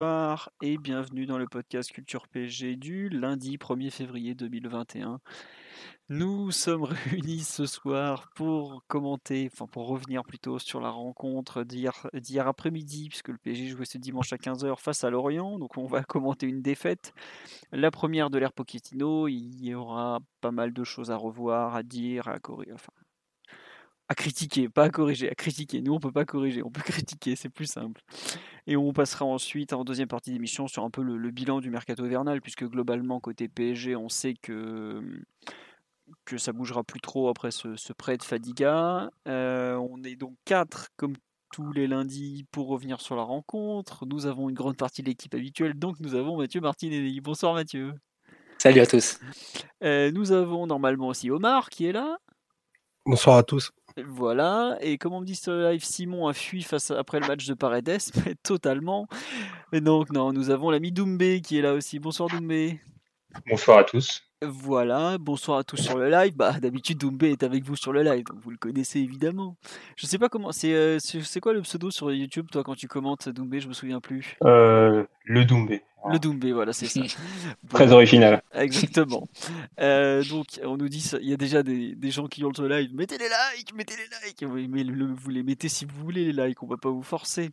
Bonsoir et bienvenue dans le podcast Culture PG du lundi 1er février 2021. Nous sommes réunis ce soir pour commenter, enfin pour revenir plutôt sur la rencontre d'hier après-midi, puisque le PSG jouait ce dimanche à 15h face à Lorient. Donc on va commenter une défaite. La première de l'ère Pochettino, il y aura pas mal de choses à revoir, à dire, à corriger. À critiquer, pas à corriger, à critiquer. Nous, on peut pas corriger, on peut critiquer, c'est plus simple. Et on passera ensuite en deuxième partie d'émission sur un peu le, bilan du mercato hivernal, puisque globalement, côté PSG, on sait que, que ça bougera plus trop après ce, prêt de Fadiga. Euh, on est donc quatre, comme tous les lundis, pour revenir sur la rencontre. Nous avons une grande partie de l'équipe habituelle, donc nous avons Mathieu Martinelli. Bonsoir Mathieu. Salut à tous. Euh, nous avons normalement aussi Omar qui est là. Bonsoir à tous. Voilà, et comme on me dit sur le live, Simon a fui face après le match de Paredes, mais totalement. Et donc, non, nous avons l'ami Doumbé qui est là aussi. Bonsoir Doumbé. Bonsoir à tous. Voilà, bonsoir à tous sur le live. Bah, d'habitude, Doumbé est avec vous sur le live, donc vous le connaissez évidemment. Je sais pas comment. C'est euh, c'est quoi le pseudo sur YouTube, toi, quand tu commentes Doumbé? Je me souviens plus. Euh, le Doumbé. Le Doumbé, voilà, c'est ça. Très original. Exactement. Euh, donc, on nous dit, il y a déjà des, des, gens qui ont le live. Mettez les likes, mettez les likes. Oui, mais vous les mettez si vous voulez, les likes. On va pas vous forcer.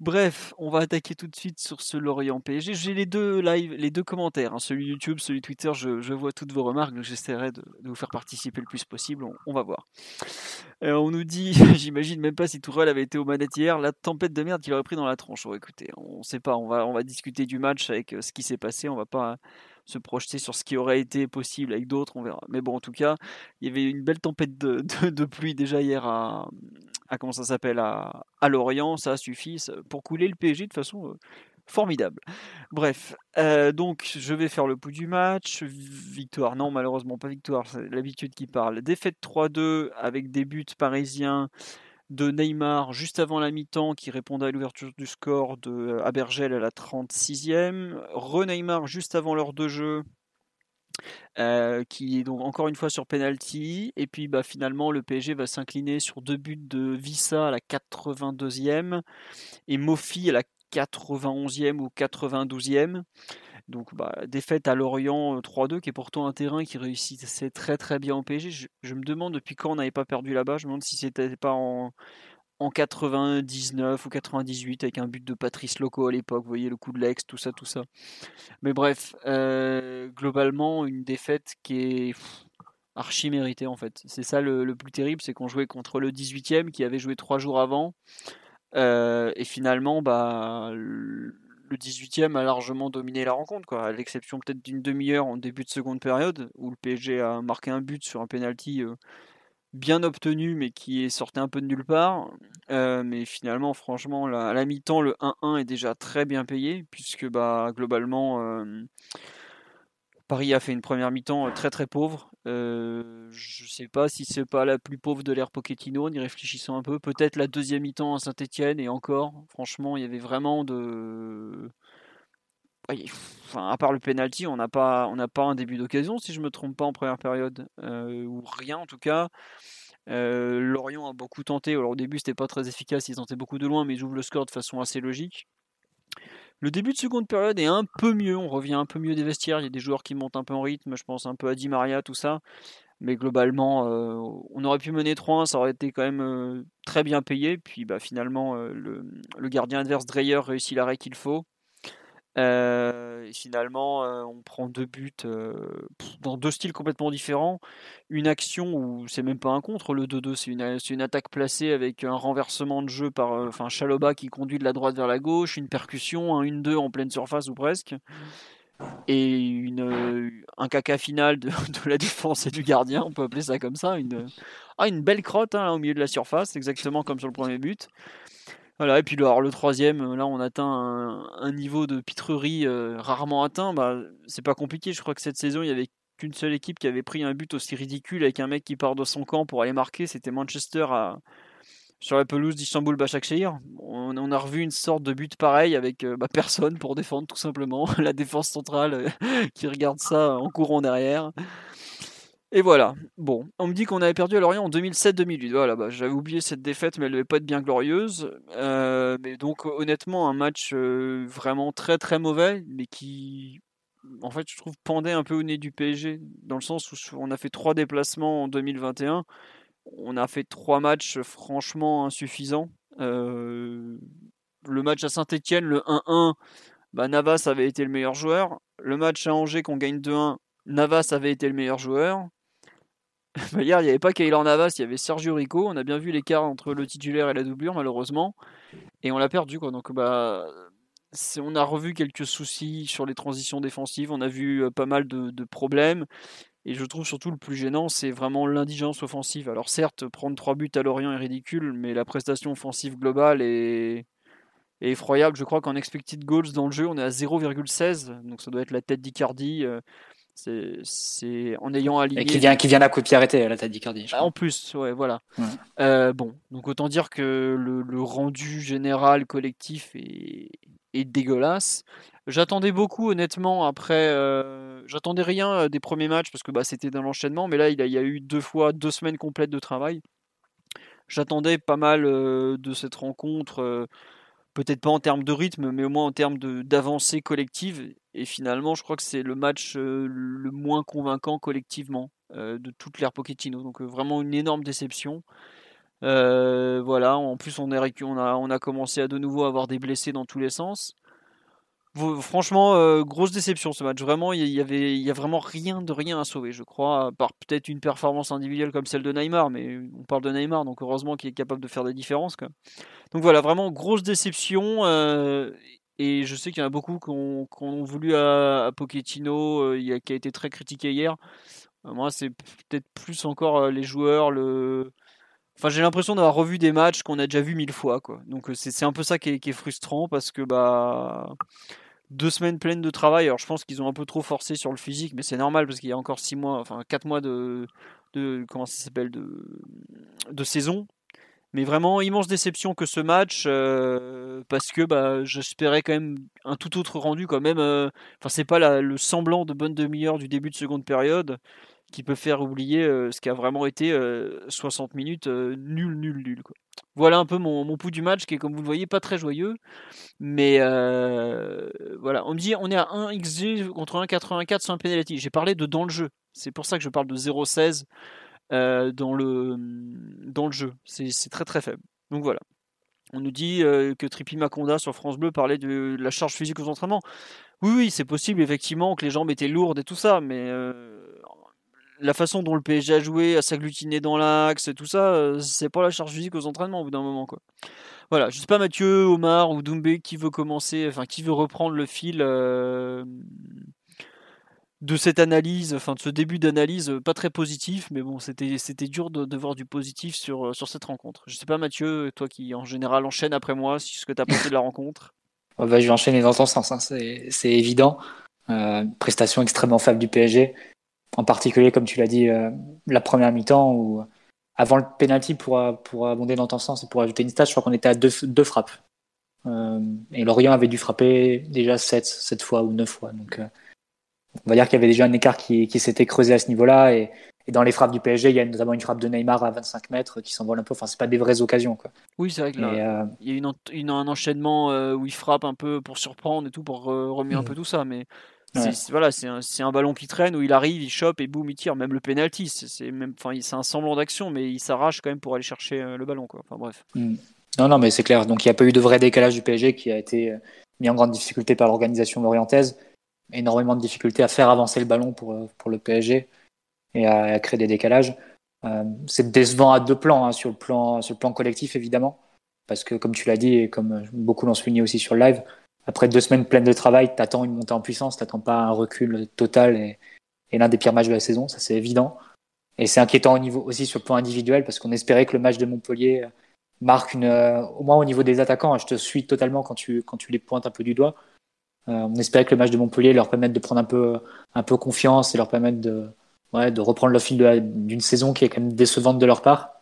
Bref, on va attaquer tout de suite sur ce Lorient PSG. J'ai les deux live, les deux commentaires, hein. celui YouTube, celui Twitter. Je, je, vois toutes vos remarques, donc j'essaierai de, de, vous faire participer le plus possible. On, on va voir. Euh, on nous dit, j'imagine même pas si Tourelle avait été au manette hier, la tempête de merde qu'il aurait pris dans la tronche. Oh, écoutez, on sait pas. On va, on va discuter du match match avec ce qui s'est passé. On va pas se projeter sur ce qui aurait été possible avec d'autres, on verra. Mais bon, en tout cas, il y avait une belle tempête de, pluie déjà hier à, comment ça s'appelle à, Lorient, ça a suffi pour couler le PSG de façon formidable. Bref, euh, donc je vais faire le pouls du match. Victoire, non, malheureusement pas victoire, c'est l'habitude qui parle. Défaite 3-2 avec des buts parisiens de Neymar juste avant la mi-temps qui répondait à l'ouverture du score de euh, Abergel à la 36e. Re-Neymar juste avant l'heure de jeu. Euh, qui est donc encore une fois sur penalty et puis bah, finalement le PSG va s'incliner sur deux buts de Vissa à la 82e et Mofi à la 91e ou 92e donc, bah, défaite à Lorient 3-2, qui est pourtant un terrain qui réussissait très très bien au PSG. Je, me demande depuis quand on n'avait pas perdu là-bas. Je me demande si c'était pas en, en 99 ou 98 avec un but de Patrice Loco à l'époque. Vous voyez le coup de l'ex, tout ça, tout ça. Mais bref, euh, globalement, une défaite qui est archi méritée en fait. C'est ça le, plus terrible, c'est qu'on jouait contre le 18e qui avait joué trois jours avant. Euh, et finalement, bah, le 18e a largement dominé la rencontre, à l'exception peut-être d'une demi-heure en début de seconde période, où le PSG a marqué un but sur un penalty euh, bien obtenu, mais qui est sorti un peu de nulle part. Euh, mais finalement, franchement, à la mi-temps, le 1-1 est déjà très bien payé, puisque bah, globalement, euh, Paris a fait une première mi-temps très très pauvre. Euh, je ne sais pas si c'est pas la plus pauvre de l'ère Pochettino, en y réfléchissant un peu. Peut-être la deuxième mi-temps à Saint-Etienne, et encore, franchement, il y avait vraiment de. Enfin, à part le penalty, on n'a pas, un début d'occasion, si je me trompe pas, en première période, euh, ou rien en tout cas. Euh, Lorient a beaucoup tenté. Alors au début, c'était pas très efficace, ils tentaient beaucoup de loin, mais ils ouvrent le score de façon assez logique. Le début de seconde période est un peu mieux, on revient un peu mieux des vestiaires, il y a des joueurs qui montent un peu en rythme, je pense un peu à Di Maria, tout ça. Mais globalement, euh, on aurait pu mener 3-1, ça aurait été quand même euh, très bien payé. Puis bah, finalement, euh, le, gardien adverse Dreyer réussit l'arrêt qu'il faut. Euh, finalement, euh, on prend deux buts euh, dans deux styles complètement différents. Une action où c'est même pas un contre, le 2-2, c'est une, attaque placée avec un renversement de jeu par enfin Chaloba qui conduit de la droite vers la gauche, une percussion, un 1-2 en pleine surface ou presque. Et un caca final de, de, la défense et du gardien, on peut appeler ça comme ça. Une, ah, une belle crotte hein, au milieu de la surface, exactement comme sur le premier but. Voilà, et puis le troisième, là on atteint un, niveau de pitrerie rarement atteint. Bah, c'est pas compliqué, je crois que cette saison il y avait qu'une seule équipe qui avait pris un but aussi ridicule avec un mec qui part de son camp pour aller marquer, c'était Manchester sur la pelouse d'Istanbul Başakşehir. On, on, a revu une sorte de but pareil avec euh, bah, personne pour défendre tout simplement. la défense centrale euh, qui regarde ça en courant derrière. Et voilà. Bon, on me dit qu'on avait perdu à Lorient en 2007-2008. Voilà, bah, j'avais oublié cette défaite, mais elle devait pas être bien glorieuse. Euh, mais donc, honnêtement, un match vraiment très très mauvais, mais qui, en fait, je trouve pendait un peu au nez du PSG, dans le sens où on a fait trois déplacements en 2021 on a fait trois matchs franchement insuffisants. Euh, le match à Saint-Etienne, le 1-1, bah, Navas avait été le meilleur joueur. Le match à Angers qu'on gagne 2-1, Navas avait été le meilleur joueur. Bah, hier, il n'y avait pas Kaylor Navas, il y avait Sergio Rico. On a bien vu l'écart entre le titulaire et la doublure, malheureusement. Et on l'a perdu. Quoi. Donc, bah, on a revu quelques soucis sur les transitions défensives. On a vu euh, pas mal de problèmes. Et je trouve surtout le plus gênant, c'est vraiment l'indigence offensive. Alors certes, prendre trois buts à Lorient est ridicule, mais la prestation offensive globale est, effroyable. Je crois qu'en expected goals dans le jeu, on est à 0,16, donc ça doit être la tête d'Icardi. C'est en ayant aligné. Et qui vient, qui vient à coup de pied arrêté, la tête d'Icardi. en plus, ouais, voilà. Euh, bon, donc autant dire que le, rendu général collectif est, est dégueulasse. J'attendais beaucoup, honnêtement, après. Euh, j'attendais rien euh, des premiers matchs parce que bah, c'était dans l'enchaînement, mais là, il, y a eu deux fois, deux semaines complètes de travail. J'attendais pas mal euh, de cette rencontre, peut-être pas en termes de rythme, mais au moins en termes d'avancée collective. Et finalement, je crois que c'est le match le moins convaincant collectivement de toute l'ère Pochettino. Donc vraiment une énorme déception. voilà, en plus on, on, a, on a commencé à de nouveau avoir des blessés dans tous les sens. Franchement, euh, grosse déception ce match. Vraiment, il y avait, il y a vraiment rien de rien à sauver, je crois, par peut-être une performance individuelle comme celle de Neymar, mais on parle de Neymar, donc heureusement qu'il est capable de faire des différences. Donc voilà, vraiment grosse déception. Euh, et je sais qu'il y en a beaucoup qui ont, voulu à, Pochettino, euh, qui a été très critiqué hier. moi, c'est peut-être plus encore les joueurs, le. Enfin, j'ai l'impression d'avoir revu des matchs qu'on a déjà vu mille fois, quoi. Donc c'est un peu ça qui est, frustrant parce que bah deux semaines pleines de travail. Alors je pense qu'ils ont un peu trop forcé sur le physique, mais c'est normal parce qu'il y a encore six mois, enfin quatre mois de, comment ça s'appelle de saison. Mais vraiment immense déception que ce match euh, parce que bah, j'espérais quand même un tout autre rendu quand même. Euh, enfin c'est pas le semblant de bonne demi-heure du début de seconde période qui peut faire oublier euh, ce qui a vraiment été 60 minutes nul nul nul quoi. Voilà un peu mon, mon pouls du match qui est, comme vous le voyez, pas très joyeux. Mais euh, voilà, on me dit on est à 1 XG contre 1,84 sur un penalty. J'ai parlé de dans le jeu. C'est pour ça que je parle de 0,16 euh, dans, le, dans le jeu. C'est très très faible. Donc voilà. On nous dit euh, que Tripi Maconda sur France Bleu parlait de la charge physique aux entraînements. Oui, oui, c'est possible effectivement que les jambes étaient lourdes et tout ça, mais la façon dont le PSG a joué, à s'agglutiner dans l'axe, tout ça, euh, c'est pas la charge physique aux entraînements au bout d'un moment. Quoi. Voilà, je sais pas Mathieu, Omar ou Doumbé qui veut commencer, enfin qui veut reprendre le fil euh, de cette analyse, enfin de ce début d'analyse pas très positif, mais bon, c'était, dur de, voir du positif sur, sur cette rencontre. Je sais pas Mathieu, toi qui en général enchaîne après moi, ce que tu as pensé de la rencontre? bah, je vais enchaîner dans ton sens, hein, c'est, évident. Euh, prestation extrêmement faible du PSG en particulier, comme tu l'as dit, euh, la première mi-temps où avant le penalty pour, pour abonder dans ton sens et pour ajouter une stage, je crois qu'on était à deux, deux frappes. Euh, et Lorient avait dû frapper déjà sept, sept fois ou neuf fois. Donc, euh, on va dire qu'il y avait déjà un écart qui, qui s'était creusé à ce niveau-là. Et, et, dans les frappes du PSG, il y a notamment une frappe de Neymar à 25 mètres qui s'envole un peu. Enfin, c'est pas des vraies occasions. Quoi. Oui, c'est vrai qu'il y a une, une, un enchaînement où il frappe un peu pour surprendre et tout, pour remuer un mm. peu tout ça. Mais c'est, voilà, c'est un, un, ballon qui traîne où il arrive, il chope et boum, il tire. Même le penalty, c'est, un semblant d'action, mais il s'arrache quand même pour aller chercher euh, le ballon, quoi. Enfin bref. Mm. Non, non, mais c'est clair. Donc il n'y a pas eu de vrai décalage du PSG qui a été euh, mis en grande difficulté par l'organisation lorientaise. Énormément de difficultés à faire avancer le ballon pour, euh, pour le PSG et à, créer des décalages. c'est décevant à deux plans, hein, sur, le plan, sur le plan collectif évidemment, parce que comme tu l'as dit et comme beaucoup l'ont souligné aussi sur le live, après deux semaines pleines de travail, t'attends une montée en puissance, t'attends pas un recul total et, l'un des pires matchs de la saison, ça c'est évident. Et c'est inquiétant au niveau aussi sur le plan individuel parce qu'on espérait que le match de Montpellier marque une, au moins au niveau des attaquants, hein, je te suis totalement quand tu, quand tu les pointes un peu du doigt. On espérait que le match de Montpellier leur permette de prendre un peu, un peu confiance et leur permette de, ouais, de reprendre le fil d'une saison qui est quand même décevante de leur part.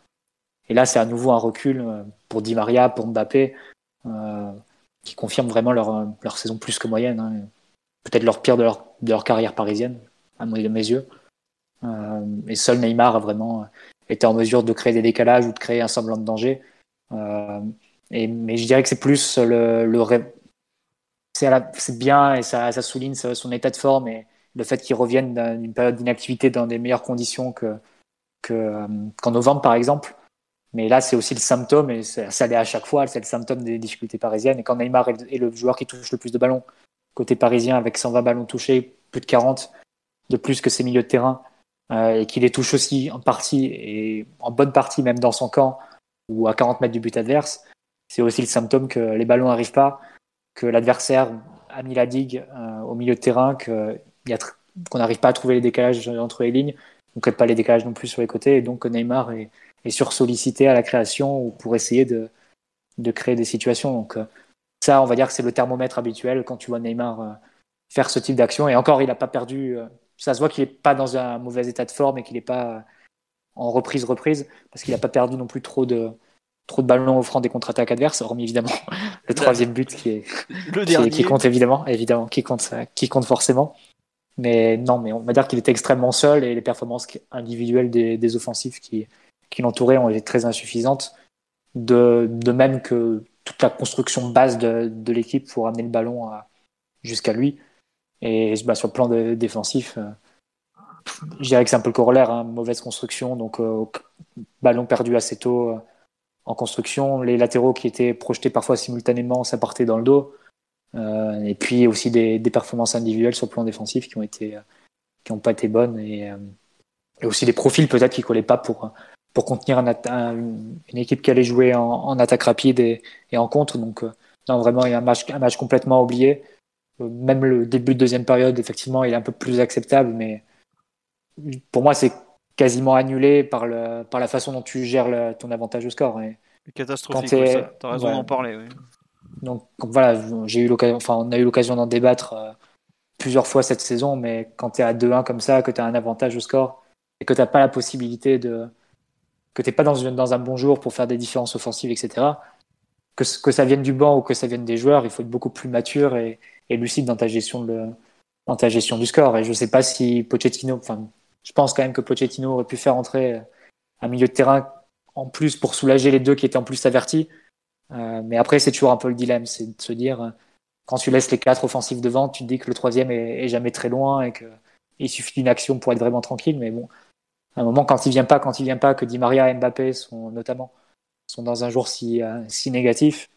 Et là, c'est à nouveau un recul euh, pour Di Maria, pour Mbappé, euh, qui confirme vraiment leur, leur saison plus que moyenne. Hein. Peut-être leur pire de leur, de leur carrière parisienne, à mes yeux. Euh, et seul Neymar a vraiment été en mesure de créer des décalages ou de créer un semblant de danger. Euh, et, mais je dirais que c'est plus le, le c'est bien et ça, ça souligne son état de forme et le fait qu'il revienne d'une période d'inactivité dans des meilleures conditions que euh, qu'en novembre par exemple. Mais là, c'est aussi le symptôme, et ça, l'est à chaque fois, c'est le symptôme des difficultés parisiennes. Et quand Neymar est le joueur qui touche le plus de ballons, côté parisien, avec 120 ballons touchés, plus de 40 de plus que ses milieux de terrain, euh, et qu'il les touche aussi en partie, et en bonne partie même dans son camp, ou à 40 mètres du but adverse, c'est aussi le symptôme que les ballons n'arrivent pas, que l'adversaire a mis la digue euh, au milieu de terrain, qu'on n'arrive pas à trouver les décalages entre les lignes, on ne crée pas les décalages non plus sur les côtés, et donc Neymar est, et sursollicité à la création ou pour essayer de, de créer des situations. Donc euh, ça, on va dire que c'est le thermomètre habituel quand tu vois Neymar euh, faire ce type d'action. Et encore, il n'a pas perdu. Ça se voit qu'il n'est pas dans un mauvais état de forme et qu'il n'est pas en reprise reprise parce qu'il n'a pas perdu non plus trop de trop de ballons offrant des contre-attaques adverses, hormis évidemment le troisième but qui est le qui, compte évidemment, évidemment, qui compte qui compte forcément. Mais non, mais on va dire qu'il était extrêmement seul et les performances individuelles des, des offensifs qui qui l'entouraient ont été très insuffisantes, de, de, même que toute la construction base de, de l'équipe pour amener le ballon jusqu'à lui. Et bah, sur le plan défensif, euh, je dirais que c'est un peu le corollaire, hein, mauvaise construction, donc euh, ballon perdu assez tôt euh, en construction, les latéraux qui étaient projetés parfois simultanément, ça partait dans le dos, et puis aussi des, performances individuelles sur le plan défensif qui ont n'ont pas été bonnes et, et aussi des profils peut-être qui collaient pas pour pour contenir un, une équipe qui allait jouer en, attaque rapide et, en contre. Donc, euh, non, vraiment, il y a un match, un match complètement oublié. Euh, même le début de deuxième période, effectivement, il est un peu plus acceptable, mais pour moi, c'est quasiment annulé par, le, par la façon dont tu gères ton avantage au score. Et Catastrophique, tu as raison d'en parler. Oui. Donc, voilà, j'ai eu l'occasion, enfin, on a eu l'occasion d'en débattre euh, plusieurs fois cette saison, mais quand tu es à 2-1 comme ça, que tu as un avantage au score et que tu n'as pas la possibilité de, que tu n'es pas dans, dans, un bon jour pour faire des différences offensives, etc. Que, que ça vienne du banc ou que ça vienne des joueurs, il faut être beaucoup plus mature et, et lucide dans ta gestion de, dans ta gestion du score. Et je ne sais pas si Pochettino, enfin, je pense quand même que Pochettino aurait pu faire entrer un milieu de terrain en plus pour soulager les deux qui étaient en plus avertis. Euh, mais après, c'est toujours un peu le dilemme, c'est de se dire, quand tu laisses les quatre offensifs devant, tu te dis que le troisième est, jamais très loin et qu'il suffit d'une action pour être vraiment tranquille. Mais bon, à un moment, quand il vient pas, quand il vient pas, que Di Maria et Mbappé sont notamment sont dans un jour si, euh, si négatif,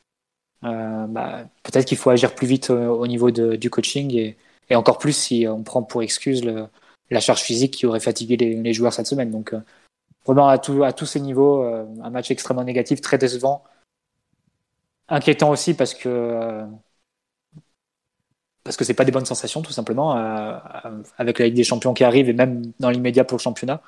euh, bah, peut-être qu'il faut agir plus vite au, niveau de, du coaching et, et, encore plus si on prend pour excuse le, la charge physique qui aurait fatigué les, les joueurs cette semaine. Donc euh, vraiment à, tous ces niveaux, euh, un match extrêmement négatif, très décevant, inquiétant aussi parce que parce que pas des bonnes sensations tout simplement avec la Ligue des Champions qui arrive et même dans l'immédiat pour le championnat.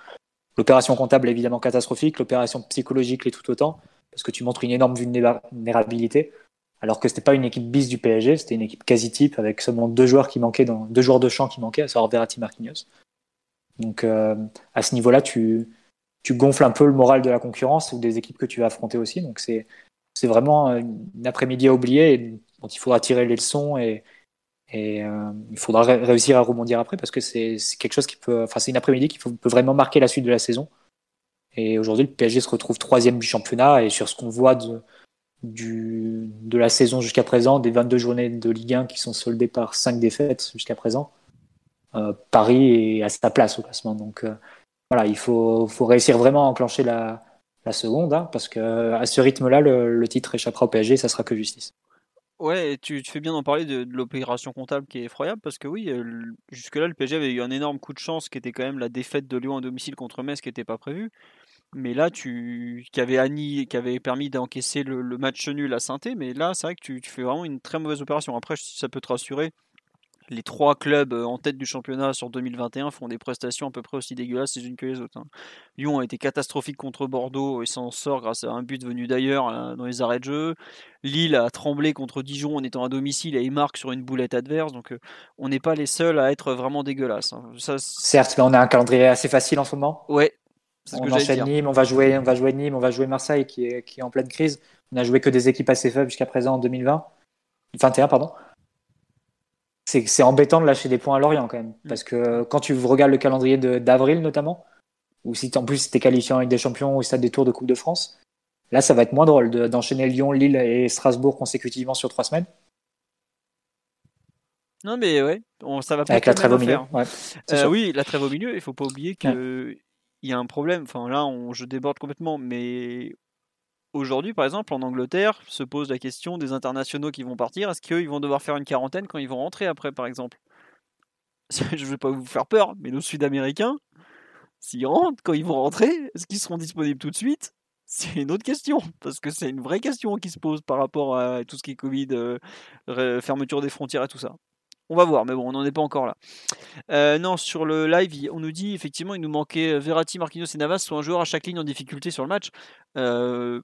L'opération comptable est évidemment catastrophique, l'opération psychologique l'est tout autant, parce que tu montres une énorme vulnérabilité, alors que c'était pas une équipe bis du PSG, c'était une équipe quasi type avec seulement deux joueurs qui manquaient, deux joueurs de champ qui manquaient, à savoir Verratti Marquinhos. Donc euh, à ce niveau-là, tu, gonfles un peu le moral de la concurrence ou des équipes que tu vas affronter aussi. Donc c'est vraiment une après-midi à oublier dont il faudra tirer les leçons et, euh, il faudra réussir à rebondir après parce que c'est quelque chose qui peut, enfin c'est une après-midi qui peut vraiment marquer la suite de la saison. Et aujourd'hui, le PSG se retrouve troisième du championnat et sur ce qu'on voit de, de la saison jusqu'à présent, des 22 journées de Ligue 1 qui sont soldées par 5 défaites jusqu'à présent, Paris est à sa place au classement. Donc euh, voilà, il faut, réussir vraiment à enclencher la, seconde hein, parce que à ce rythme-là, le, titre échappera au PSG, ça sera que justice. Ouais, tu, fais bien d'en parler de, l'opération comptable qui est effroyable parce que oui, euh, jusque-là, le PSG avait eu un énorme coup de chance qui était quand même la défaite de Lyon à domicile contre Metz qui n'était pas prévue. Mais là, tu, qui avait, Annie, qui avait permis d'encaisser le, match nul à saint mais là, c'est vrai que tu, tu, fais vraiment une très mauvaise opération. Après, ça peut te rassurer, les trois clubs en tête du championnat sur 2021 font des prestations à peu près aussi dégueulasses les unes que les autres. Hein. Lyon a été catastrophique contre Bordeaux et s'en sort grâce à un but venu d'ailleurs dans les arrêts de jeu. Lille a tremblé contre Dijon en étant à domicile et il marque sur une boulette adverse. Donc on n'est pas les seuls à être vraiment dégueulasses. Hein. Certes, mais on a un calendrier assez facile en ce moment. Ouais. On enchaîne Nîmes, on va jouer, on va jouer Nîmes, on va jouer Marseille qui est, qui est en pleine crise. On a joué que des équipes assez faibles jusqu'à présent en 2020. 21, pardon c'est embêtant de lâcher des points à Lorient quand même. Mm. Parce que quand tu regardes le calendrier d'avril notamment, ou si en plus t'es qualifié avec des champions ou stade des tours de Coupe de France, là ça va être moins drôle d'enchaîner Lyon, Lille et Strasbourg consécutivement sur trois semaines. Non mais ouais, ça va pas Avec la trêve au milieu. Euh, oui, la trêve au milieu, il faut pas oublier qu'il y a un problème. Enfin là, on, je déborde complètement, mais Aujourd'hui, par exemple, en Angleterre, se pose la question des internationaux qui vont partir. Est-ce qu'ils vont devoir faire une quarantaine quand ils vont rentrer après, par exemple? Je ne vais pas vous faire peur, mais nos Sud-Américains, s'ils rentrent, quand ils vont rentrer, est-ce qu'ils seront disponibles tout de suite? C'est une autre question, parce que c'est une vraie question qui se pose par rapport à tout ce qui est Covid, euh, fermeture des frontières et tout ça. On va voir, mais bon, on n'en est pas encore là. Euh, non, sur le live, on nous dit effectivement il nous manquait Verratti, Marquinhos et Navas, soit un joueur à chaque ligne en difficulté sur le match. Euh,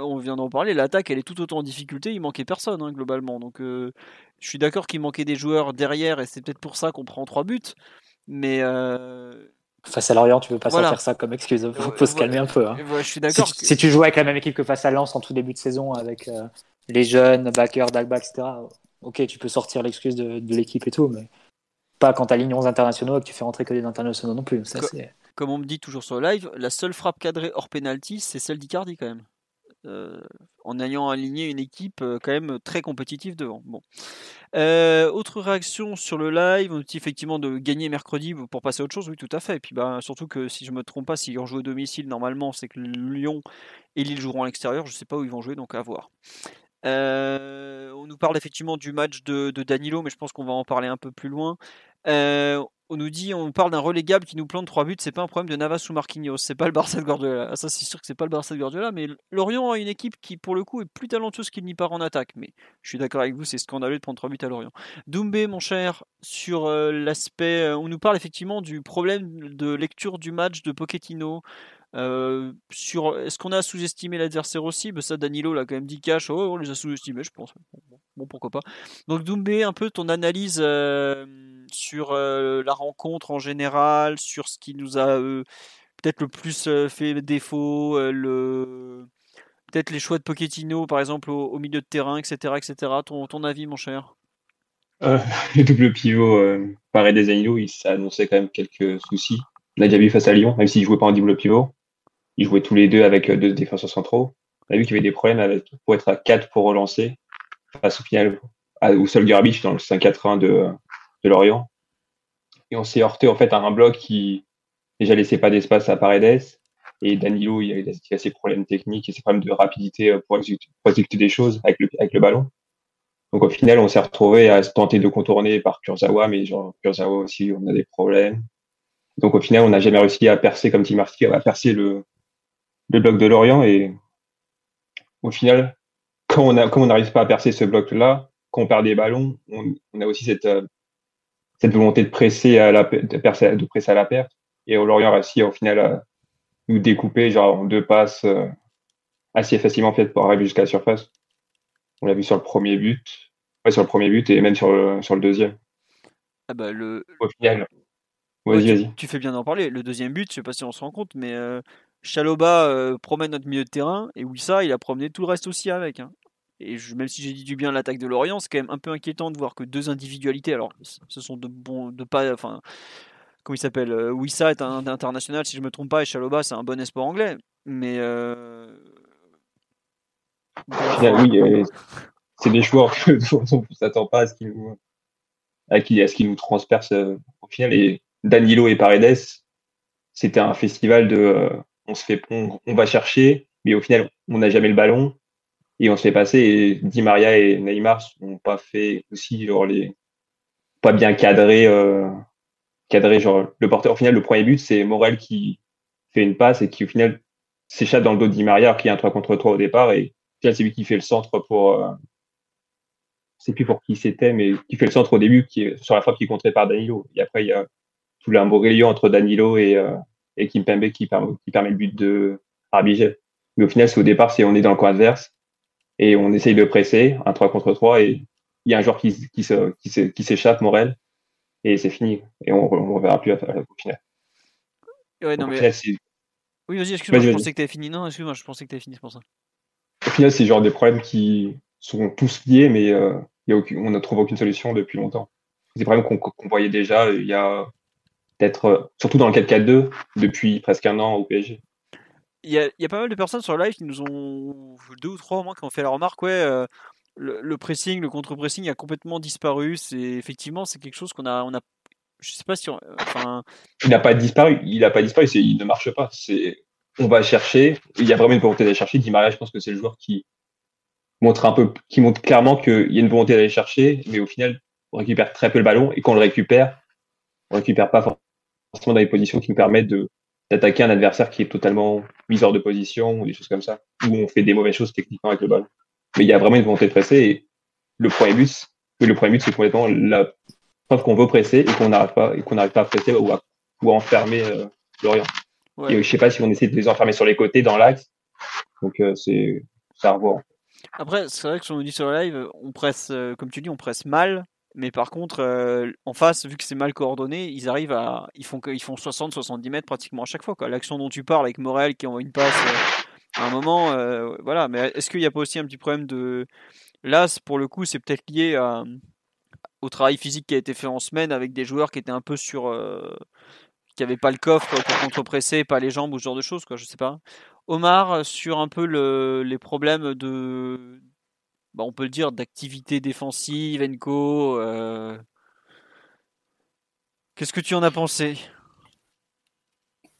on vient d'en parler, l'attaque elle est tout autant en difficulté, il manquait personne hein, globalement. Donc euh, je suis d'accord qu'il manquait des joueurs derrière et c'est peut-être pour ça qu'on prend trois buts. Mais euh, face à Lorient, tu veux pas faire ça comme excuse. Faut, faut se calmer un peu. Hein. je suis d'accord. Si, tu joues avec la même équipe que face à Lens en tout début de saison avec euh, les jeunes, Backer, Dalba, etc. Ok, tu peux sortir l'excuse de, l'équipe et tout, mais pas quand t'as ligne 11 internationaux et que tu fais rentrer que des internationaux non plus. Ça, comme on me dit toujours sur le live, la seule frappe cadrée hors penalty, c'est celle d'Icardi quand même. Euh, en ayant aligné une équipe euh, quand même très compétitive devant. Bon. Euh, autre réaction sur le live, on dit effectivement de gagner mercredi pour passer à autre chose, oui tout à fait. Et puis bah, surtout que si je me trompe pas, s'ils joué au domicile normalement, c'est que Lyon et Lille joueront à l'extérieur. Je sais pas où ils vont jouer, donc à voir. on nous parle effectivement du match de, Danilo, mais je pense qu'on va en parler un peu plus loin on nous dit, on parle d'un relégable qui nous plante 3 buts, c'est pas un problème de Navas ou Marquinhos, c'est pas le Barça de Guardiola. Ah, ça, c'est sûr que c'est pas le Barça de Guardiola, mais Lorient a une équipe qui, pour le coup, est plus talentueuse qu'il n'y part en attaque. Mais je suis d'accord avec vous, c'est scandaleux de prendre 3 buts à Lorient. Doumbé, mon cher, sur euh, l'aspect, euh, on nous parle effectivement du problème de lecture du match de Pochettino. Euh, sur est-ce qu'on a sous-estimé l'adversaire aussi? Ben Ça, Danilo l'a quand même dit cash. On les a sous-estimés, je pense. Bon, pourquoi pas. Donc, Doumbé, un peu ton analyse euh, sur euh, la rencontre en général, sur ce qui nous a peut-être le plus fait défaut, le peut-être les choix de Pochettino, par exemple, au, milieu de terrain, etc. etc. Ton, ton avis, mon cher? Le double pivot, euh, des Danilo, il s'annonçait quand même quelques soucis. On a déjà vu face à Lyon, même s'il ne jouait pas en double pivot. Ils jouaient tous les deux avec euh, deux défenseurs centraux. On a vu qu'il y avait des problèmes pour être à 4 pour relancer, face au final au seul garbage dans le 5-4-1 de, de Lorient. Et on s'est heurté en fait à un bloc qui déjà laissait pas d'espace à Paredes. Et Danilo, il a, ses problèmes techniques et ses problèmes de rapidité euh, pour exécuter, des choses avec le, avec le ballon. Donc au final, on s'est retrouvé à se tenter de contourner par Kurzawa, mais genre Kurzawa aussi, on a des problèmes. Donc au final, on n'a jamais réussi à percer comme Tim Marty, à percer le, le bloc de Lorient. Et au final, quand on on n'arrive pas à percer ce bloc-là, quand on perd des ballons, on, a aussi cette, euh, cette volonté de presser à la, de, percer, de presser à la perte. Et Lorient a réussi au final à nous découper genre en deux passes euh, assez facilement faites pour arriver jusqu'à la surface. On l'a vu sur le premier but, ouais, sur le premier but et même sur le, sur le deuxième. Ah bah le... Au final. Vas-y, vas-y. Tu fais bien d'en parler. Le deuxième but, je sais pas si on se rend compte, mais euh, Chaloba euh, promène notre milieu de terrain et Wissa, il a promené tout le reste aussi avec. Hein. Et même si j'ai dit du bien l'attaque de Lorient, c'est quand même un peu inquiétant de voir que deux individualités, alors ce sont de bons, de pas, enfin, comment il s'appelle euh, Wissa est un, international si je me trompe pas et Chaloba c'est un bon espoir anglais, mais euh, oui, c'est des joueurs dont on ne s'attend pas à ce qu'ils nous, à ce nous transpercent au final. Et Danilo et Paredes, c'était un festival de on se fait, on, va chercher, mais au final, on n'a jamais le ballon et on se fait passer. Et Di Maria et Neymar n'ont pas fait aussi genre les pas bien cadré, euh, cadré genre le porteur. Au final, le premier but, c'est Morel qui fait une passe et qui au final s'échappe dans le dos de Di Maria qui a un 3 contre 3 au départ et c'est lui qui fait le centre pour euh, sais plus pour qui c'était, mais qui fait le centre au début, qui est sur la frappe qui est contrée par Danilo. Et après, il y a tout l'imbroglio entre Danilo et, euh, et Kimpembe qui permet, qui permet le but de Arbigel. Mais au final, c'est au départ, c'est on est dans le coin adverse et on essaye de presser, un 3 contre 3, et il y a un joueur qui, qui, s'échappe, Morel, et c'est fini. Et on ne reverra plus au final. Ouais, non, mais... oui, vas-y, excuse-moi, je pensais que tu fini. Non, excuse-moi, je pensais que tu fini, c'est pour ça. Au final, c'est genre des problèmes qui sont tous liés, mais euh, y a aucune, on ne trouve aucune solution depuis longtemps. C'est des problèmes qu'on voyait déjà il y a peut-être, euh, surtout dans le 4-4-2, depuis presque un an au PSG. Il y, a, il y, a, pas mal de personnes sur live qui nous ont, deux ou trois au moins, qui ont fait la remarque, ouais, euh, le, pressing, le contre-pressing a complètement disparu. C'est effectivement, c'est quelque chose qu'on a, on a, je sais pas si, enfin, il n'a pas disparu, il n'a pas disparu, il ne marche pas. C'est, on va chercher. Il y a vraiment une volonté d'aller chercher. Di Maria, je pense que c'est le joueur qui montre un peu, qui montre clairement qu'il y a une volonté d'aller chercher, mais au final, on récupère très peu le ballon et quand on le récupère, on récupère pas forcément dans les positions qui nous permettent de d'attaquer un adversaire qui est totalement mis hors de position ou des choses comme ça, où on fait des mauvaises choses techniquement avec le ballon. Mais il y a vraiment une volonté de presser et le premier but, le premier but, c'est complètement la preuve qu'on veut presser et qu'on n'arrive pas, et qu'on n'arrive pas à presser ou à, ou enfermer euh, Lorient. Et je sais pas si on essaie de les enfermer sur les côtés dans l'axe. Donc euh, c'est ça à revoir. Après, c'est vrai que sur nous dit sur le live, on presse, euh, comme tu dis, on presse mal. Mais par contre, euh, en face, vu que c'est mal coordonné, ils arrivent à, ils font, ils font 60-70 mètres pratiquement à chaque fois. L'action dont tu parles avec Morel qui envoie une passe à un moment, voilà. Mais est-ce qu'il n'y a pas aussi un petit problème de, là, pour le coup, c'est peut-être lié au travail physique qui a été fait en semaine avec des joueurs qui étaient un peu sur, qui n'avaient pas le coffre pour contre-presser, pas les jambes ou ce genre de choses, quoi, je sais pas. Omar, sur un peu le, les problèmes de, bah, on peut le dire, d'activité défensive, Enco, euh... qu'est-ce que tu en as pensé?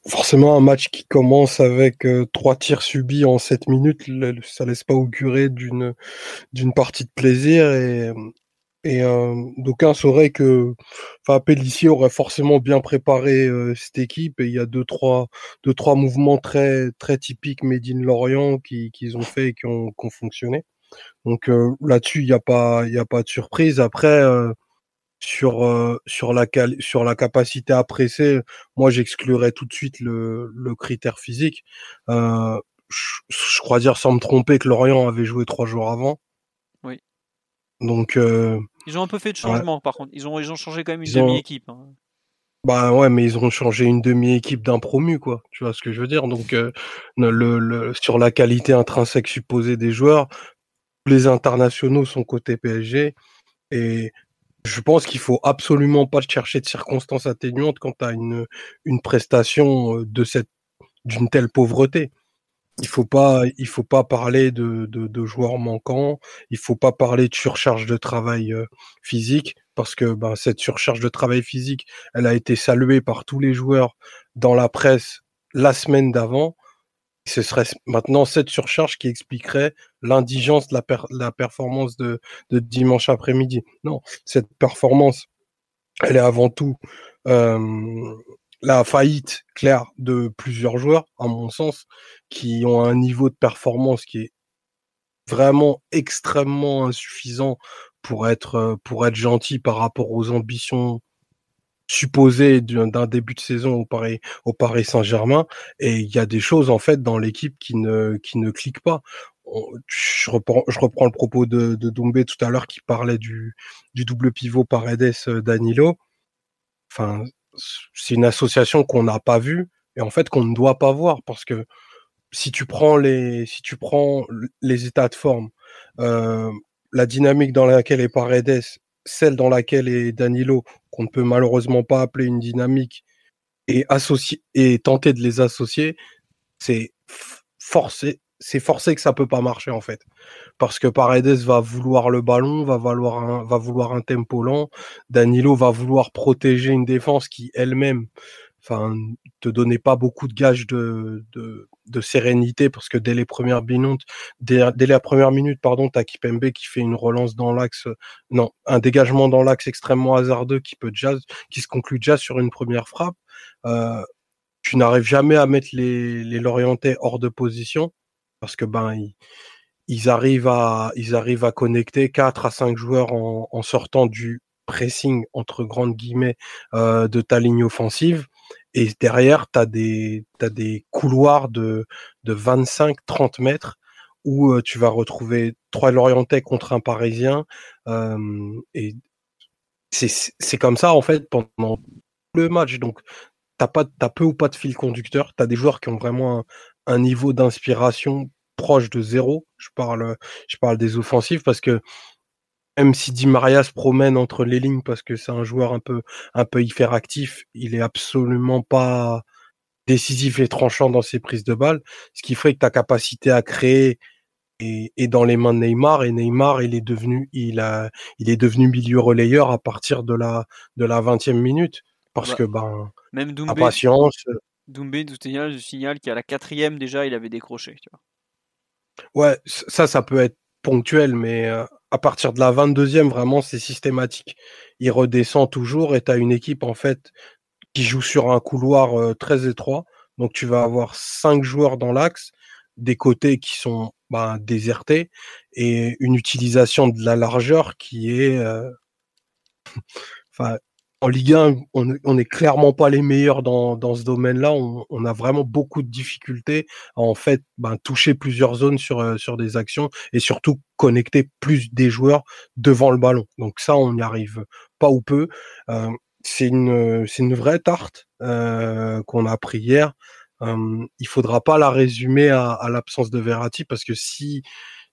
Forcément, un match qui commence avec euh, trois tirs subis en 7 minutes, ça laisse pas augurer d'une d'une partie de plaisir et euh, d'aucuns sauraient que enfin, Pellissier aurait forcément bien préparé cette équipe et il y a deux trois deux trois mouvements très typiques Médine Lorient qui qu'ils ont fait et qui ont fonctionné. Donc euh, là-dessus il n'y a pas il y a pas de surprise. Après euh, sur euh, sur la sur la capacité à presser, moi j'exclurais tout de suite le, le critère physique. Je, crois dire sans me tromper que Lorient avait joué trois jours avant. Oui. Donc ils ont un peu fait de changement, par contre. Ils ont, ils ont changé quand même une demi-équipe. Hein. Bah ouais, mais ils ont changé une demi-équipe d'un promu, quoi. Tu vois ce que je veux dire? Donc, euh, le, le, sur la qualité intrinsèque supposée des joueurs, les internationaux sont côté PSG. Et je pense qu'il faut absolument pas chercher de circonstances atténuantes quand tu as une, une prestation euh, d'une telle pauvreté il faut faut pas parler de, de, joueurs manquants. Il faut pas parler de surcharge de travail euh, physique parce que ben, cette surcharge de travail physique, elle a été saluée par tous les joueurs dans la presse la semaine d'avant. Ce serait maintenant cette surcharge qui expliquerait l'indigence de la, performance de, dimanche après-midi. Non, cette performance, elle est avant tout la faillite claire de plusieurs joueurs, à mon sens, qui ont un niveau de performance qui est vraiment extrêmement insuffisant pour être pour être gentil par rapport aux ambitions supposées d'un début de saison au Paris au Paris Saint-Germain et il y a des choses en fait dans l'équipe qui ne qui ne cliquent pas je reprends, je reprends le propos de, de Doumbé tout à l'heure qui parlait du, du double pivot Paredes euh. Enfin, c'est une association qu'on n'a pas vue et en fait qu'on ne doit pas voir parce que si tu prends les si tu prends les états de forme, euh, la dynamique dans laquelle est Paredes, celle dans laquelle est Danilo, qu'on ne peut malheureusement pas appeler une dynamique, et tenter de les associer, c'est forcé, c'est forcé que ça peut pas marcher en fait, parce que Paredes va vouloir le ballon, va vouloir un, va vouloir un tempo lent, Danilo va vouloir protéger une défense qui elle-même, enfin, te donnait pas beaucoup de gages de, de sérénité parce que dès les premières minutes, dès, dès la première minute, pardon, t'as Kipembe qui fait une relance dans l'axe, non, un dégagement dans l'axe extrêmement hasardeux qui peut déjà, qui se conclut déjà sur une première frappe. Euh, tu n'arrives jamais à mettre les, les Lorientais hors de position parce que ben ils arrivent à, ils arrivent à connecter 4 à 5 joueurs en, en sortant du pressing entre grandes guillemets euh, de ta ligne offensive. Et derrière, tu as des, t'as des couloirs de, de 25-30 mètres où euh, tu vas retrouver trois Lorientais contre un Parisien. Euh, et c'est comme ça, en fait, pendant le match. Donc, t'as pas as peu ou pas de fil conducteur. Tu as des joueurs qui ont vraiment un, un niveau d'inspiration proche de zéro. Je parle, je parle des offensifs parce que même si Di Maria se promène entre les lignes parce que c'est un joueur un peu, un peu hyperactif, il est absolument pas décisif et tranchant dans ses prises de balles, ce qui ferait que ta capacité à créer est, dans les mains de Neymar et Neymar il est devenu il a il est devenu milieu relayeur à partir de la de la 20e minute parce bah, que ben même Doumbé, patience Doumbé tout signale, signale qu'à la quatrième déjà il avait décroché tu vois. Ouais, ça ça peut être ponctuel mais euh, à partir de la 22e, vraiment, c'est systématique. Il redescend toujours et tu as une équipe, en fait, qui joue sur un couloir euh, très étroit. Donc, tu vas avoir cinq joueurs dans l'axe, des côtés qui sont bah, désertés et une utilisation de la largeur qui est. Euh, enfin, en Ligue 1, on n'est clairement pas les meilleurs dans, dans ce domaine-là. On, a vraiment beaucoup de difficultés à en fait ben, toucher plusieurs zones sur, euh, sur des actions et surtout connecter plus des joueurs devant le ballon. Donc ça, on n'y arrive pas ou peu. Euh, c'est une, une vraie tarte euh, qu'on a appris hier. Euh, il faudra pas la résumer à, à l'absence de Verratti parce que si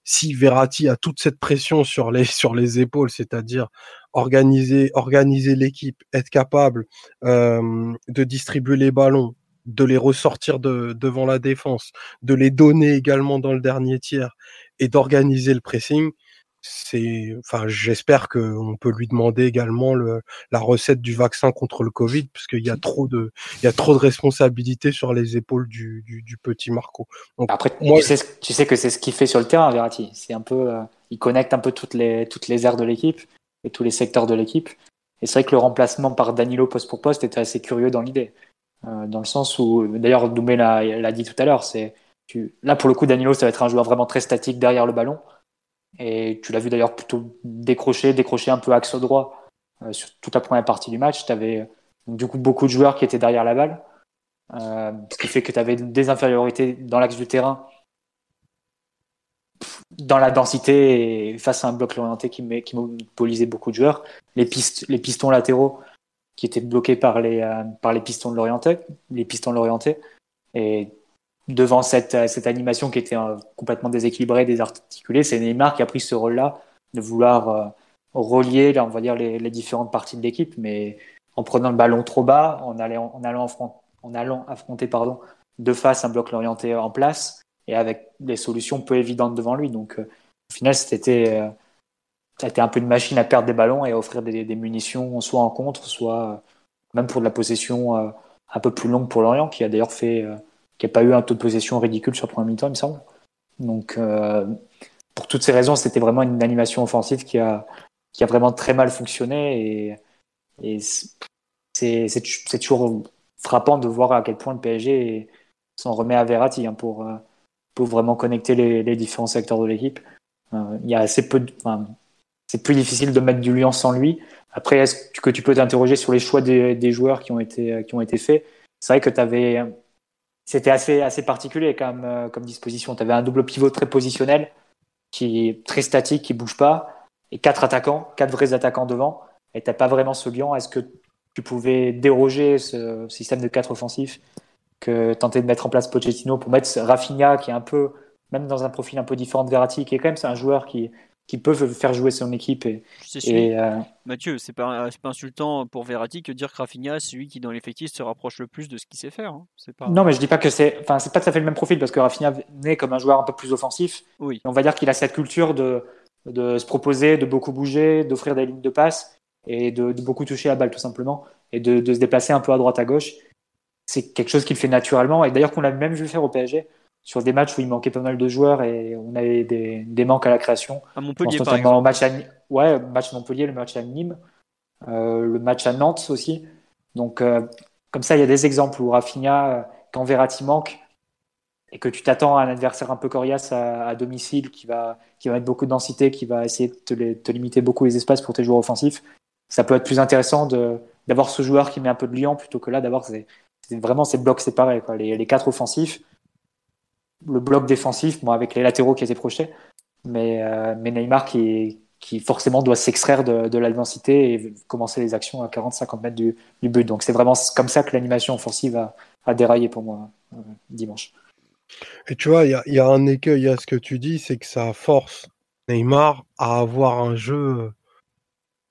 si Verratti a toute cette pression sur les sur les épaules, c'est-à-dire organiser organiser l'équipe, être capable euh, de distribuer les ballons, de les ressortir de, devant la défense, de les donner également dans le dernier tiers et d'organiser le pressing, c'est, enfin, j'espère qu'on peut lui demander également le, la recette du vaccin contre le Covid, parce qu'il y a trop de, il y a trop de responsabilités sur les épaules du, du, du petit Marco. Donc, Après, moi, tu, sais, tu sais que c'est ce qu'il fait sur le terrain, Verratti. C'est un peu, euh, il connecte un peu toutes les, toutes les aires de l'équipe et tous les secteurs de l'équipe. Et c'est vrai que le remplacement par Danilo poste pour poste était assez curieux dans l'idée, euh, dans le sens où, d'ailleurs, Doumé l'a dit tout à l'heure, c'est, là pour le coup, Danilo, ça va être un joueur vraiment très statique derrière le ballon et tu l'as vu d'ailleurs plutôt décrocher, décrocher un peu axe droit euh, sur toute la première partie du match. Tu avais du coup beaucoup de joueurs qui étaient derrière la balle, euh, ce qui fait que tu avais des infériorités dans l'axe du terrain, dans la densité et face à un bloc orienté qui, qui mobilisait beaucoup de joueurs. Les, pistes, les pistons latéraux qui étaient bloqués par les, euh, par les pistons de l'orienté, les pistons l'orienté. Et devant cette, euh, cette animation qui était euh, complètement déséquilibrée, désarticulée, c'est Neymar qui a pris ce rôle-là de vouloir relier, on va dire, les, différentes parties de l'équipe, mais en prenant le ballon trop bas, en allant, en allant, en allant affronter pardon, de face un bloc orienté en place et avec des solutions peu évidentes devant lui. Donc, au final, c'était été un peu une machine à perdre des ballons et à offrir des, munitions, soit en contre, soit même pour de la possession un peu plus longue pour Lorient, qui a d'ailleurs fait qui n'a pas eu un taux de possession ridicule sur le premier mi-temps, il me semble. Donc, euh, pour toutes ces raisons, c'était vraiment une animation offensive qui a, qui a vraiment très mal fonctionné. Et, et c'est toujours frappant de voir à quel point le PSG s'en remet à Verratti hein, pour, euh, pour vraiment connecter les, différents secteurs de l'équipe. Euh, il y a assez peu enfin, c'est plus difficile de mettre du lien sans lui. Après, est-ce que tu peux t'interroger sur les choix des, joueurs qui ont été, qui ont été faits? C'est vrai que tu avais c'était assez, assez particulier comme, euh, comme disposition. Tu avais un double pivot très positionnel, qui est très statique, qui bouge pas, et quatre attaquants, quatre vrais attaquants devant, et tu pas vraiment ce lien. Est-ce que tu pouvais déroger ce système de quatre offensifs? Que tenter de mettre en place Pochettino pour mettre Rafinha, qui est un peu, même dans un profil un peu différent de Verratti, qui est quand même un joueur qui, qui peuvent faire jouer son équipe. Et, et euh... Mathieu, c'est pas, pas insultant pour Verratti que dire que Rafinha, c'est celui qui dans l'effectif se rapproche le plus de ce qu'il sait faire. Hein. Pas... Non, mais je dis pas que c'est, enfin, c'est pas tout à fait le même profil parce que Rafinha naît comme un joueur un peu plus offensif. Oui. on va dire qu'il a cette culture de, de se proposer, de beaucoup bouger, d'offrir des lignes de passe et de, de, beaucoup toucher la balle tout simplement et de, de se déplacer un peu à droite à gauche. C'est quelque chose qu'il fait naturellement et d'ailleurs qu'on l'a même vu faire au PSG sur des matchs où il manquait pas mal de joueurs et on avait des, des manques à la création. À Montpellier, par exemple. Match à, ouais, match Montpellier, le match à Nîmes, euh, le match à Nantes aussi. Donc, euh, comme ça, il y a des exemples où Rafinha, euh, quand Verratti manque, et que tu t'attends à un adversaire un peu coriace à, domicile qui va, qui va mettre beaucoup de densité, qui va essayer de te, te, limiter beaucoup les espaces pour tes joueurs offensifs, ça peut être plus intéressant d'avoir ce joueur qui met un peu de liant plutôt que là d'avoir vraiment ces blocs séparés. Quoi. Les, quatre offensifs, le bloc défensif, bon, avec les latéraux qui étaient projetés, mais, euh, mais Neymar qui, forcément doit s'extraire de, de, la densité et commencer les actions à 40-50 mètres du, du, but. Donc c'est vraiment comme ça que l'animation offensive a, a, déraillé pour moi euh, dimanche. Et tu vois, il y a, un écueil à ce que tu dis, c'est que ça force Neymar à avoir un jeu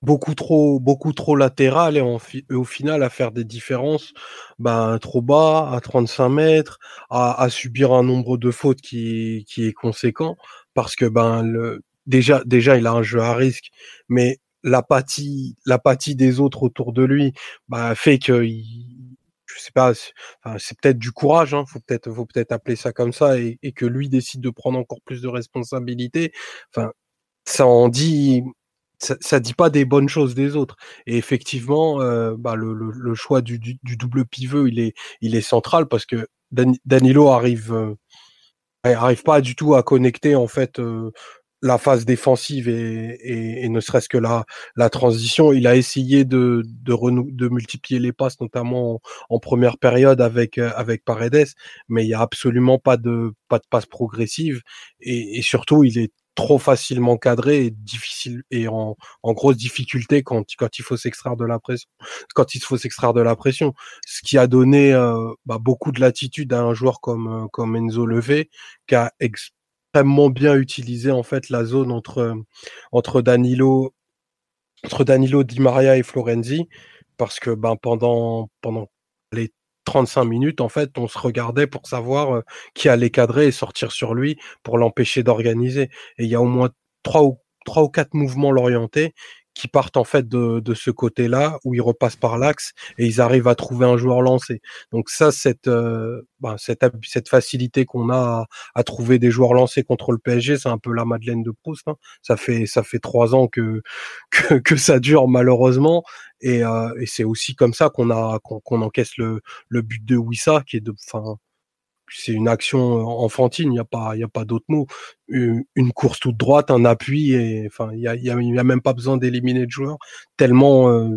beaucoup trop, beaucoup trop latéral et, au final à faire des différences ben, trop bas, à 35 mètres, à, à subir un nombre de fautes qui, qui est conséquent parce que ben le, déjà, déjà il a un jeu à risque, mais l'apathie, l'apathie des autres autour de lui bah, fait que je sais pas, c'est peut-être du courage, hein, faut peut-être, faut peut-être appeler ça comme ça, et, que lui décide de prendre encore plus de responsabilités. Enfin, ça en dit, ça, ça, dit pas des bonnes choses des autres. Et effectivement, euh, bah, le, choix du, double pivot, il est, central parce que Danilo arrive, euh, arrive pas du tout à connecter en fait euh, la phase défensive et, ne serait-ce que la, transition. Il a essayé de, multiplier les passes, notamment en, première période avec, avec Paredes, mais il n'y a absolument pas de, pas de passe progressive et surtout, il est trop facilement cadré et difficile et en, en grosse difficulté quand, quand il faut s'extraire de la pression quand il faut s'extraire de la pression. Ce qui a donné euh, bah, beaucoup de latitude à un joueur comme euh, comme Enzo Levé qui a extrêmement bien utilisé en fait la zone entre entre Danilo entre Danilo Di Maria et Florenzi parce que ben pendant pendant les 35 minutes en fait on se regardait pour savoir euh, qui allait cadrer et sortir sur lui pour l'empêcher d'organiser. Et il y a au moins trois ou trois ou quatre mouvements l'orientés qui partent en fait de, de ce côté-là où ils repassent par l'axe et ils arrivent à trouver un joueur lancé. Donc ça, cette euh, bah, cette, cette facilité qu'on a à, à, trouver des joueurs lancés contre le PSG, c'est un peu la Madeleine de Proust. Hein. Ça fait ça fait trois ans que que, que ça dure malheureusement et, euh, et c'est aussi comme ça qu'on a qu'on encaisse le le but de Wissa qui est de enfin c'est une action enfantine, il n'y a pas, pas d'autre mot. Une, course toute droite, un appui, et enfin, il y a, y a, même pas besoin d'éliminer le joueur tellement euh,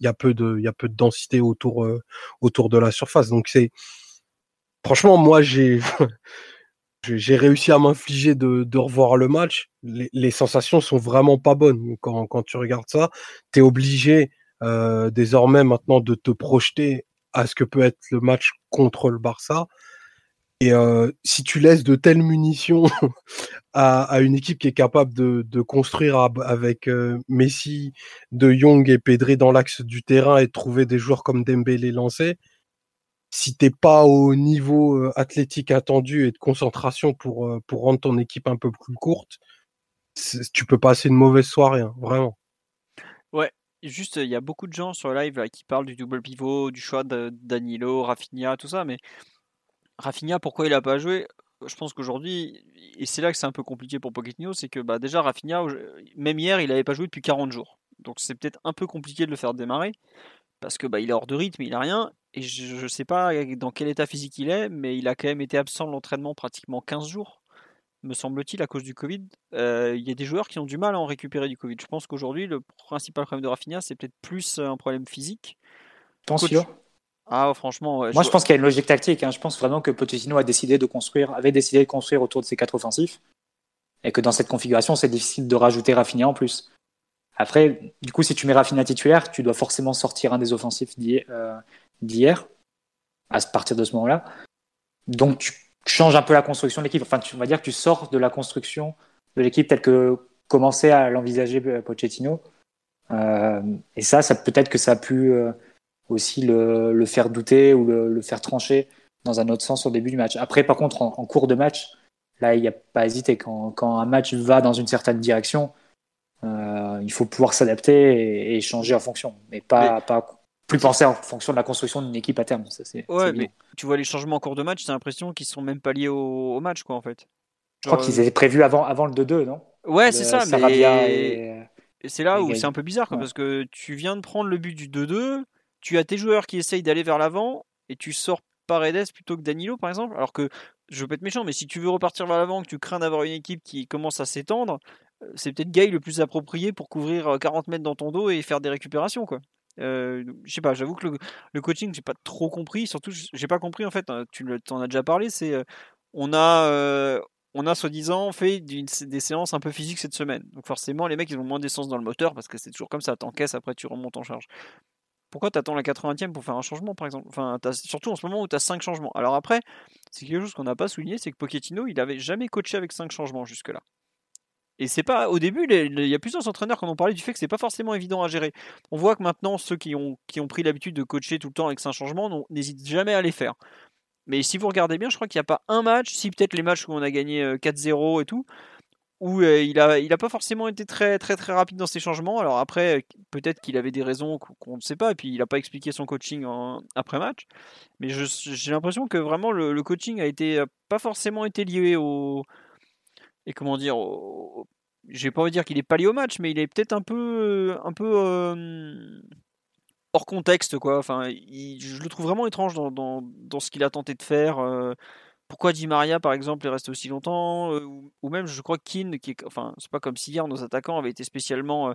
il y a peu de, y a peu de densité autour, euh, autour de la surface. Donc c'est, franchement, moi j'ai, réussi à m'infliger de, revoir le match. Les, les, sensations sont vraiment pas bonnes quand, quand tu regardes ça. Tu es obligé euh, désormais maintenant de te projeter à ce que peut être le match contre le Barça. Et euh, si tu laisses de telles munitions à, une équipe qui est capable de, construire avec euh, Messi, De Jong et Pedri dans l'axe du terrain et de trouver des joueurs comme Dembélé lancés, si t'es pas au niveau euh, athlétique attendu et de concentration pour, pour rendre ton équipe un peu plus courte, tu peux passer une mauvaise soirée, hein, vraiment. Ouais, juste, il y a beaucoup de gens sur live qui parlent du double pivot, du choix de Danilo, Rafinha, tout ça, mais Rafinha, pourquoi il n'a pas joué? Je pense qu'aujourd'hui, et c'est là que c'est un peu compliqué pour Pochettino, c'est que bah, déjà Rafinha, même hier, il n'avait pas joué depuis 40 jours. Donc c'est peut-être un peu compliqué de le faire démarrer parce que bah, il est hors de rythme, il n'a rien. Et je ne sais pas dans quel état physique il est, mais il a quand même été absent de l'entraînement pratiquement 15 jours, me semble-t-il, à cause du Covid. Euh, il y a des joueurs qui ont du mal à en récupérer du Covid. Je pense qu'aujourd'hui, le principal problème de Rafinha, c'est peut-être plus un problème physique. Attention. Ah, franchement. Moi, je, pense qu'il y a une logique tactique. Hein. Je pense vraiment que Pochettino a décidé de construire, avait décidé de construire autour de ses quatre offensifs. Et que dans cette configuration, c'est difficile de rajouter Rafinha en plus. Après, du coup, si tu mets Rafinha titulaire, tu dois forcément sortir un des offensifs euh, d'hier, à partir de ce moment-là. Donc, tu changes un peu la construction de l'équipe. Enfin, tu, on va dire que tu sors de la construction de l'équipe telle que commençait à l'envisager euh, Pochettino. Euh, et ça, ça peut-être que ça a pu aussi le, le faire douter ou le, le, faire trancher dans un autre sens au début du match. Après, par contre, en, en cours de match, là, il n'y a pas à hésiter. Quand, quand, un match va dans une certaine direction, euh, il faut pouvoir s'adapter et, et, changer en fonction, mais pas, mais... pas plus penser en fonction de la construction d'une équipe à terme. Ça, c'est, ouais, mais tu vois les changements en cours de match, c'est l'impression qu'ils sont même pas liés au, au match, quoi, en fait. Je crois qu'ils étaient prévus avant, avant le 2-2, non? Ouais, c'est ça, Sarabia mais et... c'est là où c'est un peu bizarre, quoi, ouais. parce que tu viens de prendre le but du 2-2, tu as tes joueurs qui essayent d'aller vers l'avant et tu sors Paredes plutôt que Danilo par exemple, alors que je veux pas être méchant, mais si tu veux repartir vers l'avant, que tu crains d'avoir une équipe qui commence à s'étendre, euh, c'est peut-être Gay le plus approprié pour couvrir 40 mètres dans ton dos et faire des récupérations, quoi. Euh, je sais pas, j'avoue que le, le coaching, j'ai pas trop compris. Surtout, j'ai pas compris en fait. hein, Tu t'en as déjà parlé. C'est euh, on a euh, a soi-disant fait des séances un peu physiques cette semaine. Donc forcément, les mecs ils ont moins d'essence dans le moteur parce que c'est toujours comme ça. T'encaisses après tu remontes en charge. Pourquoi t'attends la 80e pour faire un changement par exemple? Enfin, surtout en ce moment où tu as 5 changements. Alors après, c'est quelque chose qu'on n'a pas souligné, c'est que Pochettino il avait jamais coaché avec 5 changements jusque-là. Et c'est pas au début, il y a plusieurs entraîneurs qui en ont parlé du fait que c'est pas forcément évident à gérer. On voit que maintenant ceux qui ont, qui ont pris l'habitude de coacher tout le temps avec 5 changements n'hésitent jamais à les faire. Mais si vous regardez bien, je crois qu'il n'y a pas un match, si peut-être les matchs où on a gagné euh, 4-0 et tout, où euh, il a, il a pas forcément été très très très rapide dans ses changements. Alors après, euh, peut-être qu'il avait des raisons qu'on ne sait pas, et puis il n'a pas expliqué son coaching après match. Mais j'ai l'impression que vraiment le, coaching a été euh, pas forcément été lié au et comment dire, au- j'ai pas envie de dire qu'il est pas lié au match, mais il est peut-être un peu un peu hors contexte quoi. Enfin, je le trouve vraiment étrange dans, dans, ce qu'il a tenté de faire. Pourquoi Di Maria, par exemple, est resté aussi longtemps ou, même, je crois Keane, qui est, enfin, c'est pas comme si hier nos attaquants avaient été spécialement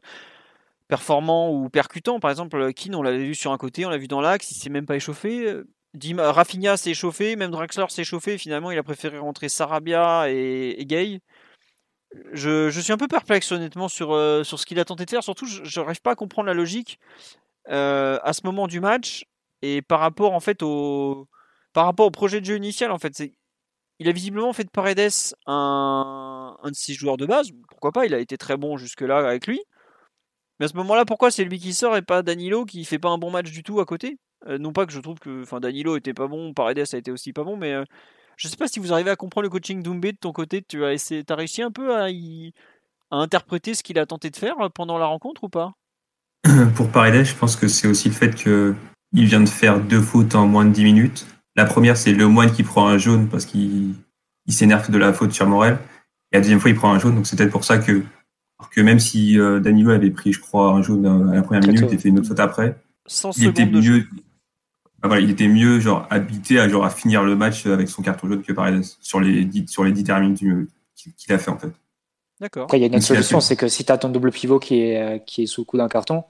performants ou percutants. Par exemple, Keane, on l'avait vu sur un côté, on l'a vu dans l'axe, il s'est même pas échauffé. Euh, Di Ma- Rafinha s'est échauffé, même Draxler s'est échauffé. Finalement, il a préféré rentrer Sarabia et, Gay. Je, je suis un peu perplexe honnêtement sur, sur ce qu'il a tenté de faire. Surtout, je n'arrive pas à comprendre la logique à ce moment du match et par rapport en fait au par rapport au projet de jeu initial en fait. Il a visiblement fait de Paredes un, de ses joueurs de base. Pourquoi pas Il a été très bon jusque-là avec lui. Mais à ce moment-là, pourquoi c'est lui qui sort et pas Danilo qui fait pas un bon match du tout à côté? Euh, Non pas que je trouve que enfin Danilo était pas bon, Paredes a été aussi pas bon, mais euh, je sais pas si vous arrivez à comprendre le coaching d'Oumbé de ton côté. Tu as essayé, as réussi un peu à, y- à interpréter ce qu'il a tenté de faire pendant la rencontre ou pas? Pour Paredes, je pense que c'est aussi le fait qu'il vient de faire deux fautes en moins de 10 minutes. La première, c'est Le Moine qui prend un jaune parce qu'il il s'énerve de la faute sur Morel. Et la deuxième fois, il prend un jaune. Donc c'est peut-être pour ça que, alors que même si euh, Danilo avait pris, je crois, un jaune à la première minute et fait une autre faute après, 100 il était mieux. Ah, voilà, il était mieux genre habité à genre à finir le match avec son carton jaune que Paredes sur les dix, sur les minutes qu'il a fait en fait. D'accord. Après, il y a une autre Donc, solution, c'est que si tu as ton double pivot qui est, euh, qui est sous le coup d'un carton,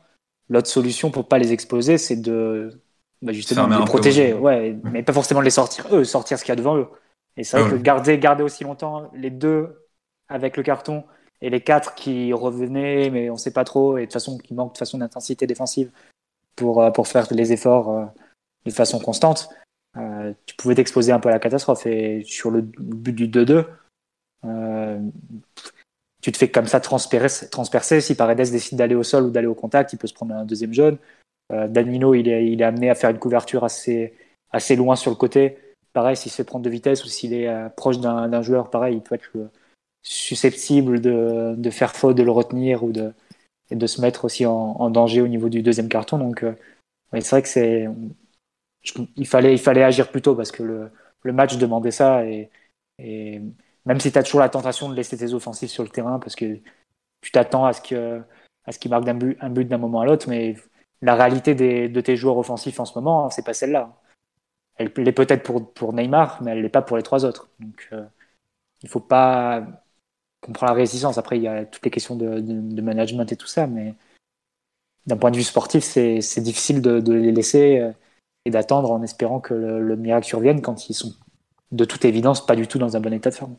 l'autre solution pour pas les exposer, c'est de bah, justement les peu, protéger. ouais. Ouais, mais pas forcément les sortir eux, sortir ce qu'il y a devant eux. Et c'est vrai Ah que garder, garder aussi longtemps les deux avec le carton et les quatre qui revenaient, mais on sait pas trop, et de toute façon qui manquent de façon d'intensité défensive pour, euh, pour faire les efforts euh, de façon constante, euh, tu pouvais t'exposer un peu à la catastrophe. Et sur le but du 2-2, euh, tu te fais comme ça transpercer, transpercer. Si Paredes décide d'aller au sol ou d'aller au contact, il peut se prendre un deuxième jaune. Euh, Danilo, il est, il est amené à faire une couverture assez, assez loin sur le côté. Pareil, s'il se fait prendre de vitesse ou s'il est euh, proche d'un joueur, pareil, il peut être euh, susceptible de, de faire faute, de le retenir ou de, et de se mettre aussi en, danger au niveau du deuxième carton. Donc, c'est vrai que c'est, il fallait, il fallait agir plus tôt parce que le, le match demandait ça et, et même si tu as toujours la tentation de laisser tes offensifs sur le terrain parce que tu t'attends à ce que à ce qu'ils marquent d'un but, un but d'un moment à l'autre, mais la réalité des, de tes joueurs offensifs en ce moment, c'est pas celle-là. Elle l'est peut-être pour, Neymar, mais elle l'est pas pour les trois autres. Donc, euh, il faut pas comprendre la résistance. Après, il y a toutes les questions de, management et tout ça, mais d'un point de vue sportif, c'est difficile de, de les laisser euh, et d'attendre en espérant que le, le miracle survienne quand ils sont de toute évidence pas du tout dans un bon état de forme.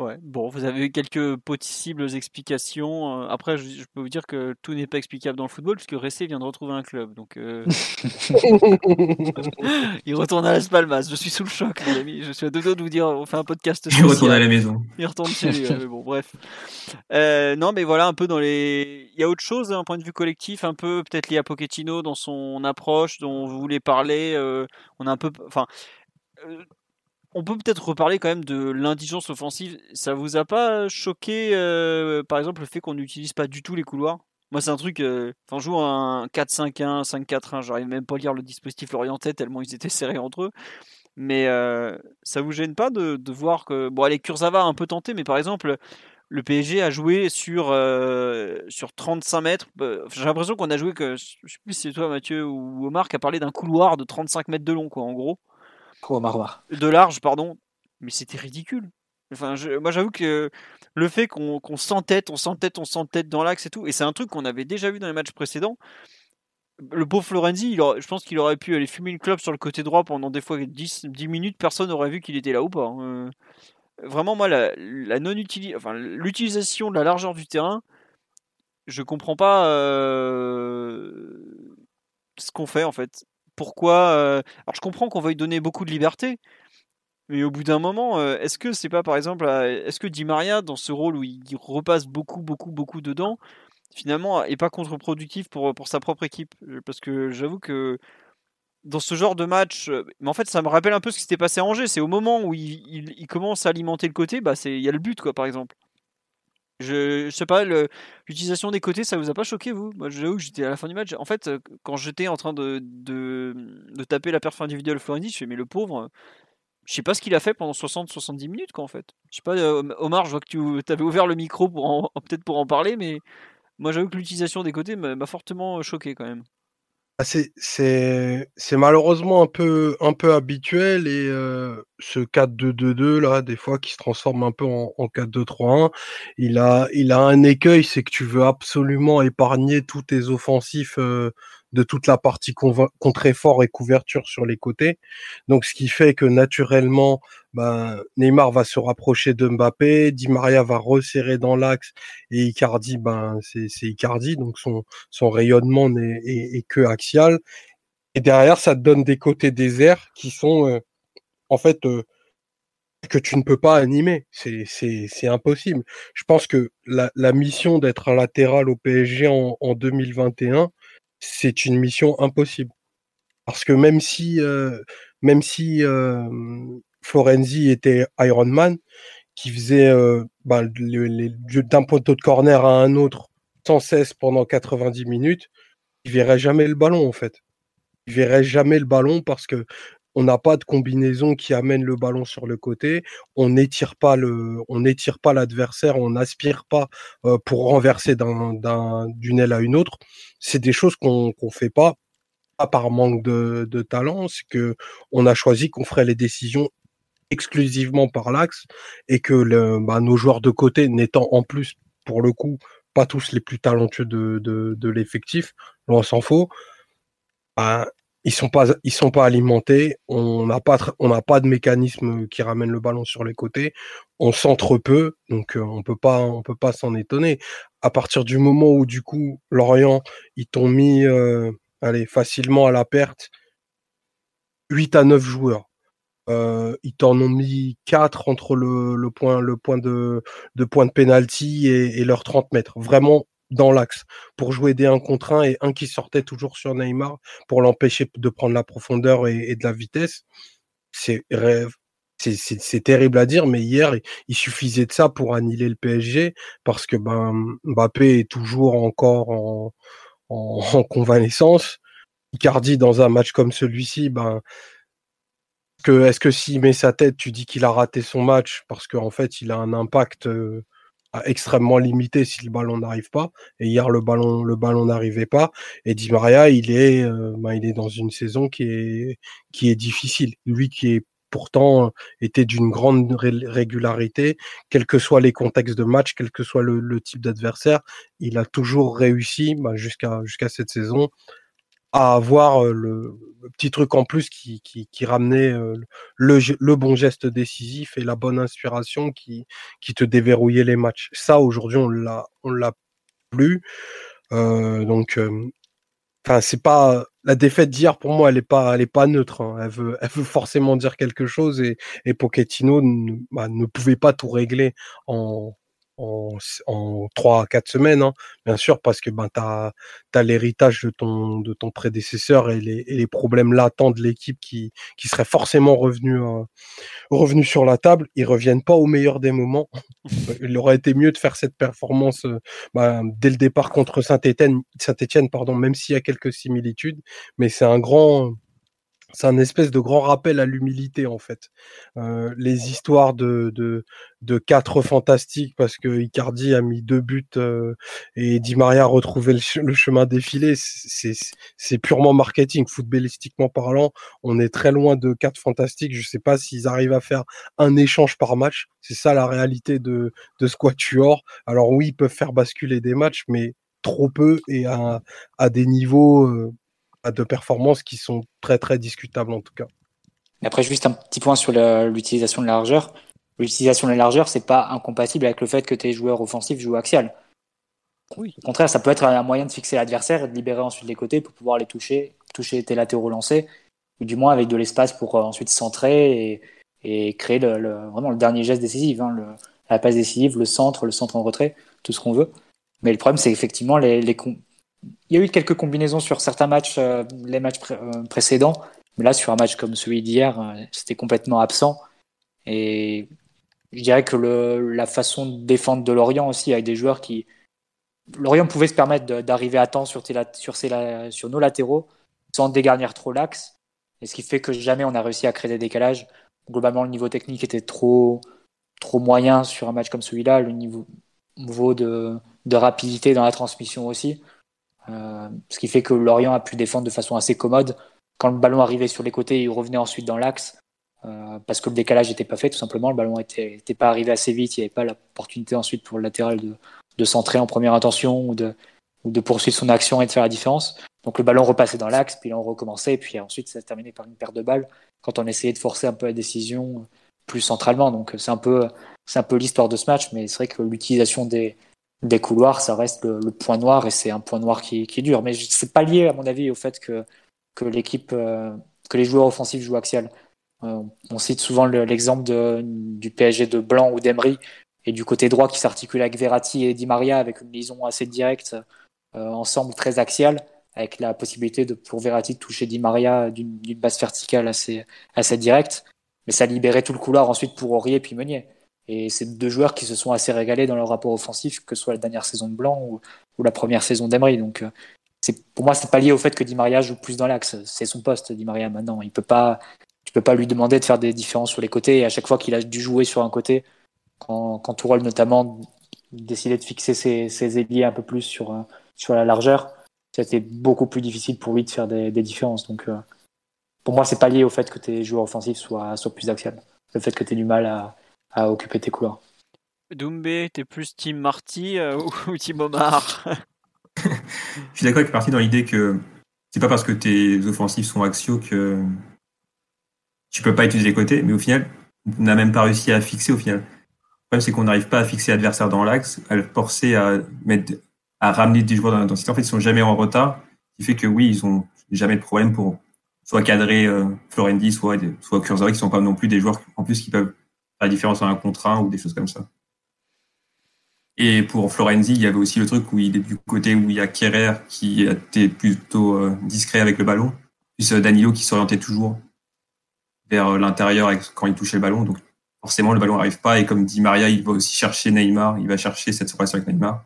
Ouais, bon, vous avez eu quelques possibles explications. Euh, Après, je, je peux vous dire que tout n'est pas explicable dans le football, puisque Ressé vient de retrouver un club. Donc, euh, il retourne à Las Palmas. Je suis sous le choc, les amis. Je suis à deux doigts de vous dire, on fait un podcast Il retourne spécial. à la maison. Il retourne chez lui. mais bon, bref. Euh, non, mais voilà, un peu dans les. Il y a autre chose, d'un point de vue collectif, un peu peut-être lié à Pochettino dans son approche, dont vous voulez parler. euh, on a un peu. Enfin. Euh, on peut peut-être reparler quand même de l'indigence offensive. Ça vous a pas choqué, euh, par exemple, le fait qu'on n'utilise pas du tout les couloirs? Moi, c'est un truc. euh, Enfin, je joue un 4-5-1, 5-4-1. J'arrive même pas à lire le dispositif orienté tellement ils étaient serrés entre eux. Mais euh, ça vous gêne pas de, voir que. Bon, allez, Kurzawa a un peu tenté, mais par exemple, le PSG a joué sur, euh, sur 35 mètres. Euh, J'ai l'impression qu'on a joué que. Je sais plus si c'est toi, Mathieu, ou Omar, qui a parlé d'un couloir de 35 mètres de long, quoi, en gros. De large, pardon, mais c'était ridicule. Enfin, moi j'avoue que le fait qu'on s'entête, on s'entête, on s'entête dans l'axe et tout, et c'est un truc qu'on avait déjà vu dans les matchs précédents. Le pauvre Florenzi, je pense qu'il aurait pu aller fumer une clope sur le côté droit pendant des fois 10, 10 minutes, personne n'aurait vu qu'il était là ou pas. hein. Vraiment, moi, la, l'utilisation de la largeur du terrain, je comprends pas euh, ce qu'on fait en fait. Pourquoi euh, Alors je comprends qu'on veuille donner beaucoup de liberté, mais au bout d'un moment, euh, est-ce que c'est pas par exemple, est-ce que Di Maria dans ce rôle où il repasse beaucoup, beaucoup, beaucoup dedans, finalement est pas contre-productif pour sa propre équipe? Parce que j'avoue que dans ce genre de match, euh, mais en fait ça me rappelle un peu ce qui s'était passé à Angers. C'est au moment où il commence à alimenter le côté, bah c'est il y a le but quoi par exemple. Je, sais pas, l'utilisation des côtés, ça vous a pas choqué, vous? Moi, j'avoue que j'étais à la fin du match. En fait, quand j'étais en train de, taper la perf individuelle Florenzi, je fais, mais le pauvre, je sais pas ce qu'il a fait pendant 60-70 minutes, quoi, en fait. Je sais pas, euh, Omar, je vois que tu avais ouvert le micro pour peut-être pour en parler, mais moi, j'avoue que l'utilisation des côtés m'a fortement choqué, quand même. Ah, c'est malheureusement un peu un peu habituel et euh, ce 4-2-2-2 là des fois qui se transforme un peu en, en 4-2-3-1 il a il a un écueil c'est que tu veux absolument épargner tous tes offensifs euh, de toute la partie contre-effort et couverture sur les côtés donc ce qui fait que naturellement ben, Neymar va se rapprocher de Mbappé Di Maria va resserrer dans l'axe et Icardi ben c'est Icardi donc son rayonnement n'est est, que axial. Et derrière, ça te donne des côtés déserts qui sont euh, en fait euh, que tu ne peux pas animer. C'est impossible. Je pense que la, mission d'être un latéral au PSG en 2021, c'est une mission impossible. Parce que même si euh, même si Florenzi était Iron Man, qui faisait euh, bah, d'un poteau de corner à un autre sans cesse pendant 90 minutes, il verrait jamais le ballon en fait. Il verrait jamais le ballon parce que on n'a pas de combinaison qui amène le ballon sur le côté. On n'étire pas l'adversaire, on n'aspire pas euh, pour renverser d'un, d'un, d'une aile à une autre. C'est des choses qu'on qu'on fait pas, pas par manque de, talent, c'est que on a choisi qu'on ferait les décisions exclusivement par l'axe et que bah, nos joueurs de côté n'étant en plus pour le coup pas tous les plus talentueux de, de, de l'effectif, loin s'en faut, bah, ils sont pas ils sont pas alimentés, on n'a pas on n'a pas de mécanisme qui ramène le ballon sur les côtés, on centre peu, donc euh, on peut pas on peut pas s'en étonner. À partir du moment où du coup Lorient ils t'ont mis euh, allez facilement à la perte 8 à 9 joueurs. Euh, ils t'en ont mis 4 entre le, point, le point de, de point de penalty et, et leurs 30 mètres. Vraiment dans l'axe pour jouer des 1 contre 1 et un qui sortait toujours sur Neymar pour l'empêcher de prendre la profondeur et, de la vitesse. C'est terrible à dire, mais hier, il, suffisait de ça pour annihiler le PSG parce que ben, Mbappé est toujours encore en, en, en convalescence. Icardi, dans un match comme celui-ci, ben, est-ce que s'il met sa tête, tu dis qu'il a raté son match parce qu'en fait, il a un impact euh, extrêmement limité si le ballon n'arrive pas. Et hier, le ballon, le ballon n'arrivait pas. Et Di Maria, il est, euh, ben, il est dans une saison qui est, qui est difficile. Lui qui est pourtant était d'une grande ré- régularité, quels que soient les contextes de match, quel que soit le, le type d'adversaire, il a toujours réussi ben, jusqu'à jusqu'à cette saison à avoir le, petit truc en plus qui, qui, qui ramenait le, le bon geste décisif et la bonne inspiration qui, qui te déverrouillait les matchs. Ça, aujourd'hui, on l'a, on l'a plus. Euh, donc, enfin, c'est pas la défaite d'hier pour moi, elle est pas, elle est pas neutre. hein. Elle veut, elle veut forcément dire quelque chose et, et Pochettino ne, bah, ne pouvait pas tout régler en en, en 3 à 4 semaines, hein, bien sûr, parce que ben, tu as, l'héritage de ton, de ton prédécesseur et les, et les problèmes latents de l'équipe qui, qui seraient forcément revenus, euh, revenus sur la table. Ils reviennent pas au meilleur des moments. Il aurait été mieux de faire cette performance euh, ben, dès le départ contre Saint-Etienne, Saint-Etienne pardon, même s'il y a quelques similitudes, mais c'est un grand c'est un espèce de grand rappel à l'humilité en fait. Euh, les histoires de, de, de quatre fantastiques parce que Icardi a mis deux buts euh, et Di Maria a retrouvé le, chemin défilé, c'est purement marketing, footballistiquement parlant. On est très loin de quatre fantastiques. Je sais pas s'ils arrivent à faire un échange par match. C'est ça la réalité de, de ce quatuor. Alors oui, ils peuvent faire basculer des matchs, mais trop peu et à, à des niveaux euh, de performances qui sont très très discutables en tout cas. Après, juste un petit point sur l'utilisation de la largeur. L'utilisation de la largeur, c'est pas incompatible avec le fait que tes joueurs offensifs jouent axial. Oui. Au contraire, ça peut être un moyen de fixer l'adversaire et de libérer ensuite les côtés pour pouvoir les toucher, toucher tes latéraux lancés, ou du moins avec de l'espace pour euh, ensuite centrer et, créer le, vraiment le dernier geste décisif, hein, la passe décisive, le centre, le centre en retrait, tout ce qu'on veut. Mais le problème, c'est effectivement les, les, il y a eu quelques combinaisons sur certains matchs, euh, les matchs euh, précédents, mais là, sur un match comme celui d'hier, euh, c'était complètement absent. Et je dirais que la façon de défendre de Lorient aussi, avec des joueurs qui. Lorient pouvait se permettre d'arriver à temps sur, nos latéraux sans dégarnir trop l'axe. Et ce qui fait que jamais on a réussi à créer des décalages. Globalement, le niveau technique était trop, moyen sur un match comme celui-là. Le niveau, de rapidité dans la transmission aussi. Euh, ce qui fait que Lorient a pu défendre de façon assez commode. Quand le ballon arrivait sur les côtés, il revenait ensuite dans l'axe. Euh, parce que le décalage n'était pas fait, tout simplement. Le ballon n'était pas arrivé assez vite. Il n'y avait pas l'opportunité ensuite pour le latéral de, centrer en première intention ou de, ou de poursuivre son action et de faire la différence. Donc le ballon repassait dans l'axe, puis on recommençait, et puis ensuite ça s'est terminé par une perte de balle quand on essayait de forcer un peu la décision plus centralement. Donc c'est un peu, un peu l'histoire de ce match, mais c'est vrai que l'utilisation des, des couloirs, ça reste le, point noir et c'est un point noir qui, qui est dur. Mais c'est pas lié, à mon avis, au fait que, que l'équipe, euh, que les joueurs offensifs jouent axial. Euh, on cite souvent l'exemple du PSG de Blanc ou d'Emery et du côté droit qui s'articule avec Verratti et Di Maria avec une liaison assez directe, euh, ensemble très axiale, avec la possibilité de, pour Verratti de toucher Di Maria d'une base verticale assez, assez directe. Mais ça libérait tout le couloir ensuite pour Aurier puis Meunier. Et c'est deux joueurs qui se sont assez régalés dans leur rapport offensif, que ce soit la dernière saison de Blanc ou, la première saison d'Emery. Donc, euh, pour moi, c'est pas lié au fait que Di Maria joue plus dans l'axe. C'est son poste, Di Maria, maintenant. Il peut pas, tu peux pas lui demander de faire des différences sur les côtés. Et à chaque fois qu'il a dû jouer sur un côté, quand, quand notamment décidait de fixer ses, ses ailiers un peu plus sur, euh, sur la largeur, c'était beaucoup plus difficile pour lui de faire des, différences. Donc, euh, pour moi, c'est pas lié au fait que tes joueurs offensifs soient, soient plus axial. Le fait que tu aies du mal à, à occuper tes couleurs. Doumbé, t'es plus Team Marty euh, ou Team Omar? Je suis d'accord avec Marty dans l'idée que c'est pas parce que tes offensifs sont axiaux que tu peux pas utiliser les côtés, mais au final, on n'a même pas réussi à fixer au final. Le problème, c'est qu'on n'arrive pas à fixer l'adversaire dans l'axe, à le forcer à mettre, à ramener des joueurs dans l'intensité. En fait, ils sont jamais en retard, ce qui fait que oui, ils ont jamais de problème pour soit cadrer euh, Florendi, soit, soit Kurzawa, qui sont pas non plus des joueurs en plus qui peuvent la différence en un contre un ou des choses comme ça. Et pour Florenzi, il y avait aussi le truc où il est du côté où il y a Kerrer qui était plutôt euh, discret avec le ballon, puis euh, Danilo qui s'orientait toujours vers euh, l'intérieur quand il touchait le ballon. Donc forcément, le ballon n'arrive pas. Et comme dit Maria, il va aussi chercher Neymar, il va chercher cette séparation avec Neymar.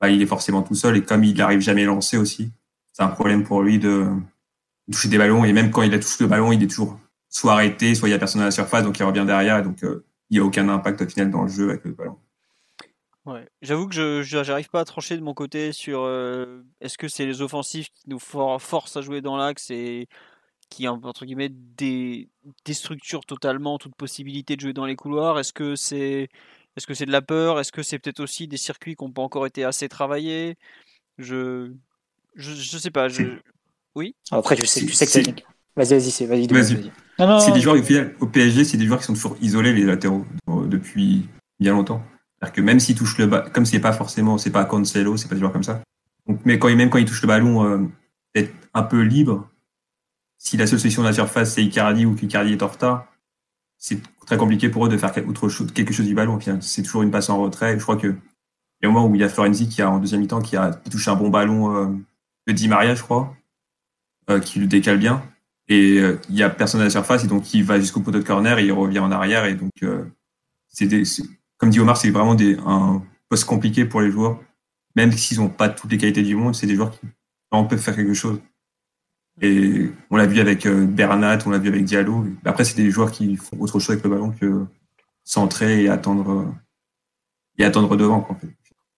Bah, il est forcément tout seul. Et comme il n'arrive jamais à lancer aussi, c'est un problème pour lui de toucher des ballons. Et même quand il a touché le ballon, il est toujours soit arrêté, soit il y a personne à la surface, donc il revient derrière, et donc euh, il n'y a aucun impact au final dans le jeu avec le ballon. Ouais. J'avoue que je n'arrive pas à trancher de mon côté sur euh, est-ce que c'est les offensifs qui nous forcent à jouer dans l'axe et qui entre guillemets des, déstructurent totalement toute possibilité de jouer dans les couloirs? Est-ce que c'est est-ce que c'est de la peur? Est-ce que c'est peut-être aussi des circuits qui n'ont pas encore été assez travaillés? Je je, je sais pas. Je... Oui? Après, je sais, tu sais que Vas-y, vas-y, vas-y. Vas c'est des joueurs, au PSG, c'est des joueurs qui sont toujours isolés, les latéraux, euh, depuis bien longtemps. C'est-à-dire que même s'ils touchent le ballon, comme c'est pas forcément, c'est pas Cancelo, c'est pas des joueurs comme ça. Donc, mais quand, même quand ils touchent le ballon, euh, être un peu libre, si la seule solution de la surface, c'est Icardi ou qu'Icardi est en retard, c'est très compliqué pour eux de faire autre chose, quelque chose du ballon. C'est toujours une passe en retrait. Je crois que il y a un moment où il y a Florenzi qui a, en deuxième mi-temps, qui a touché un bon ballon euh, de Di Maria, je crois, euh, qui le décale bien et euh, il y a personne à la surface et donc il va jusqu'au poteau de corner et il revient en arrière et donc euh, c'est comme dit Omar c'est vraiment des, un poste compliqué pour les joueurs même s'ils n'ont pas toutes les qualités du monde c'est des joueurs qui peuvent faire quelque chose Et on l'a vu avec euh, Bernat, on l'a vu avec Diallo. Après, c'est des joueurs qui font autre chose avec le ballon que centrer et attendre, et attendre devant. Quoi, en fait.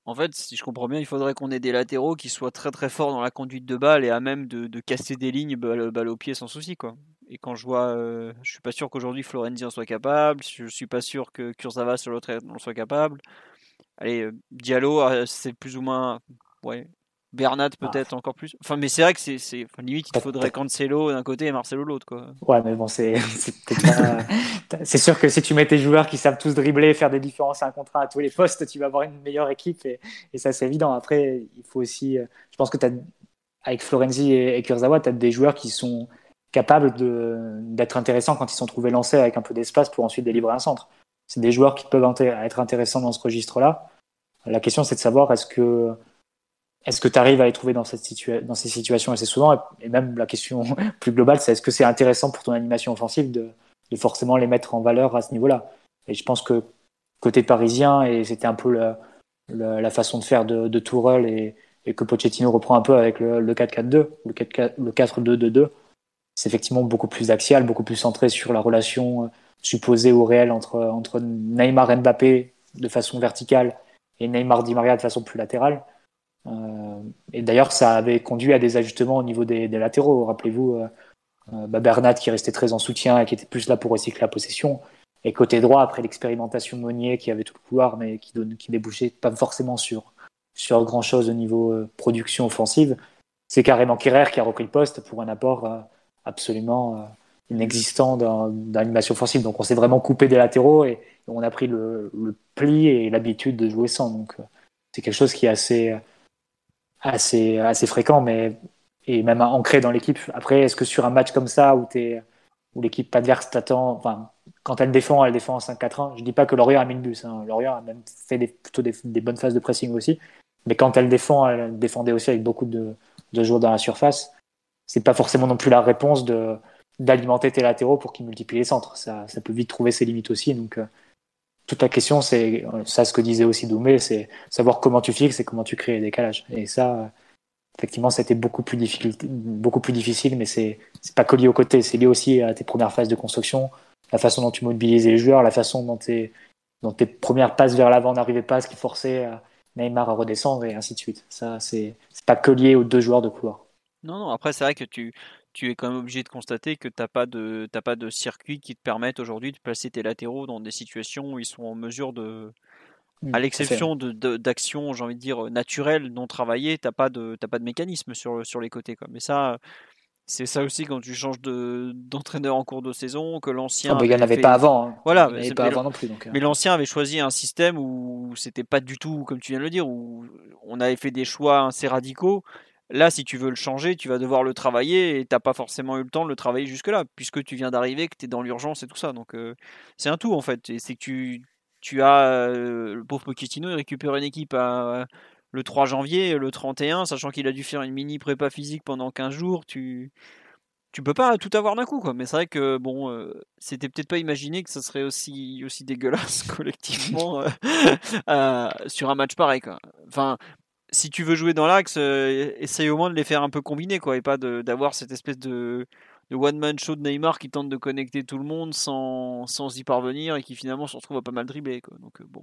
En fait, si je comprends bien, il faudrait qu'on ait des latéraux qui soient très très forts dans la conduite de balle et à même de, casser des lignes balle, balle, au pied sans souci. Quoi. Et quand je vois, euh, je suis pas sûr qu'aujourd'hui Florenzi en soit capable, je suis pas sûr que Kurzawa sur l'autre en soit capable. Allez, euh, Diallo, euh, c'est plus ou moins. Ouais. Bernat Ah. peut-être encore plus. Enfin, mais c'est vrai que c'est, limite il faudrait Cancelo d'un côté et Marcelo de l'autre, quoi. Ouais, mais bon, c'est pas- c'est sûr que si tu mets tes joueurs qui savent tous dribbler, faire des différences à un contrat à tous les postes, tu vas avoir une meilleure équipe et, et ça c'est évident. Après, il faut aussi, euh, je pense que t'as, avec Florenzi et, et Kurzawa, tu as des joueurs qui sont capables de, d'être intéressants quand ils sont trouvés lancés avec un peu d'espace pour ensuite délivrer un centre. C'est des joueurs qui peuvent être intéressants dans ce registre-là. La question c'est de savoir est-ce que est-ce que tu arrives à les trouver dans, cette situa- dans ces situations assez souvent? Et, même la question plus globale, c'est est-ce que c'est intéressant pour ton animation offensive de, de forcément les mettre en valeur à ce niveau-là? Et je pense que côté parisien, et c'était un peu la, la, la façon de faire de, de et, et que Pochettino reprend un peu avec le, le 4-4-2, le 4-4 le 4-2-2-2, c'est effectivement beaucoup plus axial, beaucoup plus centré sur la relation euh, supposée ou réelle entre, entre Neymar Mbappé de façon verticale et Neymar Di Maria de façon plus latérale. Euh, et d'ailleurs, ça avait conduit à des ajustements au niveau des, latéraux. Rappelez-vous, euh, euh, bah Bernat qui restait très en soutien et qui était plus là pour recycler la possession. Et côté droit, après l'expérimentation Monnier qui avait tout le couloir, mais qui, donne, qui débouchait pas forcément sur, sur grand chose au niveau euh, production offensive, c'est carrément Kerrer qui a repris le poste pour un apport absolument euh, inexistant d'animation offensive. Donc on s'est vraiment coupé des latéraux et, on a pris le, le pli et l'habitude de jouer sans. Donc c'est quelque chose qui est assez, assez, fréquent, mais et même ancré dans l'équipe. Après, est-ce que sur un match comme ça où, où l'équipe adverse t'attend, enfin, quand elle défend, elle défend en 5-4-1. Je dis pas que Lorient a mis le bus. Hein. A même fait plutôt des, bonnes phases de pressing aussi. Mais quand elle défend, elle défendait aussi avec beaucoup de, de joueurs dans la surface. C'est pas forcément non plus la réponse d'alimenter tes latéraux pour qu'ils multiplient les centres. Ça, ça peut vite trouver ses limites aussi. Donc, euh, toute la question, c'est ça, ce que disait aussi Doumé, c'est savoir comment tu fixes et comment tu crées les décalages. Et ça, effectivement, c'était beaucoup plus beaucoup plus difficile, mais c'est pas que lié au côté, c'est lié aussi à tes premières phases de construction, la façon dont tu mobilisais les joueurs, la façon dont tes, dont tes premières passes vers l'avant n'arrivaient pas, ce qui forçait euh, Neymar à redescendre et ainsi de suite. Ça, c'est pas que lié aux deux joueurs de couloir. Non, non, après, c'est vrai que tu, tu es quand même obligé de constater que tu n'as pas, de- t'as pas de circuit qui te permette aujourd'hui de placer tes latéraux dans des situations où ils sont en mesure de. Mm, À l'exception d'actions, j'ai envie de dire, naturelles, non travaillées, tu n'as pas, de- t'as pas de mécanisme sur, sur les côtés. Quoi. Mais ça, c'est ça aussi quand tu changes de, d'entraîneur en cours de saison, que l'ancien. Ah, mais il n'y en avait fait- pas avant. hein. Voilà, il n'y en mais avait pas mais avant non plus. Donc, euh. Mais l'ancien avait choisi un système où c'était pas du tout, comme tu viens de le dire, où on avait fait des choix assez radicaux. Là, si tu veux le changer, tu vas devoir le travailler et t'as pas forcément eu le temps de le travailler jusque-là, puisque tu viens d'arriver, que tu es dans l'urgence et tout ça. Donc, euh, c'est un tout en fait. C'est que tu, tu as euh, le pauvre Pochettino, il récupère une équipe le 3 janvier, le 31, sachant qu'il a dû faire une mini prépa physique pendant 15 jours. Tu tu peux pas tout avoir d'un coup quoi mais c'est vrai que bon euh, c'était peut-être pas imaginé que ça serait aussi aussi dégueulasse collectivement sur un match pareil quoi enfin si tu veux jouer dans l'axe euh, essaye au moins de les faire un peu combiner quoi et pas d'avoir cette espèce de de one man show de Neymar qui tente de connecter tout le monde sans, sans y parvenir et qui finalement se retrouve à pas mal dribbler quoi donc euh, bon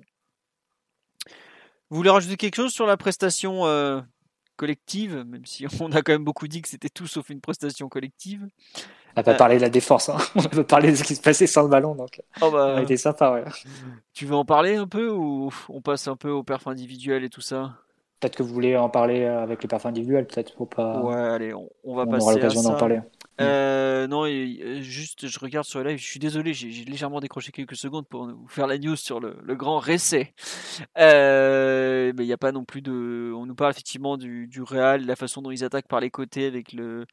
vous voulez rajouter quelque chose sur la prestation euh, collective, même si on a quand même beaucoup dit que c'était tout sauf une prestation collective. On n'a pas Euh. parlé de la défense, hein. on a pas parlé de ce qui se passait sans le ballon, donc Oh ça bah, a été sympa. Ouais. tu veux en parler un peu ou on passe un peu au perf individuel et tout ça? Peut-être que vous voulez en parler euh, avec les parfums individuels, peut-être pour pas. Ouais, allez, on, on va on passer aura à l'occasion d'en parler. Euh, non, et, euh, juste, je regarde sur le live, je suis désolé, j'ai j'ai légèrement décroché quelques secondes pour vous faire la news sur le, le grand récès. Euh, mais il n'y a pas non plus de. On nous parle effectivement du, du Real, la façon dont ils attaquent par les côtés avec le,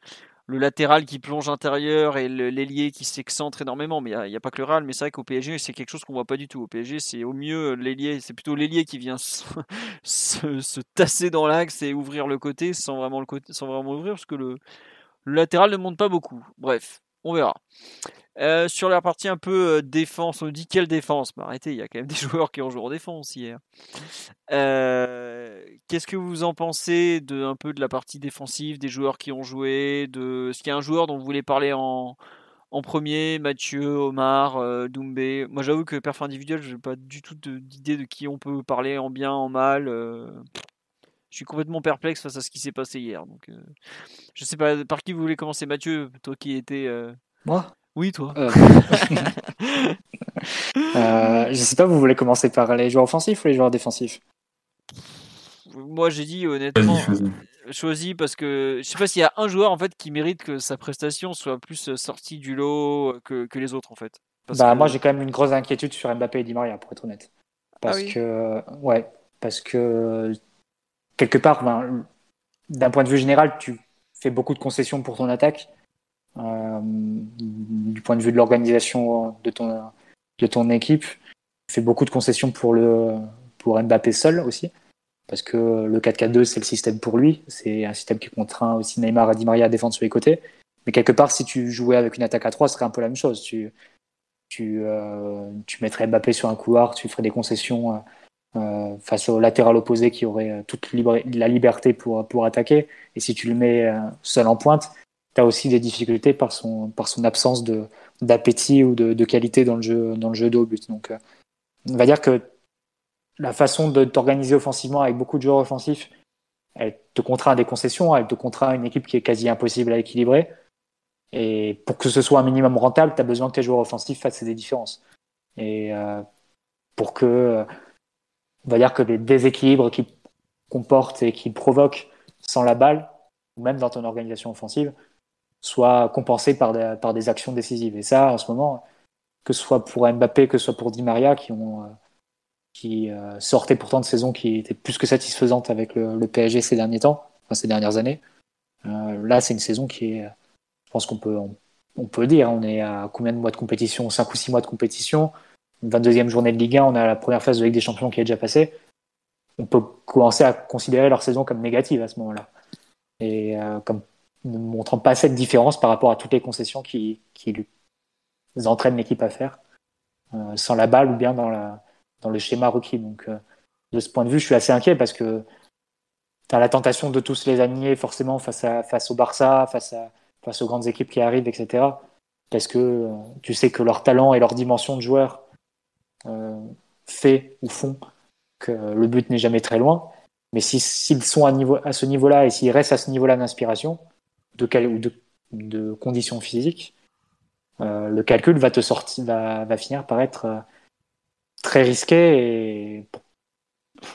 le latéral qui plonge intérieur et l'ailier qui s'excentre énormément. Mais il n'y a, pas que le Real, mais c'est vrai qu'au PSG, c'est quelque chose qu'on voit pas du tout. Au PSG, c'est au mieux l'ailier, c'est plutôt l'ailier qui vient se, se, se tasser dans l'axe et ouvrir le côté sans vraiment, le ouvrir, parce que le latéral ne monte pas beaucoup. Bref. On verra. Euh, sur la partie un peu euh, défense, on dit quelle défense? Bah, Arrêtez, il y a quand même des joueurs qui ont joué en défense hier. Euh, Qu'est-ce que vous en pensez de un peu de la partie défensive, des joueurs qui ont joué de... Est-ce qu'il y a un joueur dont vous voulez parler en, premier? Mathieu, Omar, Doumbé? Moi j'avoue que perf individuel, je n'ai pas du tout d'idée de, qui on peut parler en bien, en mal. Euh, je suis complètement perplexe face à ce qui s'est passé hier. Donc, euh, je sais pas par qui vous voulez commencer, Mathieu, toi qui étais. Moi? Oui, toi. Euh, je sais pas, vous voulez commencer par les joueurs offensifs ou les joueurs défensifs? Moi j'ai dit honnêtement. Choisi parce que je sais pas s'il y a un joueur en fait qui mérite que sa prestation soit plus sortie du lot que, que les autres en fait. Parce Bah que- moi j'ai quand même une grosse inquiétude sur Mbappé et Di Maria pour être honnête. Parce Ah oui. que ouais, parce que quelque part, ben, d'un point de vue général, tu fais beaucoup de concessions pour ton attaque. Euh, du point de vue de l'organisation de ton de ton équipe, tu fais beaucoup de concessions pour le pour Mbappé seul aussi. Parce que le 4-4-2, c'est le système pour lui. C'est un système qui contraint aussi Neymar et Di Maria à défendre sur les côtés. Mais quelque part, si tu jouais avec une attaque à 3, ce serait un peu la même chose. Tu, tu, euh, tu mettrais Mbappé sur un couloir, tu ferais des concessions euh, face au latéral opposé qui aurait euh, toute la liberté pour, pour attaquer. Et si tu le mets euh, seul en pointe, tu as aussi des difficultés par son, par son absence de- d'appétit ou de, de qualité dans le jeu, dans le jeu de haut but. Donc, euh, on va dire que la façon de t'organiser offensivement avec beaucoup de joueurs offensifs, elle te contraint à des concessions, elle te contraint à une équipe qui est quasi impossible à équilibrer. Et pour que ce soit un minimum rentable, tu as besoin que tes joueurs offensifs fassent des différences. Et pour que, on va dire que les déséquilibres qu'ils comportent et qu'ils provoquent sans la balle, ou même dans ton organisation offensive, soient compensés par des, par des actions décisives. Et ça, en ce moment, que ce soit pour Mbappé, que ce soit pour Di Maria, qui ont, euh, qui euh, sortaient pourtant de saison qui était plus que satisfaisante avec le, PSG ces derniers temps, enfin ces dernières années. Euh, là, c'est une saison qui est, je pense qu'on peut, on, peut dire, on est à combien de mois de compétition? 5 ou 6 mois de compétition. Une 22e journée de Ligue 1, on a la première phase de Ligue des Champions qui est déjà passée. On peut commencer à considérer leur saison comme négative à ce moment-là. Et euh, comme ne montrant pas cette différence par rapport à toutes les concessions qui, entraînent l'équipe à faire, euh, sans la balle ou bien dans, le schéma requis. Donc, euh, de ce point de vue, je suis assez inquiet parce que tu as la tentation de tous les aligner forcément face, au Barça, face, face aux grandes équipes qui arrivent, etc. Parce que tu sais que leur talent et leur dimension de joueur fait ou font que le but n'est jamais très loin. Mais si- s'ils sont à, ce niveau-là et s'ils restent à ce niveau-là d'inspiration de, ou de, conditions physiques, euh, le calcul va te sortir, va, va finir par être euh, très risqué et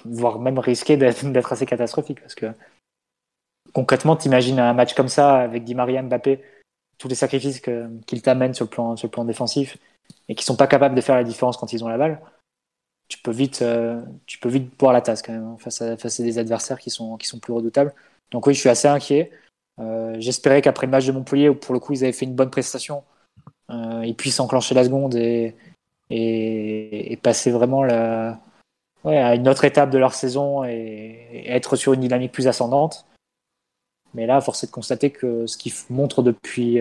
voire même risqué d'être assez catastrophique parce que concrètement, t'imagines un match comme ça avec Di Maria, Mbappé, tous les sacrifices le plan sur le plan défensif et qui sont pas capables de faire la différence quand ils ont la balle. Tu peux vite euh, tu peux vite boire la tasse quand même hein, face à face à des adversaires qui sont qui sont plus redoutables. Donc oui, je suis assez inquiet. Euh, J'espérais qu'après le match de Montpellier, où pour le coup ils avaient fait une bonne prestation, euh, ils puissent enclencher la seconde et, et, et passer vraiment la, ouais, à une autre étape de leur saison et, être sur une dynamique plus ascendante. Mais là, force est de constater que ce qu'ils montrent depuis,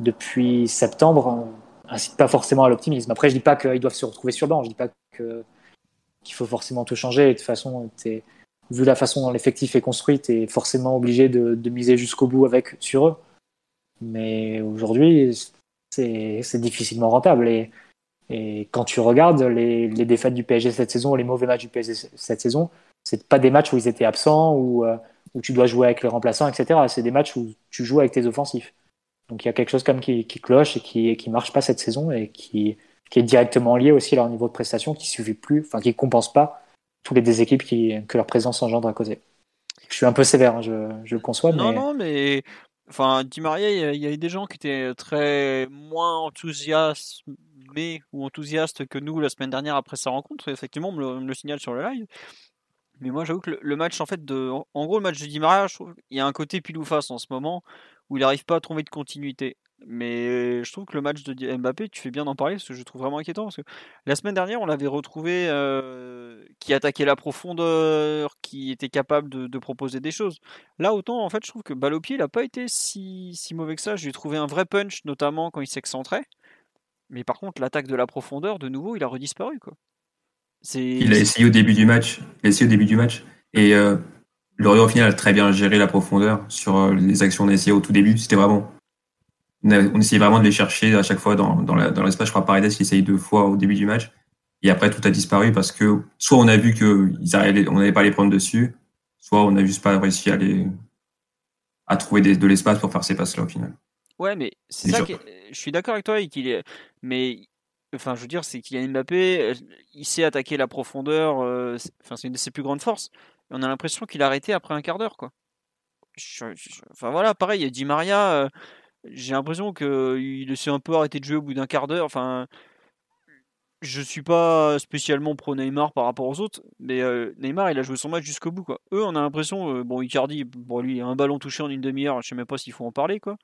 depuis septembre incite pas forcément à l'optimisme. Après, je dis pas qu'ils doivent se retrouver sur le banc, je dis pas qu'il faut forcément tout changer. De toute façon, vu la façon dont l'effectif est construit, tu es forcément obligé de, miser jusqu'au bout avec sur eux. Mais aujourd'hui, c'est difficilement rentable. Et, quand tu regardes les, défaites du PSG cette saison, les mauvais matchs du PSG cette saison, c'est pas des matchs où ils étaient absents, ou euh, où tu dois jouer avec les remplaçants, etc. C'est des matchs où tu joues avec tes offensifs. Donc il y a quelque chose comme qui, qui cloche et qui qui marche pas cette saison et qui, qui est directement lié aussi à leur niveau de prestation, qui suffit plus, enfin qui compense pas tous les déséquipes qui, que leur présence engendre à côté. Je suis un peu sévère, hein, je, je le conçois, Non, mais non, mais enfin, Di Maria, il y, y a eu des gens qui étaient très moins enthousiasmés ou enthousiastes que nous la semaine dernière après sa rencontre. Effectivement, on me le, on me le signale sur le live. Mais moi, j'avoue que le, match, en fait, de, en gros, le match de Di Maria, je trouve, il y a un côté pile ou face en ce moment où il n'arrive pas à trouver de continuité. Mais je trouve que le match de Mbappé, tu fais bien d'en parler parce que je trouve vraiment inquiétant. Parce que la semaine dernière, on l'avait retrouvé euh, qui attaquait la profondeur, qui était capable de, proposer des choses. Là, autant, en fait, je trouve que balle il n'a pas été si, si mauvais que ça. J'ai trouvé un vrai punch, notamment quand il s'excentrait. Mais par contre, l'attaque de la profondeur, de nouveau, il a redisparu. Quoi. Il a essayé au début du match. Il a essayé au début du match. Et euh, Lorient, au final, a très bien géré la profondeur sur euh, les actions qu'on a essayé au tout début. C'était vraiment. On essayait vraiment de les chercher à chaque fois dans, dans l'espace. je crois Paredes qui essayé deux fois au début du match. Et après, tout a disparu parce que soit on a vu qu'on n'allait pas les prendre dessus, soit on n'a juste pas réussi à, les, à trouver de l'espace pour faire ces passes-là au final. Ouais, mais c'est ça que je suis d'accord avec toi, qu'il est... mais enfin, je veux dire, c'est qu'il a Mbappé, euh, il sait attaquer la profondeur, euh, enfin, c'est une de ses plus grandes forces. on a l'impression qu'il a arrêté après un quart d'heure, quoi. enfin voilà, pareil, il y a Di Maria, euh, j'ai l'impression qu'il s'est un peu arrêté de jouer au bout d'un quart d'heure. Enfin, je suis pas spécialement pro Neymar par rapport aux autres, mais Neymar il a joué son match jusqu'au bout quoi. Eux on a l'impression, bon Icardi, bon lui un ballon touché en une demi-heure, je sais même pas s'il faut en parler quoi.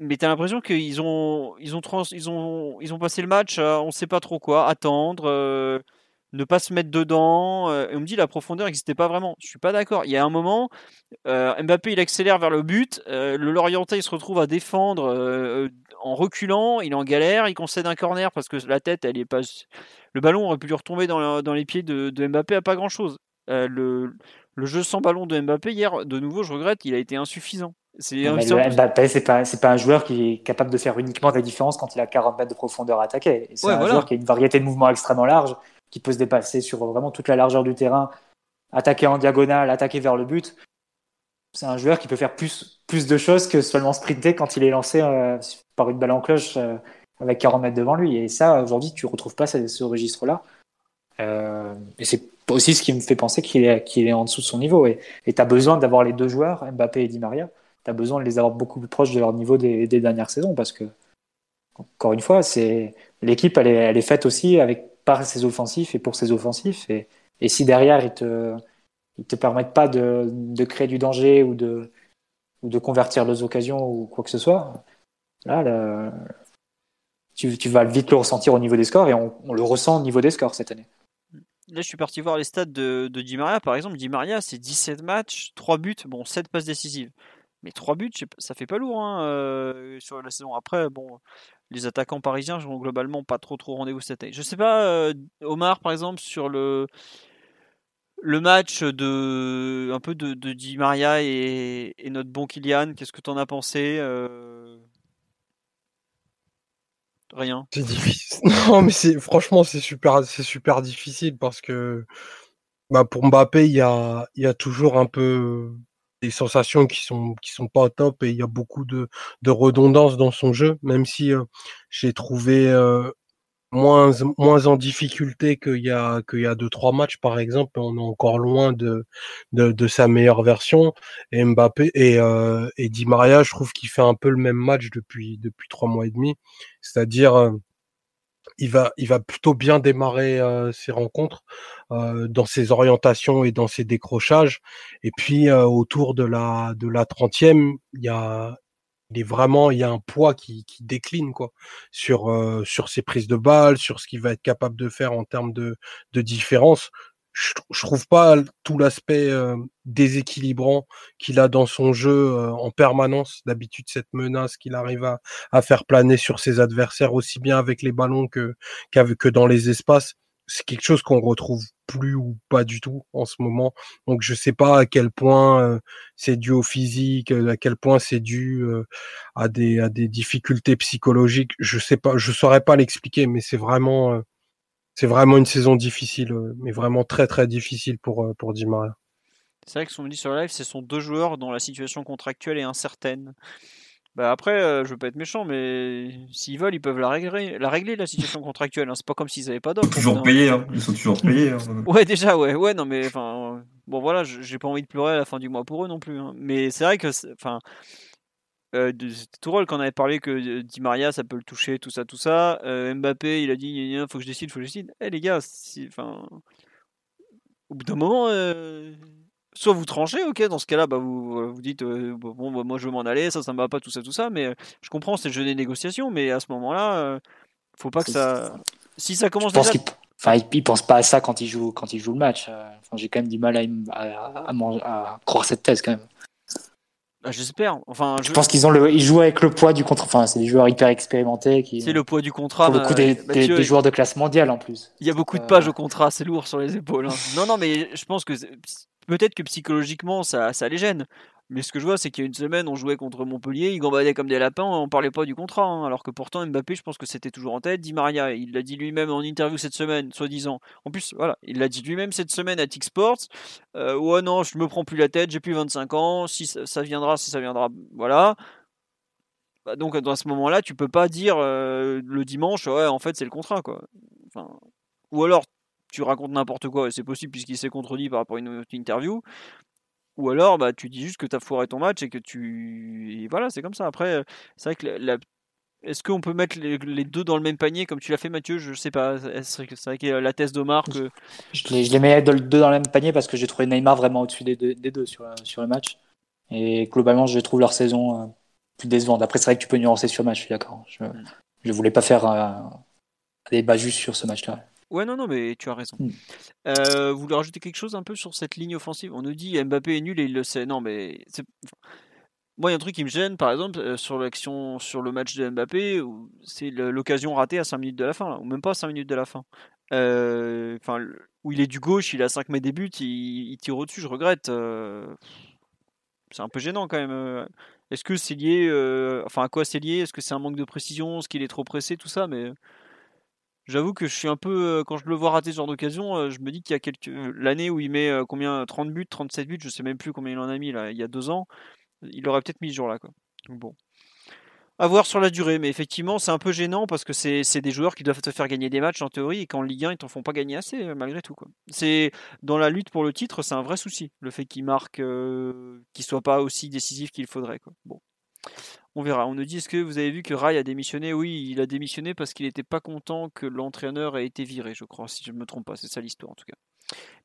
Mais t'as l'impression qu'ils ont, ils ont, ils ont, ils ont passé le match, on sait pas trop quoi, attendre, euh, ne pas se mettre dedans. Euh, et on me dit la profondeur n'existait pas vraiment. Je suis pas d'accord. Il y a un moment, euh, Mbappé il accélère vers le but, le Lorientais il se retrouve à défendre en reculant, il est en galère, il concède un corner parce que la tête elle est pas, le ballon aurait pu lui retomber dans, dans les pieds de, de, Mbappé à pas grand chose. le, le jeu sans ballon de Mbappé hier, de nouveau, je regrette, il a été insuffisant. C'est Mbappé, c'est pas, pas un joueur qui est capable de faire uniquement la différence quand il a 40 mètres de profondeur à attaquer. C'est un joueur qui a une variété de mouvements extrêmement large, qui peut se dépasser sur vraiment toute la largeur du terrain, attaquer en diagonale, attaquer vers le but. C'est un joueur qui peut faire plus, plus de choses que seulement sprinter quand il est lancé euh, par une balle en cloche euh, avec 40 mètres devant lui. Et ça, aujourd'hui, tu ne retrouves pas ce, ce registre-là. Euh, et c'est aussi ce qui me fait penser qu'il est, qu'il est en dessous de son niveau. Et tu as besoin d'avoir les deux joueurs, Mbappé et Di Maria, tu as besoin de les avoir beaucoup plus proches de leur niveau des, dernières saisons parce que, encore une fois, c'est l'équipe, elle est, faite aussi avec, par ses offensifs et pour ses offensifs. Et, et si derrière, ils te, ils te permettent pas de, de créer du danger ou de, ou de convertir les occasions ou quoi que ce soit, là, tu, tu, vas vite le ressentir au niveau des scores et on, on, le ressent au niveau des scores cette année. Là, je suis parti voir les stats de, de Di Maria. Par exemple, Di Maria, c'est 17 matchs, 3 buts, bon, 7 passes décisives. Mais 3 buts, ça fait pas lourd hein, sur la saison. Après, bon, les attaquants parisiens ont globalement pas trop trop rendez-vous cette année. Je sais pas, Omar par exemple, sur le, le match de un peu de, Di Maria et, notre bon Kylian, qu'est-ce que tu en as pensé? Rien. C'est difficile. Non, mais c'est franchement c'est super, c'est super difficile parce que bah, pour Mbappé il y a, y a toujours un peu des sensations qui sont qui sont pas au top et il y a beaucoup de, de redondance dans son jeu, même si euh, j'ai trouvé euh, moins moins en difficulté qu'il y a qu'il y a deux trois matchs par exemple, on est encore loin de de, de sa meilleure version. Et Mbappé et euh, et Di Maria, je trouve qu'il fait un peu le même match depuis depuis trois mois et demi, c'est-à-dire il va, il va plutôt bien démarrer euh, ses rencontres euh, dans ses orientations et dans ses décrochages. Et puis euh, autour de la de la trentième, il y a, il est vraiment, il y a un poids qui, qui décline quoi sur sur ses prises de balles, sur ce qu'il va être capable de faire en termes de de différence je, trouve pas tout l'aspect euh, déséquilibrant qu'il a dans son jeu euh, en permanence. D'habitude, cette menace qu'il arrive à, faire planer sur ses adversaires aussi bien avec les ballons que, que dans les espaces, c'est quelque chose qu'on retrouve plus ou pas du tout en ce moment. Donc je sais pas à quel point euh, c'est dû au physique, à quel point c'est dû à des à des difficultés psychologiques. Je sais pas, je saurais pas l'expliquer, mais c'est vraiment c'est vraiment une saison difficile, euh, mais vraiment très très difficile pour, euh, pour Di Maria. C'est vrai que ce qu'on me dit sur live, ce sont deux joueurs dont la situation contractuelle est incertaine. Bah après, euh, je veux pas être méchant, mais s'ils veulent, ils peuvent la régler, la, régler, la situation contractuelle. Hein. C'est pas comme s'ils avaient pas d'offre. Toujours hein. payés, hein. ils sont toujours payés. Hein. ouais, déjà, ouais, ouais, non, mais enfin, bon voilà, j'ai pas envie de pleurer à la fin du mois pour eux non plus. Mais c'est vrai que, enfin, euh, de Tourelle quand on avait parlé que euh, Di Maria ça peut le toucher, tout ça, tout ça. Euh, Mbappé il a dit il faut que je décide, faut que je décide. Eh les gars, enfin, au bout d'un moment, euh, soit vous tranchez, ok, dans ce cas-là, bah, vous vous dites, euh, bon, bah, moi je veux m'en aller, ça, ça me va pas, tout ça, tout ça, mais euh, je comprends, c'est le jeu des négociations, mais à ce moment-là, euh, faut pas que ça. Si ça commence déjà. enfin, il, pense pas à ça quand il joue, quand il joue le match. Euh, Enfin, J'ai quand même du mal à, im- à, à man- à croire cette thèse quand même. Ah, J'espère. Enfin, Je pense qu'ils ont le, ils jouent avec le poids du contre. Enfin, c'est des joueurs hyper expérimentés qui, c'est le poids du contrat. pour le coup, des, bah, des- joueurs de classe mondiale en plus. Il y a beaucoup de Euh, pages au contrat, c'est lourd sur les épaules. hein. Non, non, mais je pense que c'est- peut-être que psychologiquement ça, ça les gêne. Mais ce que je vois, c'est qu'il y a une semaine, on jouait contre Montpellier, ils gambadaient comme des lapins, on parlait pas du contrat. hein. alors que pourtant, Mbappé, je pense que c'était toujours en tête. Di Maria, il l'a dit lui-même en interview cette semaine, soi-disant. En plus, voilà, il l'a dit lui-même cette semaine à TIC Sports. Euh, ouais, non, je me prends plus la tête, j'ai plus 25 ans, si ça, viendra, si ça viendra, voilà. Bah, donc, dans ce moment-là, tu peux pas dire euh, le dimanche, ouais, en fait, c'est le contrat, quoi. Ou alors tu racontes n'importe quoi, et c'est possible puisqu'il s'est contredit par rapport à une interview. Ou alors bah, tu dis juste que tu as foiré ton match et que tu. Et voilà, c'est comme ça. Après, euh, c'est vrai que la- la- Est-ce qu'on peut mettre les, deux dans le même panier comme tu l'as fait, Mathieu? Je sais pas. C'est c'est vrai que la thèse d'Omar que. Je les, je les mets deux dans le même panier parce que j'ai trouvé Neymar vraiment au-dessus des deux, des deux sur, le- sur le match. Et globalement, je trouve leur saison euh, plus décevante. Après, c'est vrai que tu peux nuancer sur le match, je suis d'accord. Je ne voulais pas faire euh, un débat juste sur ce match-là. Ouais, non, non, mais tu as raison. Mm. Euh, vous voulez rajouter quelque chose un peu sur cette ligne offensive? On nous dit Mbappé est nul et il le sait. Non, mais moi, il y a un truc qui me gêne, par exemple, euh, sur l'action, sur le match de Mbappé, où c'est l'occasion ratée à 5 minutes de la fin, là, ou même pas 5 minutes de la fin. Euh, Enfin, où il est du gauche, il a 5 mètres des buts, il, il tire au-dessus, je regrette. euh, c'est un peu gênant quand même. Est-ce que c'est lié, euh, enfin à quoi c'est lié? Est-ce que c'est un manque de précision? Est-ce qu'il est trop pressé? Tout ça, mais J'avoue que je suis un peu, euh, quand je le vois rater ce genre d'occasion, euh, je me dis qu'il y a quelques. euh, L'année où il met combien 30 buts, 37 buts, je sais même plus combien il en a mis là, il y a deux ans, il aurait peut-être mis ce jour-là. Quoi. Donc bon. À voir sur la durée, mais effectivement, c'est un peu gênant parce que c'est des joueurs qui doivent te faire gagner des matchs en théorie et qu'en Ligue 1, ils t'en font pas gagner assez malgré tout. Quoi. C'est Dans la lutte pour le titre, c'est un vrai souci, le fait qu'il marque, qu'il soit pas aussi décisif qu'il faudrait. Quoi. Bon. On verra. On nous dit est-ce que vous avez vu que Rai a démissionné? Oui, il a démissionné parce qu'il n'était pas content que l'entraîneur ait été viré, je crois, si je ne me trompe pas. C'est ça l'histoire en tout cas.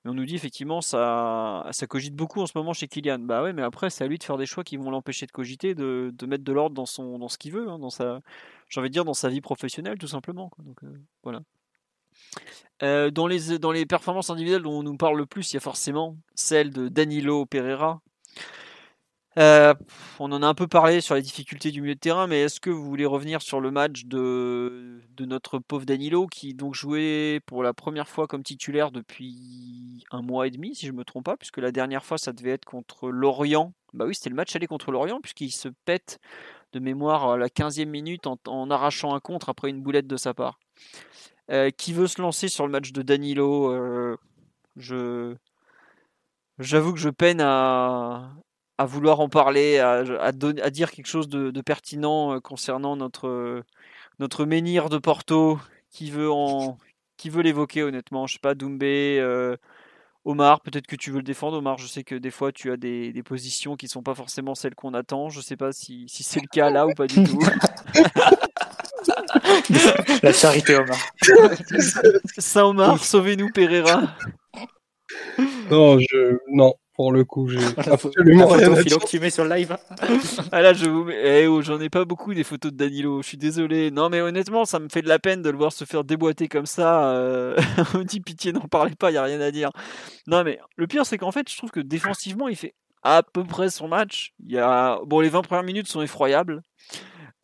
Mais on nous dit effectivement ça, ça cogite beaucoup en ce moment chez Kylian. Bah ouais, mais après c'est à lui de faire des choix qui vont l'empêcher de cogiter, de, mettre de l'ordre dans dans ce qu'il veut, hein, dans sa, j'ai envie de dire dans sa vie professionnelle tout simplement. Donc euh, voilà. Euh, dans, les, dans les performances individuelles dont on nous parle le plus, il y a forcément celle de Danilo Pereira. Euh, on en a un peu parlé sur les difficultés du milieu de terrain, mais est-ce que vous voulez revenir sur le match de, notre pauvre Danilo qui donc jouait pour la première fois comme titulaire depuis un mois et demi, si je me trompe pas, puisque la dernière fois ça devait être contre Lorient. Bah oui, c'était le match aller contre Lorient, puisqu'il se pète de mémoire à la 15e minute en, en arrachant un contre après une boulette de sa part. Euh, qui veut se lancer sur le match de Danilo Euh, Je j'avoue que je peine à, à vouloir en parler, à, à, don- à dire quelque chose de, de pertinent euh, concernant notre, euh, notre menhir de Porto qui veut en qui veut l'évoquer honnêtement. Je sais pas, Doumbé, euh, Omar, peut-être que tu veux le défendre, Omar. Je sais que des fois tu as des, des positions qui sont pas forcément celles qu'on attend. Je sais pas si, si c'est le cas là ou pas du tout. La charité, Omar. Saint Omar, sauvez-nous Pereira. Non, je... non, pour le coup, j'ai absolument la rien photo à dire. que tu mets sur le live. Ah là, je vous mets- eh oh, j'en ai pas beaucoup des photos de Danilo. Je suis désolé. Non, mais honnêtement, ça me fait de la peine de le voir se faire déboîter comme ça. Euh... On me dit pitié, n'en parlez pas, il y a rien à dire. Non, mais le pire, c'est qu'en fait, je trouve que défensivement, il fait à peu près son match. Il y a bon, les 20 premières minutes sont effroyables.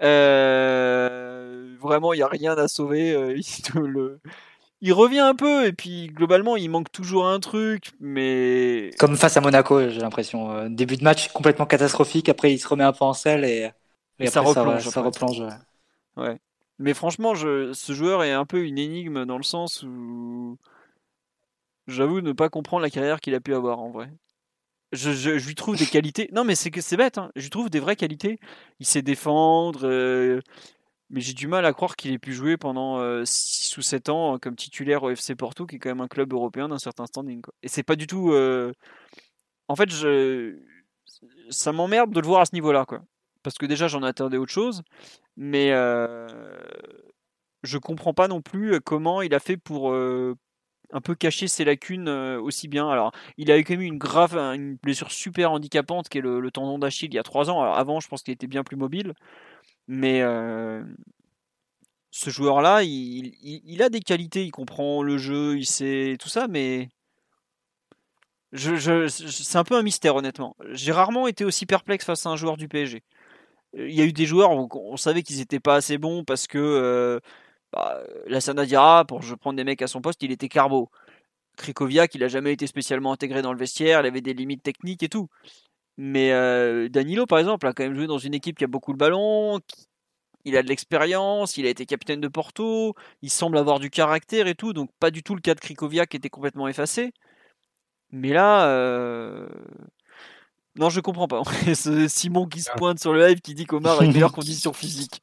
Euh, Vraiment, il y a rien à sauver. euh, le- il revient un peu et puis globalement, il manque toujours un truc, mais Comme face à Monaco, j'ai l'impression. Euh, Début de match complètement catastrophique. Après, il se remet un peu en selle et, Et et ça après, replonge, ça après. replonge. ouais. Mais franchement, je, ce joueur est un peu une énigme dans le sens où j'avoue ne pas comprendre la carrière qu'il a pu avoir en vrai. Je, je- je lui trouve des qualités. Non, mais c'est que c'est bête. hein. Je lui trouve des vraies qualités. Il sait défendre, euh, mais j'ai du mal à croire qu'il ait pu jouer pendant 6 ou 7 ans euh, comme titulaire au FC Porto, qui est quand même un club européen d'un certain standing. Et c'est pas du tout. euh, En fait, je... ça m'emmerde de le voir à ce niveau-là, quoi. Parce que déjà, j'en attendais autre chose, mais euh, je comprends pas non plus comment il a fait pour, euh, un peu caché ses lacunes aussi bien. Alors, il a eu quand même une grave, une blessure super handicapante qui est le, tendon d'Achille il y a trois ans. avant, je pense qu'il était bien plus mobile, mais ce joueur-là, il, a des qualités, il comprend le jeu, il sait tout ça, mais c'est un peu un mystère honnêtement. J'ai rarement été aussi perplexe face à un joueur du PSG. Il y a eu des joueurs où on savait qu'ils n'étaient pas assez bons parce que euh, bah, la Sanadira, pour je prendre des mecs à son poste, il était carbo. Krikoviak, il a jamais été spécialement intégré dans le vestiaire, il avait des limites techniques et tout. Mais euh, Danilo, par exemple, a quand même joué dans une équipe qui a beaucoup le ballon, il a de l'expérience, il a été capitaine de Porto, il semble avoir du caractère et tout, donc pas du tout le cas de Krikoviak qui était complètement effacé. Mais là, euh, non, je comprends pas. C'est Simon qui se ah. pointe sur le live qui dit qu'Omar a une meilleure condition physique.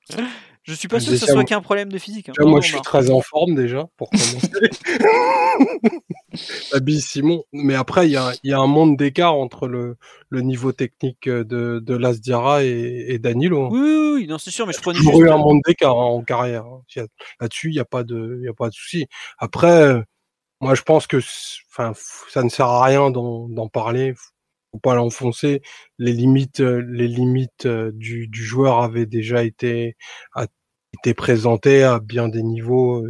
Je suis pas sûr que ce soit qu'un problème de physique. Hein. moi, je suis très en forme déjà, pour commencer. Abby Simon. Mais après, il y a, un monde d'écart entre le, niveau technique de, de Lasdiara et, et Danilo. Oui, oui, non, c'est sûr, mais je prenais toujours eu un monde d'écart hein, en carrière. Hein. Là-dessus, il n'y a pas de, y a pas de souci. Après, moi, je pense que, enfin, ça ne sert à rien d'en parler faut pas l'enfoncer. Les limites, les limites du, du, joueur avaient déjà été, été présentées à bien des niveaux.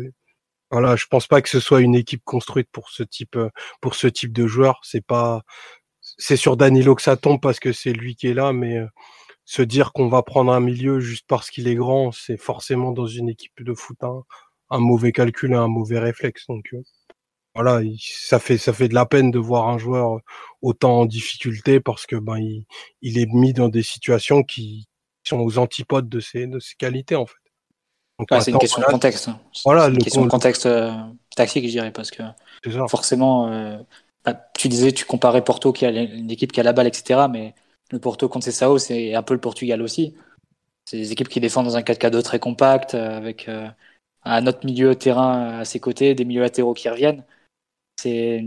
Voilà, je pense pas que ce soit une équipe construite pour ce type, pour ce type de joueur. C'est pas, c'est sur Danilo que ça tombe parce que c'est lui qui est là, mais se dire qu'on va prendre un milieu juste parce qu'il est grand, c'est forcément dans une équipe de foot un, mauvais calcul un mauvais réflexe. Donc, voilà, ça fait ça fait de la peine de voir un joueur autant en difficulté parce que ben il, est mis dans des situations qui sont aux antipodes de ses de ses qualités en fait. C'est une question de contexte. Hein. Voilà, une question de contexte euh, tactique, je dirais, parce que forcément, euh, bah, tu disais, tu comparais Porto qui a une équipe qui a la balle, etc. Mais le Porto contre Sao, c'est un peu le Portugal aussi. C'est des équipes qui défendent dans un 4-4-2 très compact, euh, avec un autre milieu terrain à ses côtés, des milieux latéraux qui reviennent c'est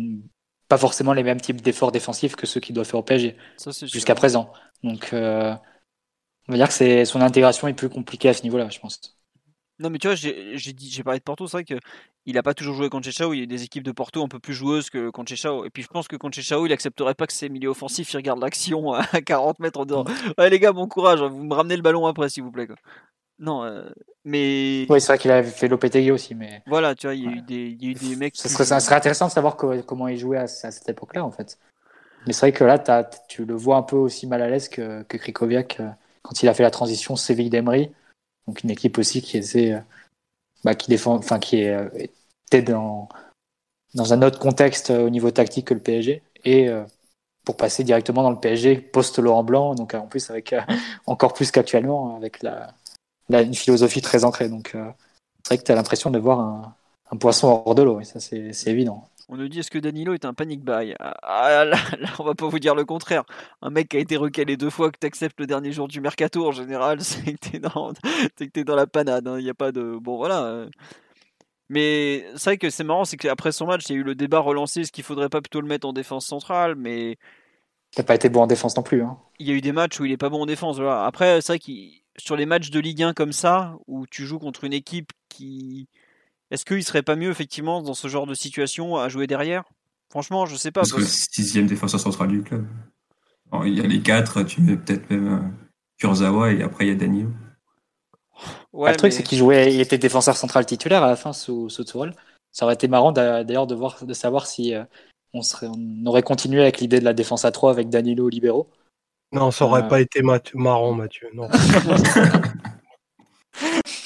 pas forcément les mêmes types d'efforts défensifs que ceux qu'il doit faire au PSG jusqu'à présent. Donc, euh, on va dire que son intégration est plus compliquée à ce niveau-là, je pense. Non, mais tu vois, j'ai parlé de Porto, c'est vrai qu'il n'a pas toujours joué contre Chechao. Il y a des équipes de Porto un peu plus joueuses que contre Chechao. Et puis je pense que contre Chechao, il accepterait pas que ses milieux offensifs ils regardent l'action à 40 mètres en disant Ouais, les gars, bon courage, vous me ramenez le ballon après, s'il vous plaît. Non, euh, mais. Oui, c'est vrai qu'il avait fait Lopetegui aussi, mais. Voilà, tu vois, il y, a eu des, il y a eu des mecs. Ça serait, ça serait, intéressant de savoir comment il jouait à, cette époque-là, en fait. Mais c'est vrai que là, as, tu le vois un peu aussi mal à l'aise que, que Krikoviak euh, quand il a fait la transition Séville d'Emery. Donc une équipe aussi qui était, euh, bah, qui défend, enfin qui était dans dans un autre contexte au niveau tactique que le PSG et pour passer directement dans le PSG post Laurent Blanc. Donc en plus avec encore plus qu'actuellement avec la une philosophie très ancrée. Donc, euh, c'est vrai que tu as l'impression de voir un, poisson hors de l'eau, et ça, c'est évident. On nous dit est-ce que Danilo est un panic buy? Ah, ah, là, on va pas vous dire le contraire. Un mec qui a été recalé deux fois, que tu acceptes le dernier jour du mercato, en général, c'est que t'es dans, es dans la panade. Hein. Il n'y a pas de. Bon, voilà. Euh. Mais c'est vrai que c'est marrant, c'est qu'après son match, il y a eu le débat relancé est-ce qu'il faudrait pas plutôt le mettre en défense centrale? Mais. T'as pas été bon en défense non plus. Hein. Il y a eu des matchs où il est pas bon en défense. Voilà. Après, c'est vrai qu'il sur les matchs de Ligue 1 comme ça, où tu joues contre une équipe qui. Est-ce qu'il serait pas mieux, effectivement, dans ce genre de situation, à jouer derrière? Franchement, je sais pas. Parce que le sixième défenseur central du club. il y a les quatre, tu mets peut-être même euh, Kurzawa et après il y a Daniel. Ouais, le truc, c'est qu'il jouait, il était défenseur central titulaire à la fin sous, sous Ça aurait été marrant d'ailleurs de, voir, de savoir si euh, on, serait, on aurait continué avec l'idée de la défense à 3 avec Danilo libéraux non, ça aurait pas été marrant, Mathieu. Non.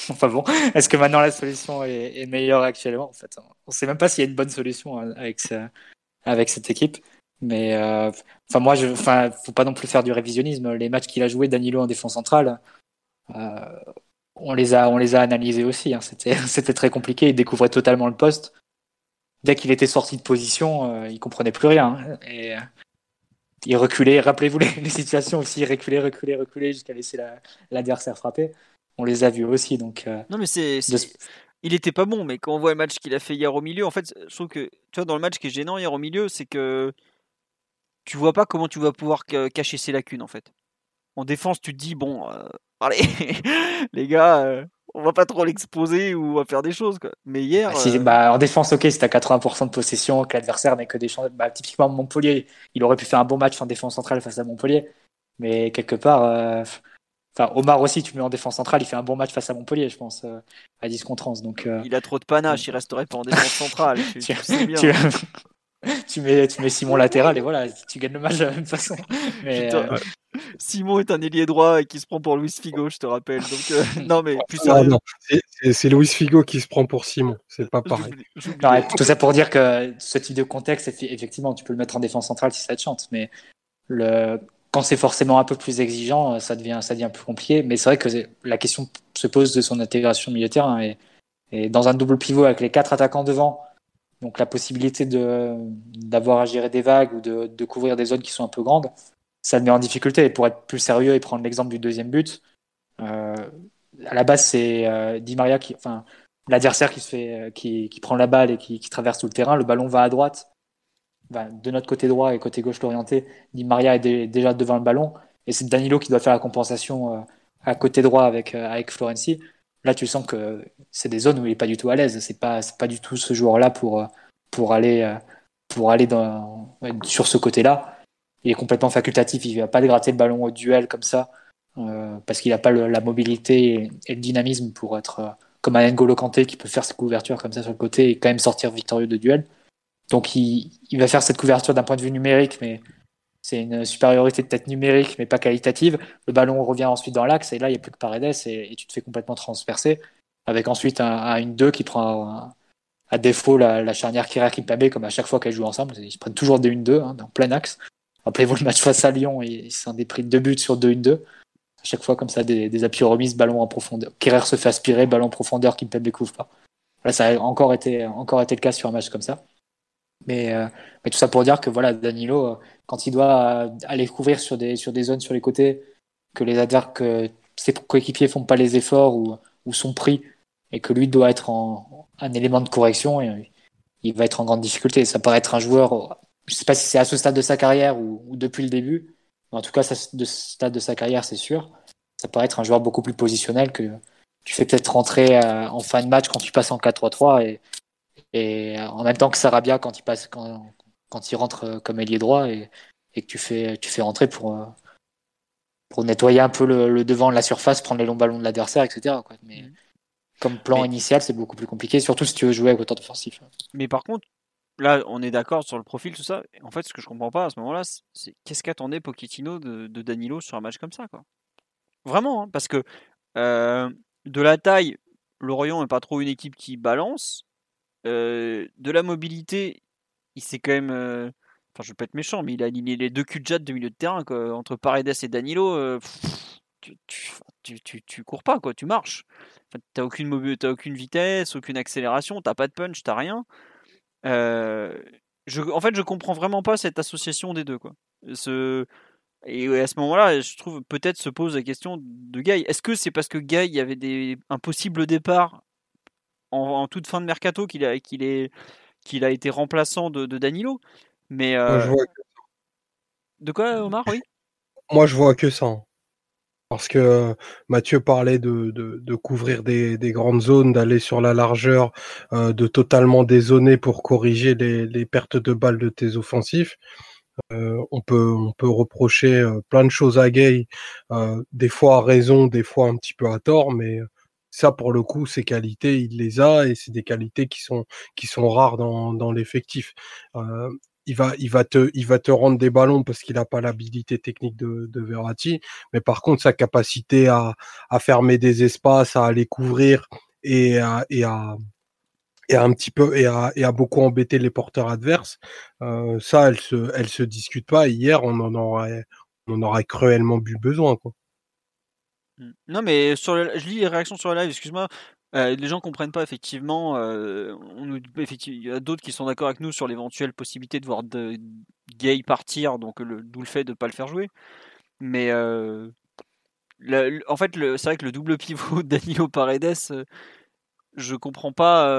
enfin bon, est-ce que maintenant la solution est, meilleure actuellement? En fait, on ne sait même pas s'il y a une bonne solution hein, avec, cette équipe. Mais euh, enfin moi, enfin, faut pas non plus faire du révisionnisme. Les matchs qu'il a joué, Danilo en défense centrale, euh, on les a, on les a analysés aussi. Hein. C'était, très compliqué. Il découvrait totalement le poste. Dès qu'il était sorti de position, euh, il comprenait plus rien. Hein. Et il reculait. Rappelez-vous les, situations aussi, il reculait, reculait, reculait jusqu'à laisser l'adversaire frapper. On les a vus aussi. Donc, euh, non, mais c'est. Il était pas bon, mais quand on voit le match qu'il a fait hier au milieu, en fait, je trouve que, tu vois, dans le match qui est gênant hier au milieu, c'est que tu vois pas comment tu vas pouvoir cacher ses lacunes, en fait. En défense, tu te dis, bon, euh, allez, les gars, euh, on va pas trop l'exposer ou à faire des choses. Quoi. Mais hier. Bah, si, euh, bah, en défense, ok, si t'as 80% de possession, que l'adversaire n'est que des chances. Bah, typiquement, Montpellier, il aurait pu faire un bon match en défense centrale face à Montpellier. Mais quelque part, enfin, Omar aussi, tu le mets en défense centrale, il fait un bon match face à Montpellier, je pense, euh, à 10 contre 11. Donc, euh, il a trop de panache, il resterait pas en défense centrale. Tu, tu, bien. tu- tu mets, tu mets Simon latéral et voilà, tu gagnes le match de la même façon. Mais, euh, Simon est un ailier droit et qui se prend pour Luis Figo, je te rappelle. Donc, euh, non, mais plus Ah, c'est- Luis Figo qui se prend pour Simon, c'est pas pareil. j'oublie- j'oublie. Non, tout ça pour dire que ce type de contexte, effectivement, tu peux le mettre en défense centrale si ça te chante, mais le... quand c'est forcément un peu plus exigeant, ça devient, ça devient plus compliqué. Mais c'est vrai que la question se pose de son intégration de terrain et, dans un double pivot avec les quatre attaquants devant, donc la possibilité d'avoir à gérer des vagues ou de, couvrir des zones qui sont un peu grandes, ça le met en difficulté. Et pour être plus sérieux et prendre l'exemple du deuxième but, euh, à la base c'est euh, Di Maria qui, enfin l'adversaire qui euh, qui, qui prend la balle et qui traverse tout le terrain. Le ballon va à droite, de notre côté droit et côté gauche l'orienté. Di Maria est dé- déjà devant le ballon et c'est Danilo qui doit faire la compensation euh, à côté droit avec euh, avec Florenzi. Là, tu sens que c'est des zones où il est pas du tout à l'aise. C'est pas pas du tout ce joueur-là pour euh, pour aller euh, pour aller sur ce côté-là. Il est complètement facultatif. Il va pas gratter le ballon au duel comme ça parce qu'il n'a pas la mobilité et, le dynamisme pour être comme un N'Golo Kanté qui peut faire ses couvertures comme ça sur le côté et quand même sortir victorieux de duel. Donc il, va faire cette couverture d'un point de vue numérique, mais c'est une supériorité peut-être numérique, mais pas qualitative. Le ballon revient ensuite dans l'axe et là il n'y a plus que Paredes et, et tu te fais complètement transpercer avec ensuite un, un une 2 qui prend à défaut la, la charnière Kira Kimpembe comme à chaque fois qu'elles jouent ensemble. Ils prennent toujours des 1-2 hein, dans plein axe. Rappelez-vous le match face à Lyon, ils s'en des pris deux buts sur 2-1-2 à chaque fois comme ça des, des appuis remises, ballon en profondeur. Kerrer se fait aspirer, ballon en profondeur qui ne découvre pas. Là, ça a encore été, encore été le cas sur un match comme ça. Mais, euh, mais tout ça pour dire que voilà, Danilo, euh, quand il doit euh, aller couvrir sur des, sur des zones sur les côtés, que les adversaires, que ses coéquipiers font pas les efforts ou, ou sont pris, et que lui doit être en, un élément de correction, et, il va être en grande difficulté. Ça paraît être un joueur, je sais pas si c'est à ce stade de sa carrière ou, ou depuis le début, mais en tout cas, de ce stade de sa carrière, c'est sûr. Ça paraît être un joueur beaucoup plus positionnel que tu fais peut-être rentrer euh, en fin de match quand tu passes en 4-3-3 et, et en même temps que Sarabia quand il passe quand, quand il rentre euh, comme ailier droit et, et que tu fais tu fais rentrer pour euh, pour nettoyer un peu le, le devant de la surface, prendre les longs ballons de l'adversaire, etc. Quoi. Mais Mhm. comme plan Mais- initial, c'est beaucoup plus compliqué, surtout si tu veux jouer avec autant d'offensif. Mais par contre, là, on est d'accord sur le profil, tout ça. En fait, ce que je comprends pas à ce moment-là, c'est- c'est qu'est-ce qu'attendait Pochettino de, de Danilo sur un match comme ça, quoi. Vraiment, hein, parce que euh, de la taille, Lorient n'est pas trop une équipe qui balance. Euh, de la mobilité, il s'est quand même. euh, Enfin, je veux pas être méchant, mais il a aligné les deux cul de de milieu de terrain. Entre Paredes et Danilo. euh, tu, tu, tu, tu, cours pas, quoi. Tu marches. Enfin, t'as aucune, aucune vitesse, aucune accélération, t'as pas de punch, t'as rien. En fait, je comprends vraiment pas cette association des deux. Quoi. Et à ce moment-là, je trouve peut-être se pose la question de Guy. Est-ce que c'est parce que Guy avait des, un possible départ en, en toute fin de mercato qu'il a, qu'il est, qu'il a été remplaçant de, de Danilo Mais Moi, je euh, vois, de quoi, Omar Oui? moi, je vois que ça. hein. Parce que euh, Mathieu parlait de, de, de couvrir des, des grandes zones, d'aller sur la largeur, euh, de totalement dézoner pour corriger les, les pertes de balles de tes offensifs. Euh, on peut on peut reprocher euh, plein de choses à Gay, euh, des fois à raison, des fois un petit peu à tort, mais ça pour le coup, ses qualités, il les a et c'est des qualités qui sont qui sont rares dans, dans l'effectif. Euh, il va il va te il va te rendre des ballons parce qu'il n'a pas l'habilité technique de, de Verratti, mais par contre sa capacité à, à fermer des espaces, à aller couvrir et à, et à et un petit peu et à, et à beaucoup embêter les porteurs adverses. Euh, ça, elle se, elle se discute pas. Hier, on en aurait, on en cruellement bu besoin, quoi. Mm. Non, mais sur je lis les réactions sur le live, excuse-moi. Les gens comprennent pas effectivement. il y a d'autres qui sont d'accord avec nous sur l'éventuelle possibilité de voir Gay partir, donc d'où le fait de pas le faire jouer. Mais en fait, c'est vrai que le double pivot Danilo Paredes, je comprends pas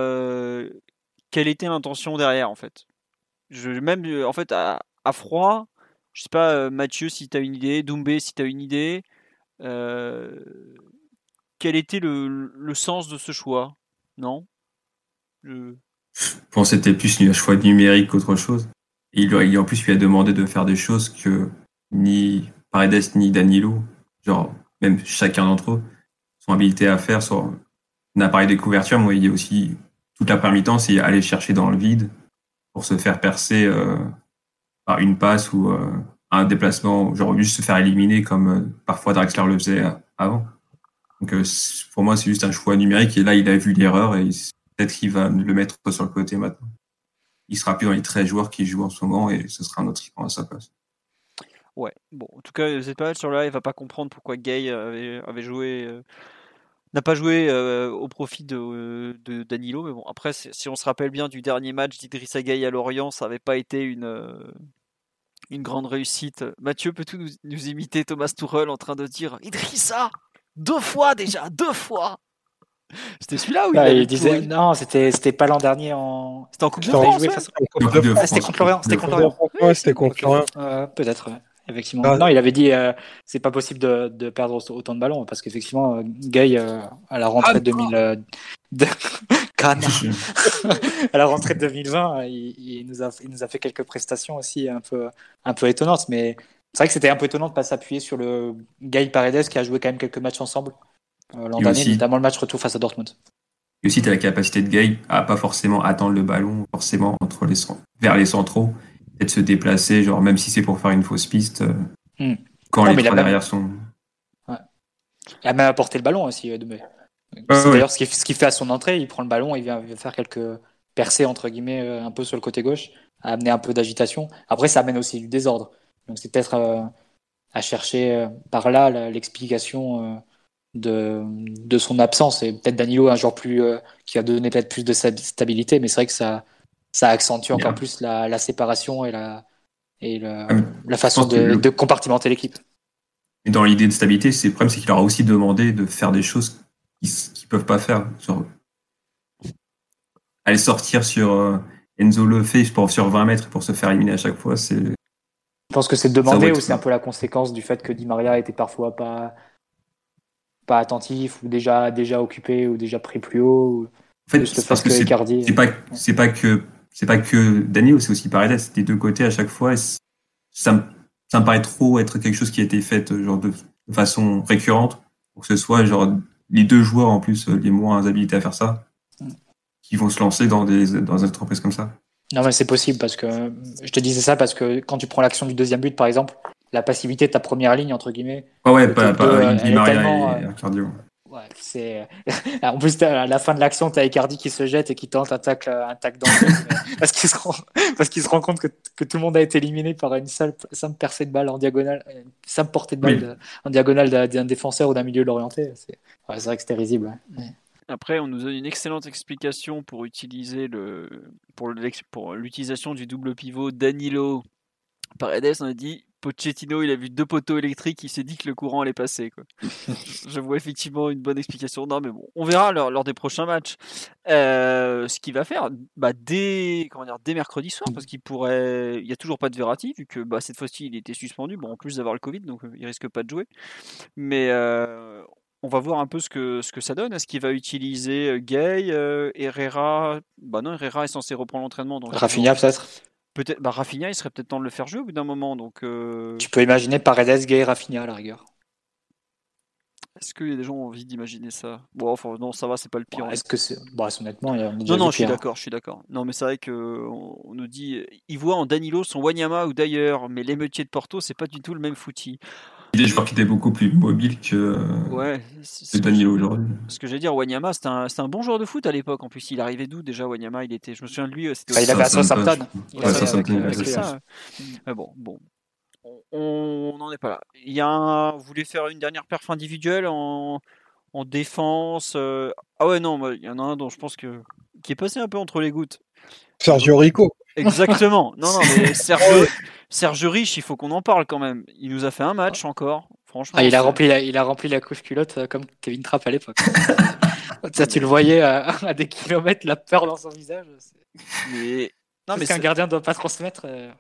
quelle était l'intention derrière en fait. Même en fait à, froid, je sais pas Mathieu si tu as une idée, Doumbé si tu as une idée. Euh, quel était le, le sens de ce choix? Non? Je que c'était plus un choix numérique qu'autre chose. Il, a- en plus, lui a demandé de faire des choses que ni Paredes ni Danilo, genre même chacun d'entre eux, sont habilités à faire sur un appareil de couverture. Moi, il y a aussi toute la mi-temps, c'est aller chercher dans le vide pour se faire percer euh, par une passe ou euh, un déplacement, genre juste se faire éliminer comme euh, parfois Draxler le faisait euh, avant. Donc euh, pour moi, c'est juste un choix numérique et là, il a vu l'erreur et il- peut-être qu'il va le mettre sur le côté maintenant. Il sera plus dans les 13 joueurs qui jouent en ce moment et ce sera un autre qui prendra sa place. Ouais, bon, en tout cas, pas mal sur le live, va pas comprendre pourquoi Gay avait, joué, n'a pas joué au profit de, Danilo, mais bon, après, si on se rappelle bien du dernier match d'Idrissa Gay à Lorient, ça avait pas été une, une grande réussite. Mathieu, peux-tu nous, nous imiter Thomas Tuchel en train de dire Idrissa Deux fois déjà, deux fois C'était celui-là où il, Ah, il disait non, c'était c'était pas l'an dernier en. C'était en Coupe de France, ouais. c'était contre Lorient, c'était contre. Lorient. Ouais, c'était contre Lorient. Euh, Peut-être, ouais, effectivement. Ah. Non, il avait dit euh, c'est pas possible de, de perdre autant de ballons parce qu'effectivement, euh, Gay euh, à la rentrée Ah, 2000, de... À la rentrée 2020, euh, il, il nous a, il nous a fait quelques prestations aussi un peu, un peu étonnantes, mais c'est vrai que c'était un peu étonnant de pas s'appuyer sur le Gay Paredes qui a joué quand même quelques matchs ensemble euh, l'an dernier, notamment le match retour face à Dortmund. Et aussi, tu as la capacité de Gay à pas forcément attendre le ballon, forcément entre les, vers les centraux, et de se déplacer, genre même si c'est pour faire une fausse piste, euh, Hmm. quand Non, les il trois même- derrière sont. Il a même apporté le ballon aussi, euh, C'est d'ailleurs ce qu'il fait à son entrée, il prend le ballon, il vient, faire quelques percées entre guillemets euh, un peu sur le côté gauche, à amener un peu d'agitation. Après, ça amène aussi du désordre. Donc c'est peut-être euh, à chercher euh, par là l'explication euh, de, de son absence. Et peut-être Danilo, un joueur plus qui a donné peut-être plus de sta- stabilité, mais c'est vrai que ça, ça accentue encore plus la, la séparation et la, et la, Ah, la façon de, le- de compartimenter l'équipe. Et dans l'idée de stabilité, c'est le problème, c'est qu'il leur a aussi demandé de faire des choses qu'ils ne peuvent pas faire. Genre, aller sortir sur euh, Enzo le fait pour, sur 20 mètres pour se faire éliminer à chaque fois, c'est. Je pense que c'est demandé ou c'est un peu la conséquence du fait que Di Maria était parfois pas pas attentif ou déjà déjà occupé ou déjà pris plus haut. Ou En fait, c'est parce que c'est Icardi. pas c'est pas que c'est pas que Daniel, c'est aussi Paredes, des deux côtés à chaque fois. Et ça me ça me paraît trop être quelque chose qui a été fait euh, genre de, de façon récurrente pour que ce soit genre les deux joueurs en plus euh, les moins habilités à faire ça Mm. qui vont se lancer dans des dans des entreprises comme ça. Non mais c'est possible parce que je te disais ça parce que quand tu prends l'action du deuxième but par exemple, la passivité de ta première ligne entre guillemets, Ouais ouais, pas, pas est tellement, et euh, Cardio. Ouais, c'est en plus à la fin de l'action t'as Icardi qui se jette et qui tente un tacle un tacle dans le parce qu'il se rend parce qu'il se rend compte que, que tout le monde a été éliminé par une seule simple percée de balle en diagonale, une simple portée de balle Oui. de- en diagonale d'un défenseur ou d'un milieu l'orienté. C'est ouais, c'est vrai que c'était risible. Mais- Après, on nous donne une excellente explication pour utiliser le pour l'ex- pour l'utilisation du double pivot Danilo Paredes. On a dit Pochettino, il a vu deux poteaux électriques, il s'est dit que le courant allait passer. Quoi. Je vois effectivement une bonne explication. Non, mais bon, on verra lors, lors des prochains matchs Euh, ce qu'il va faire bah, dès comment dire dès mercredi soir, parce qu'il pourrait. Il y a toujours pas de Verratti vu que bah, cette fois-ci il était suspendu. Bon, en plus d'avoir le Covid, donc euh, il risque pas de jouer. Mais euh, on va voir un peu ce que, ce que ça donne. Est-ce qu'il va utiliser Gay, euh, Herrera? Bah non, Herrera est censé reprendre l'entraînement. donc Rafinha peut-être? Peut-être, bah Rafinha, il serait peut-être temps de le faire jouer au bout d'un moment. Donc, euh, Tu peux imaginer Paredes, Gay, Rafinha à la rigueur. est-ce qu'il y a des gens qui ont envie d'imaginer ça? Bon, enfin, non, ça va, c'est pas le pire. Bon, Est-ce que c'est. Bon, honnêtement, il y a- Non, non, je suis d'accord, je suis d'accord. Non, mais c'est vrai que on, on nous dit, il voit en Danilo son Wanyama ou d'ailleurs, mais l'émeutier de Porto, c'est pas du tout le même footy. Des joueurs qui étaient beaucoup plus mobiles que, Ouais, c'est- que Danilo aujourd'hui. Ce que j'allais dire, Wanyama, c'était un, c'était un bon joueur de foot à l'époque. En plus, il arrivait d'où déjà Wanyama Il était, je me souviens de lui, euh, c'était Enfin, il avait à Southampton, bon, bon. On n'en est pas là. Il y a un, vous voulez faire une dernière perf individuelle en, en défense euh, Ah ouais, non, il y en a un dont je pense que qui est passé un peu entre les gouttes. Sergio Rico. Exactement. Non, non, mais Serge, Serge Rich, il faut qu'on en parle quand même. Il nous a fait un match encore. Franchement. Ah, il, a rempli la, il a rempli la couche culotte euh, comme Kevin Trapp à l'époque. Ça, tu le voyais à, à des kilomètres, la peur dans son visage. Mais non, mais ce qu'un gardien ne doit pas transmettre. euh,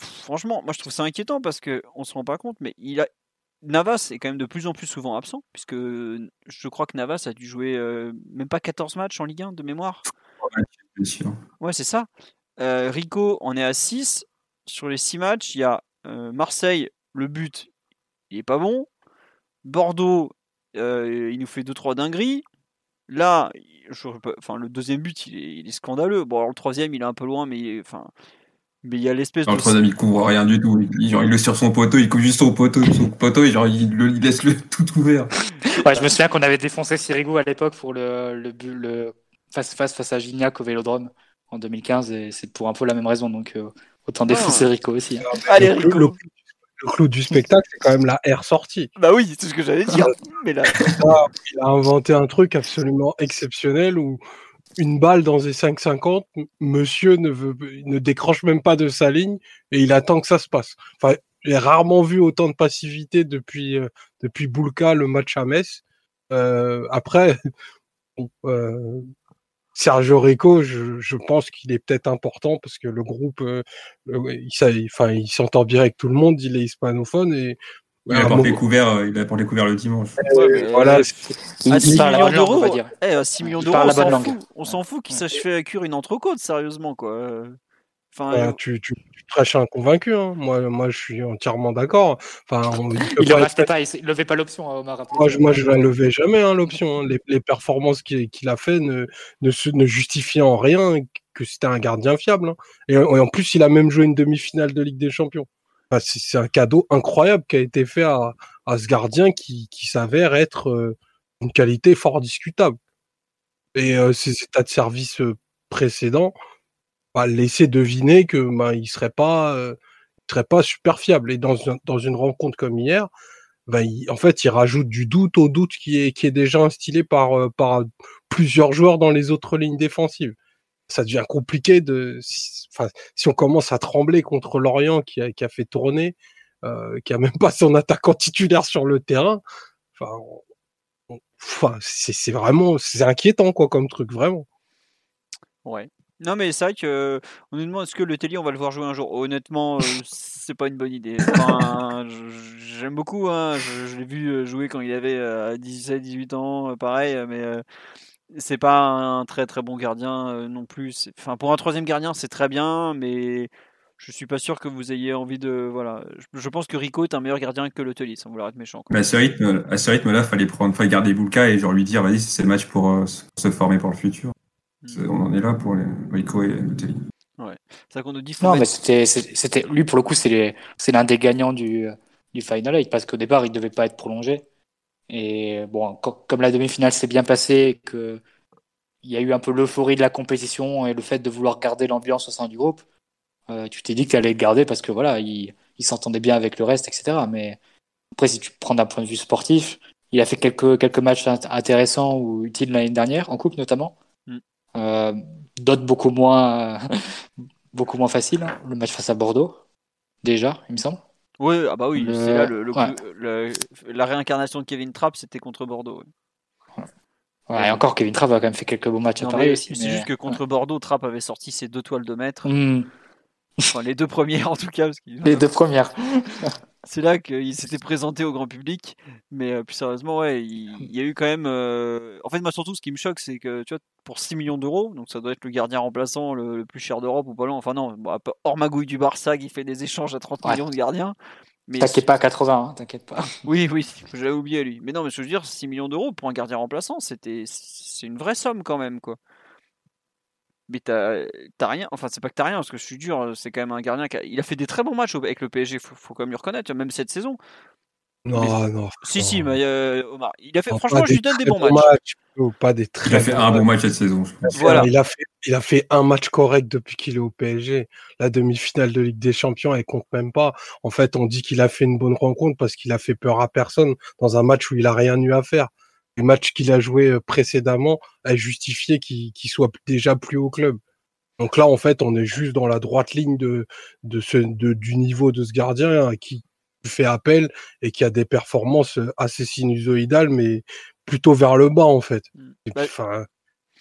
franchement, moi je trouve ça inquiétant parce que on se rend pas compte, mais il a, Navas est quand même de plus en plus souvent absent, puisque je crois que Navas a dû jouer euh, même pas 14 matchs en Ligue 1 de mémoire. Ouais, c'est ça. Euh, Rico, on est à 6. Sur les 6 matchs, il y a euh, Marseille, le but, il est pas bon. Bordeaux, euh, il nous fait 2-3 dingueries. Là, je- enfin, le deuxième but, il est, il est scandaleux. Bon, alors le troisième, il est un peu loin, mais il est- enfin, mais il y a l'espèce de. le troisième, il couvre rien du tout. Il, genre, il le sur son poteau, il couvre juste son poteau, son poteau et genre, il, le, il laisse le tout ouvert. Ouais, je me souviens qu'on avait défoncé Sirigu à l'époque pour le, le face-face face à Gignac au Vélodrome en 2015 et c'est pour un peu la même raison. Donc euh, autant défoncer Rico aussi. hein. Allez, le, Rico. le- le clou du spectacle, c'est quand même la R sortie. Bah oui, c'est ce que j'allais dire. Mais là, Là, il a inventé un truc absolument exceptionnel où une balle dans les 5,50, m- monsieur ne, veut, ne décroche même pas de sa ligne et il attend que ça se passe. Enfin, j'ai rarement vu autant de passivité depuis, euh, depuis Boulka, le match à Metz. Euh, après, bon, euh, Sergio Rico, je, je pense qu'il est peut-être important parce que le groupe, euh, le- il, enfin, il s'entend bien avec tout le monde, il est hispanophone et Il les moment- couverts, euh, il apporte les couverts le dimanche. voilà, euh, il 6 parle la millions bonne langue, on d'euros, va dire. eh, à 6 millions d'euros, on s'en fout. Qu'il sache faire cuire une entrecôte, sérieusement, quoi. Enfin, Bah, euh, tu, tu, un convaincu. Hein. Moi, moi, je suis entièrement d'accord. Enfin, on, il ne être- pas, il levait pas l'option, hein, Omar. moi, je, moi, je la levais jamais hein, l'option. hein. Les, les performances qu'il a fait ne, ne, se- ne justifiaient en rien que c'était un gardien fiable. hein. Et, et en plus, il a même joué une demi-finale de Ligue des Champions. Enfin, c'est un cadeau incroyable qui a été fait à, à ce gardien qui, qui s'avère être euh, une qualité fort discutable. Et euh, ses états de service euh, précédents bah, laissaient deviner que bah, il serait pas euh, il serait pas super fiable. Et dans, dans une rencontre comme hier, bah, il- en fait, il rajoute du doute au doute qui est, qui est déjà instillé par, euh, par plusieurs joueurs dans les autres lignes défensives. Ça devient compliqué de, si, enfin, si on commence à trembler contre Lorient qui a, qui a fait tourner, euh, qui a même pas son attaquant titulaire sur le terrain. Enfin, enfin, c'est c'est vraiment, c'est inquiétant quoi comme truc vraiment. ouais. Non, mais c'est vrai que on nous demande est-ce que le Telly, on va le voir jouer un jour? Honnêtement, euh, c'est pas une bonne idée. Enfin, j'aime beaucoup. Hein. Je, l'ai vu euh, jouer quand il avait euh, 17-18 ans, euh, pareil, euh, mais c'est pas un très très bon gardien non plus. Enfin, pour un troisième gardien, c'est très bien, mais je suis pas sûr que vous ayez envie de. Voilà. Je, pense que Rico est un meilleur gardien que le Telly, sans vouloir être méchant. Mais à ce rythme, rythme-là, fallait prendre, fallait garder Bulka et genre lui dire, vas-y, c'est le match pour se former pour le futur. On en est là pour les Rico et le Telly. C'est ça qu'on nous dit. Non, mettre- mais c'était, c'est- c'était, lui pour le coup, c'est les- c'est l'un des gagnants du, du Final Eight parce qu'au départ, il devait pas être prolongé. Et bon, co- comme la demi-finale s'est bien passée, que il y a eu un peu l'euphorie de la compétition et le fait de vouloir garder l'ambiance au sein du groupe, euh, tu t'es dit que tu allais le garder parce que voilà, il, il s'entendait bien avec le reste, etc. Mais après, si tu prends d'un point de vue sportif, il a fait quelques, quelques matchs int- intéressants ou utiles l'année dernière, en coupe notamment. Euh, D'autres beaucoup moins, beaucoup moins faciles. hein. Le match face à Bordeaux, déjà, il me semble. Ouais, ah bah oui, Le- c'est là le, le ouais. coup- le- la réincarnation de Kevin Trapp, c'était contre Bordeaux. ouais. Ouais, et encore, Kevin Trapp a quand même fait quelques beaux matchs à Non, Paris mais aussi. c'est mais- juste que contre Bordeaux, Trapp avait sorti ses deux toiles de maître, Hmm, enfin les deux premières en tout cas, parce les deux premières. c'est là qu'il s'était présenté au grand public. Mais euh, plus sérieusement, ouais, il, il y a eu quand même. euh, En fait, moi surtout, ce qui me choque, c'est que tu vois, pour 6 millions d'euros, donc ça doit être le gardien remplaçant le, le plus cher d'Europe ou pas loin. Enfin non, bon, hors magouille du Barça qui fait des échanges à 30 Ouais. millions de gardiens. T'inquiète pas à 80, hein, t'inquiète pas. Oui, oui, j'avais oublié lui. Mais non, mais je veux dire, 6 millions d'euros pour un gardien remplaçant, c'était, c'est une vraie somme quand même, quoi. Mais t'as, rien, enfin, c'est pas que t'as rien, parce que je suis dur, c'est quand même un gardien qui a, il a fait des très bons matchs avec le PSG, faut, faut quand même lui reconnaître, même cette saison. Non, non. Si, non. si, mais euh, Omar, il a fait, Non, franchement, je lui des donne des bons bons matchs. ou pas des très Il a fait un bon match cette saison, je pense. Voilà. Il a fait, il a fait un match correct depuis qu'il est au PSG. La demi-finale de Ligue des Champions, elle compte même pas. En fait, on dit qu'il a fait une bonne rencontre parce qu'il a fait peur à personne dans un match où il a rien eu à faire. Les matchs qu'il a joué euh, précédemment a justifié qu'il soit déjà plus au club. Donc là, en fait, on est juste dans la droite ligne de, de ce, de, du niveau de ce gardien hein, qui fait appel et qui a des performances euh, assez sinusoïdales, mais plutôt vers le bas, en fait. Mm. Et Bah, puis,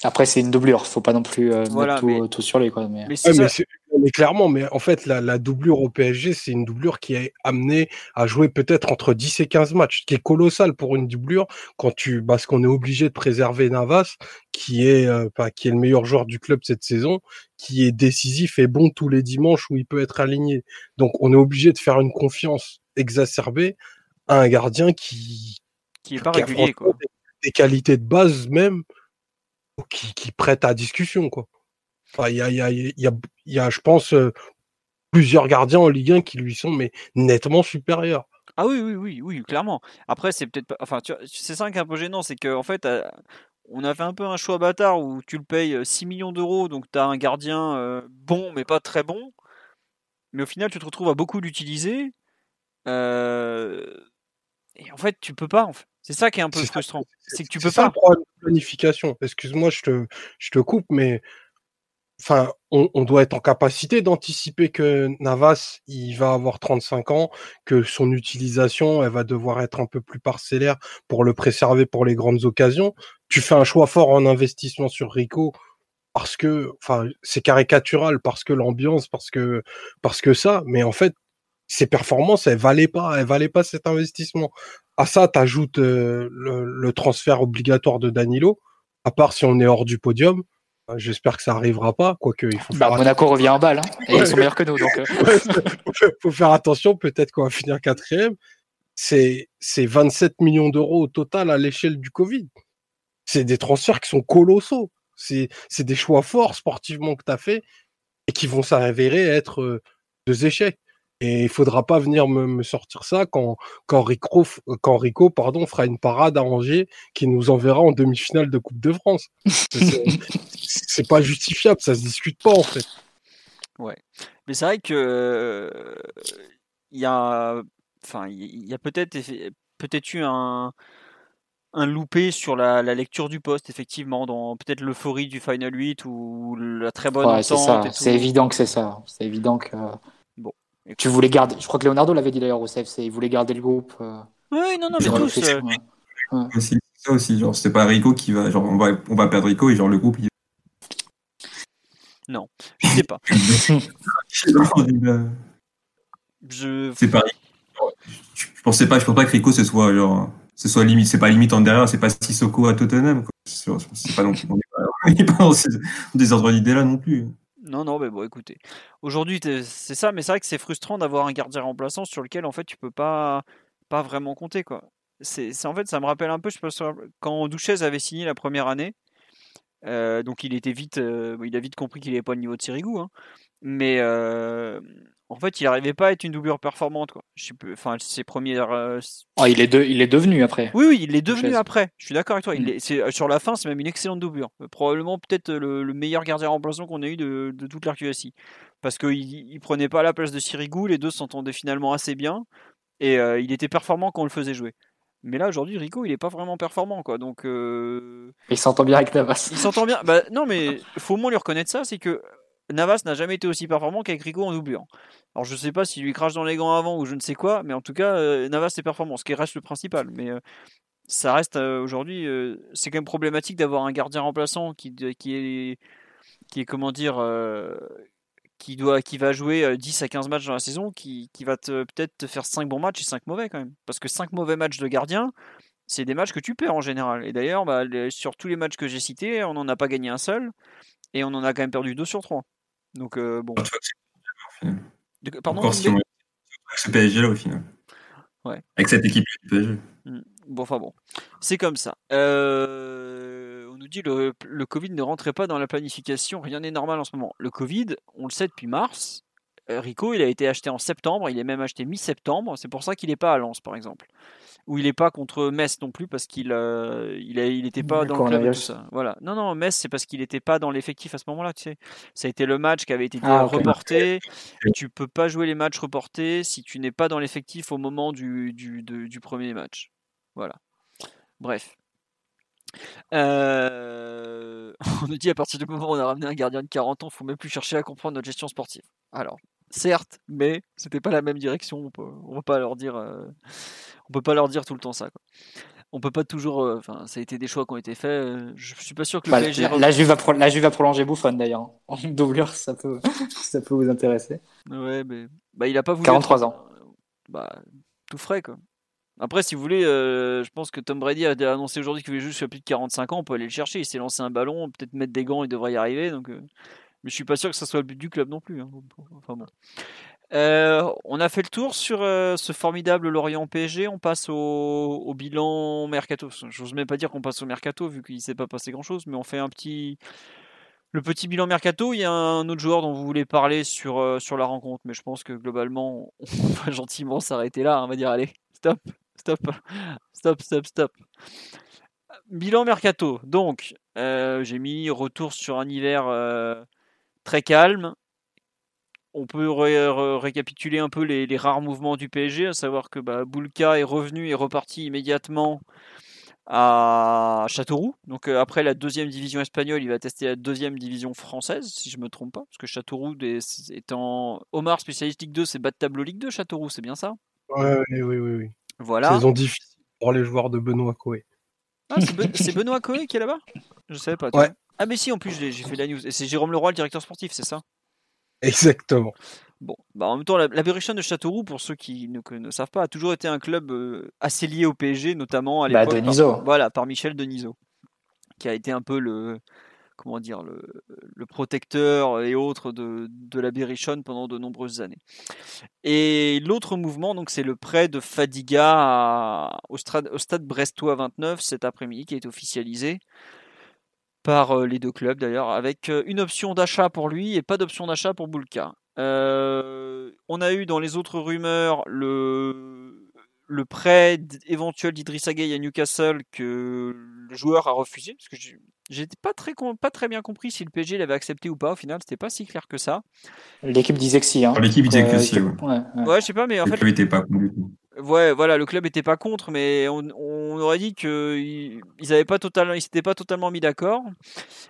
Après, c'est une doublure, faut pas non plus euh, Voilà, mettre tout, mais- tout sur lui. Quoi, mais... Mais c'est Ouais, ça. mais, c'est- mais clairement, mais en fait, la, la doublure au PSG, c'est une doublure qui est amenée à jouer peut-être entre 10 et 15 matchs, ce qui est colossal pour une doublure quand tu, parce qu'on est obligé de préserver Navas, qui est, euh, qui est le meilleur joueur du club cette saison, qui est décisif et bon tous les dimanches où il peut être aligné. Donc, on est obligé de faire une confiance exacerbée à un gardien qui, Qui est pas qui régulier, quoi. Des, des qualités de base même qui, qui prêtent à discussion, quoi. Enfin, il y a, y a, y a, il y a, je pense, euh, plusieurs gardiens en Ligue 1 qui lui sont mais nettement supérieurs. Ah oui, oui, oui, oui, clairement. Après, c'est peut-être pas. Enfin, c'est ça qui est un peu gênant, c'est qu'en fait, euh, on a fait un peu un choix bâtard où tu le payes euh, 6 millions d'euros, donc tu as un gardien euh, bon, mais pas très bon. Mais au final, tu te retrouves à beaucoup l'utiliser. euh, Et en fait, tu peux pas. en fait. C'est ça qui est un peu frustrant. C'est que tu peux pas. Planification. Excuse-moi, je te, je te coupe, mais enfin, on, doit être en capacité d'anticiper que Navas, il va avoir 35 ans, que son utilisation, elle va devoir être un peu plus parcellaire pour le préserver pour les grandes occasions. Tu fais un choix fort en investissement sur Rico parce que, enfin, c'est caricatural, parce que l'ambiance, parce que, parce que ça, mais en fait, ses performances, elles valaient pas, elles valaient pas cet investissement. À ça, t'ajoutes euh, le, le transfert obligatoire de Danilo, à part si on est hors du podium. Euh, J'espère que ça arrivera pas, quoique il faut Bah, faire Monaco revient en balle, hein, et ils sont meilleurs que nous. Donc, euh, faut- faire attention, peut-être qu'on va finir quatrième. C'est c'est 27 millions d'euros au total à l'échelle du Covid. C'est des transferts qui sont colossaux. C'est c'est des choix forts sportivement que tu as fait et qui vont s'avérer être deux échecs. Et il faudra pas venir me, me sortir ça quand, quand, Rico, f- quand Rico pardon, fera une parade à Angers qui nous enverra en demi-finale de Coupe de France. C'est- pas justifiable, ça se discute pas en fait. Mais c'est vrai que euh, il y a, enfin, il y a peut-être peut-être eu un un loupé sur la, la lecture du poste, effectivement, dans peut-être l'euphorie du Final 8 ou la très bonne ouais. C'est évident que c'est ça. C'est évident que. Bon, Tu voulais garder. Je crois que Leonardo l'avait dit d'ailleurs au CFC. Il voulait garder le groupe. euh, Oui, non, non, mais tous. euh, ouais. C'est ça aussi, genre, c'est pas Rico qui va, genre, on va, on va perdre Rico et genre, le groupe, il... je sais pas. Je, c'est pas Rico. Je, pensais pas, je pense pas que Rico, ce soit, genre, ce soit limite, c'est pas limite en derrière, c'est pas Sissoko à Tottenham, quoi. C'est c'est pas non plus, on est pas, on est pas dans ces, des ordres d'idées là non plus. Non, non, mais bon, écoutez. Aujourd'hui, c'est ça, mais c'est vrai que c'est frustrant d'avoir un gardien remplaçant sur lequel, en fait, tu peux pas, vraiment compter, quoi. C'est, c'est- en fait, ça me rappelle un peu, je pense, quand Douchez avait signé la première année. euh, donc, il était vite, euh, il a vite compris qu'il n'avait pas le niveau de Sirigu, hein. Mais euh, en fait, il n'arrivait pas à être une doublure performante, quoi. Je sais plus, enfin, ses premières. euh, Ah, il, est de- il est devenu après. oui, oui, il est devenu après. Je suis d'accord avec toi. Il Mm. est, c'est, sur la fin, c'est même une excellente doublure. Euh, Probablement peut-être le, le meilleur gardien remplaçant qu'on ait eu de, de toute l'RQSI. Parce qu'il il prenait pas la place de Sirigu, les deux s'entendaient finalement assez bien. Et euh, il était performant quand on le faisait jouer. Mais là, aujourd'hui, Rico, il est pas vraiment performant. quoi. Donc, euh, Il s'entend bien avec Navas. il s'entend bien. Bah, non, mais faut au moins lui reconnaître ça c'est que Navas n'a jamais été aussi performant qu'avec Rico en doublure. Alors, je sais pas s'il lui crache dans les gants avant ou je ne sais quoi, mais en tout cas, euh, Navas est performant, ce qui reste le principal. Mais euh, ça reste euh, aujourd'hui, c'est quand même problématique d'avoir un gardien remplaçant qui, qui est, qui est comment dire, qui doit, qui va jouer euh, 10 à 15 matchs dans la saison, qui, qui va peut-être te faire 5 bons matchs et 5 mauvais quand même. Parce que 5 mauvais matchs de gardien, c'est des matchs que tu perds en général. Et d'ailleurs, bah, sur tous les matchs que j'ai cités, on n'en a pas gagné un seul et on en a quand même perdu 2 sur 3. Donc euh, bon. Pardon Encore si on ce PSG là au final. Ouais. Avec cette équipe du PSG. Bon, enfin bon, c'est comme ça. Euh, on nous dit le, le Covid ne rentrait pas dans la planification, rien n'est normal en ce moment. Le Covid, on le sait depuis mars. Euh, Rico, il a été acheté en septembre, il est même acheté mi-septembre. C'est pour ça qu'il n'est pas à Lens, par exemple. Ou il n'est pas contre Metz non plus, parce qu'il euh, il, a- il était pas dans le club et tout coronavirus. ça. Voilà. Non, non, Metz, c'est parce qu'il n'était pas dans l'effectif à ce moment-là, tu sais. Ça a été le match qui avait été Ah, reporté. Tu peux pas jouer les matchs reportés si tu n'es pas dans l'effectif au moment du, du, de- du premier match. Voilà. Bref. Euh, On nous dit à partir du moment où on a ramené un gardien de 40 ans, faut même plus chercher à comprendre notre gestion sportive. Alors, certes, mais c'était pas la même direction. On peut, on peut pas leur dire, euh, on peut pas leur dire tout le temps ça. quoi. on peut pas toujours. euh, Enfin, ça a été des choix qui ont été faits. euh, Je suis pas sûr que le Bah, PSG. la, la Juve va pro- la Juve va prolonger Buffon d'ailleurs. En doublure, ça peut, ça peut vous intéresser. Ouais, mais bah, il a pas voulu. 43 être- ans. Bah, tout frais quoi. Après, si vous voulez, euh, je pense que Tom Brady a annoncé aujourd'hui qu'il voulait juste faire plus de 45 ans. On peut aller le chercher. Il s'est lancé un ballon, peut-être mettre des gants, il devrait y arriver. Donc, euh, mais je suis pas sûr que ça soit le but du club non plus. hein. Euh, on a fait le tour sur euh, ce formidable Lorient PSG. On passe au, bilan mercato. J'ose même pas dire qu'on passe au mercato vu qu'il s'est pas passé grand chose, mais on fait un petit le petit bilan mercato. Il y a un autre joueur dont vous voulez parler sur euh, la rencontre, mais je pense que globalement on va gentiment s'arrêter là. hein. On va dire allez, stop, stop, stop, stop, stop. Bilan mercato. Donc j'ai mis retour sur un hiver très calme on peut ré- ré- récapituler un peu les, les rares mouvements du PSG, à savoir que bah, Boulka est revenu et reparti immédiatement à Châteauroux. Donc euh, après la deuxième division espagnole, il va tester la deuxième division française, si je me trompe pas, parce que Châteauroux des- étant Omar spécialiste Ligue 2, c'est bas de tableau Ligue 2, Châteauroux, c'est bien ça? Ouais, oui, oui, oui. oui. Voilà. Saison difficile pour les joueurs de Benoît Coé. Ah, c'est Ben- c'est Benoît Coé qui est là-bas? Je savais pas. toi. Ouais. Ah mais si, en plus j'ai fait la news. Et c'est Jérôme Leroy, le directeur sportif, c'est ça? Exactement. Bon, bah en même temps, la, la Berrichonne de Châteauroux, pour ceux qui ne, que ne savent pas, a toujours été un club euh, assez lié au PSG, notamment à Bah, l'époque. Denisot. par- voilà, par Michel Denisot, qui a été un peu le, comment dire, le, le protecteur et autres de, de la Berrichonne pendant de nombreuses années. Et l'autre mouvement, donc, c'est le prêt de Fadiga à- au, stade, au stade brestois 29 cet après-midi, qui a été officialisé par euh, les deux clubs d'ailleurs, avec euh, une option d'achat pour lui et pas d'option d'achat pour Boulka. Euh, on a eu dans les autres rumeurs le, le prêt d- éventuel d'Idrissa Gueye à Newcastle que le joueur a refusé, parce que j'étais pas très, pas très bien compris si le PSG l'avait accepté ou pas, au final c'était pas si clair que ça. L'équipe disait que si. Hein. L'équipe disait que Euh, si, ouais. ouais, ouais. Ouais, je sais pas, mais en Le fait, club était pas. Ouais, voilà, le club était pas contre, mais on, aurait dit qu'ils ils avaient pas totalement, ils s'étaient pas totalement mis d'accord.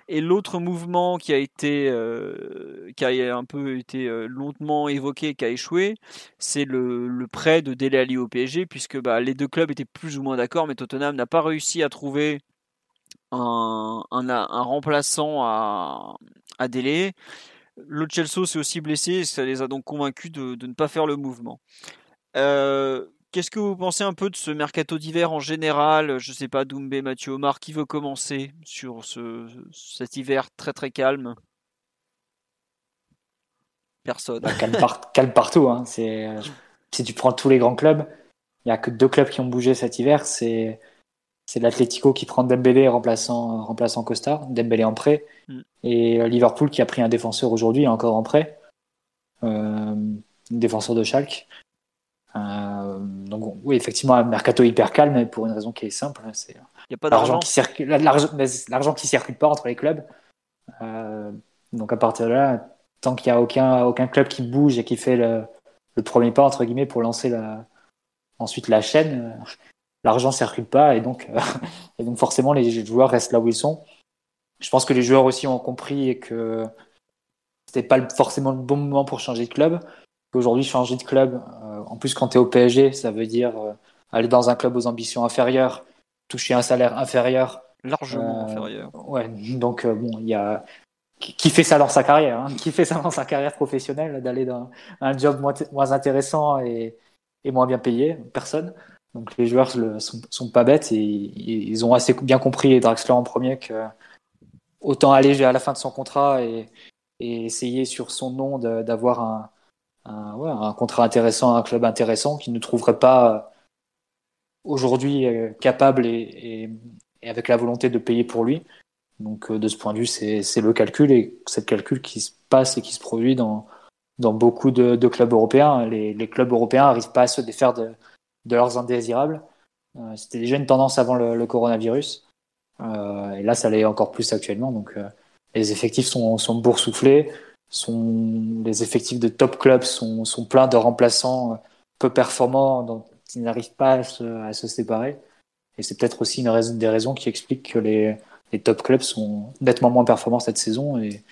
Et l'autre mouvement qui a été, euh, qui a un peu été euh, longuement évoqué, qui a échoué, c'est le, prêt de Dele Alli au PSG, puisque bah, les deux clubs étaient plus ou moins d'accord, mais Tottenham n'a pas réussi à trouver un, remplaçant à, à Dele. Le Chelsea s'est aussi blessé, ça les a donc convaincus de, de ne pas faire le mouvement. Euh, Qu'est-ce que vous pensez un peu de ce mercato d'hiver en général? Je sais pas, Doumbé, Mathieu Omar, qui veut commencer sur ce, cet hiver très très calme? Personne. Bah, calme, par- calme partout. Hein. Euh, si tu prends tous les grands clubs, il n'y a que deux clubs qui ont bougé cet hiver. C'est, l'Atlético qui prend Dembélé remplaçant, remplaçant Costa, Dembélé en prêt, Mm. et euh, Liverpool qui a pris un défenseur aujourd'hui, encore en prêt, euh, défenseur de Schalke. Euh, donc oui, effectivement, un mercato hyper calme, pour une raison qui est simple, hein, c'est Il n'y a pas d'argent. qui circule, l'argent, qui circule pas entre les clubs. Euh, donc à partir de là, tant qu'il n'y a aucun, aucun club qui bouge et qui fait le, le premier pas entre guillemets pour lancer la, ensuite la chaîne, euh, l'argent circule pas et donc, euh, et donc forcément les joueurs restent là où ils sont. Je pense que les joueurs aussi ont compris que c'était pas forcément le bon moment pour changer de club. Qu'aujourd'hui changer de club, euh, en plus quand tu es au PSG, ça veut dire euh, aller dans un club aux ambitions inférieures, toucher un salaire inférieur. Largement Euh, inférieur. Ouais, donc euh, bon, il y a qui fait ça dans sa carrière, hein, qui fait ça dans sa carrière professionnelle, d'aller dans un job moins, moins intéressant et, et moins bien payé, personne. Donc les joueurs le, sont, sont pas bêtes et, ils ont assez bien compris, et Draxler en premier, que autant aller à la fin de son contrat et, et essayer sur son nom d'avoir un, un, ouais, un contrat intéressant, un club intéressant qui ne trouverait pas euh, aujourd'hui euh, capable et, et, et avec la volonté de payer pour lui. Donc euh, de ce point de vue, c'est le calcul et c'est le calcul qui se passe et qui se produit dans, dans beaucoup de, de clubs européens. Les, les clubs européens n'arrivent pas à se défaire de, de leurs indésirables. Euh, C'était déjà une tendance avant le, le coronavirus. Euh, et là, ça l'est encore plus actuellement. Donc euh, les effectifs sont, sont boursouflés. Sont, les effectifs de top clubs sont, sont pleins de remplaçants euh, peu performants dont ils n'arrivent pas à se, à se séparer. Et c'est peut-être aussi une des raisons qui expliquent que les, les top clubs sont nettement moins performants cette saison et,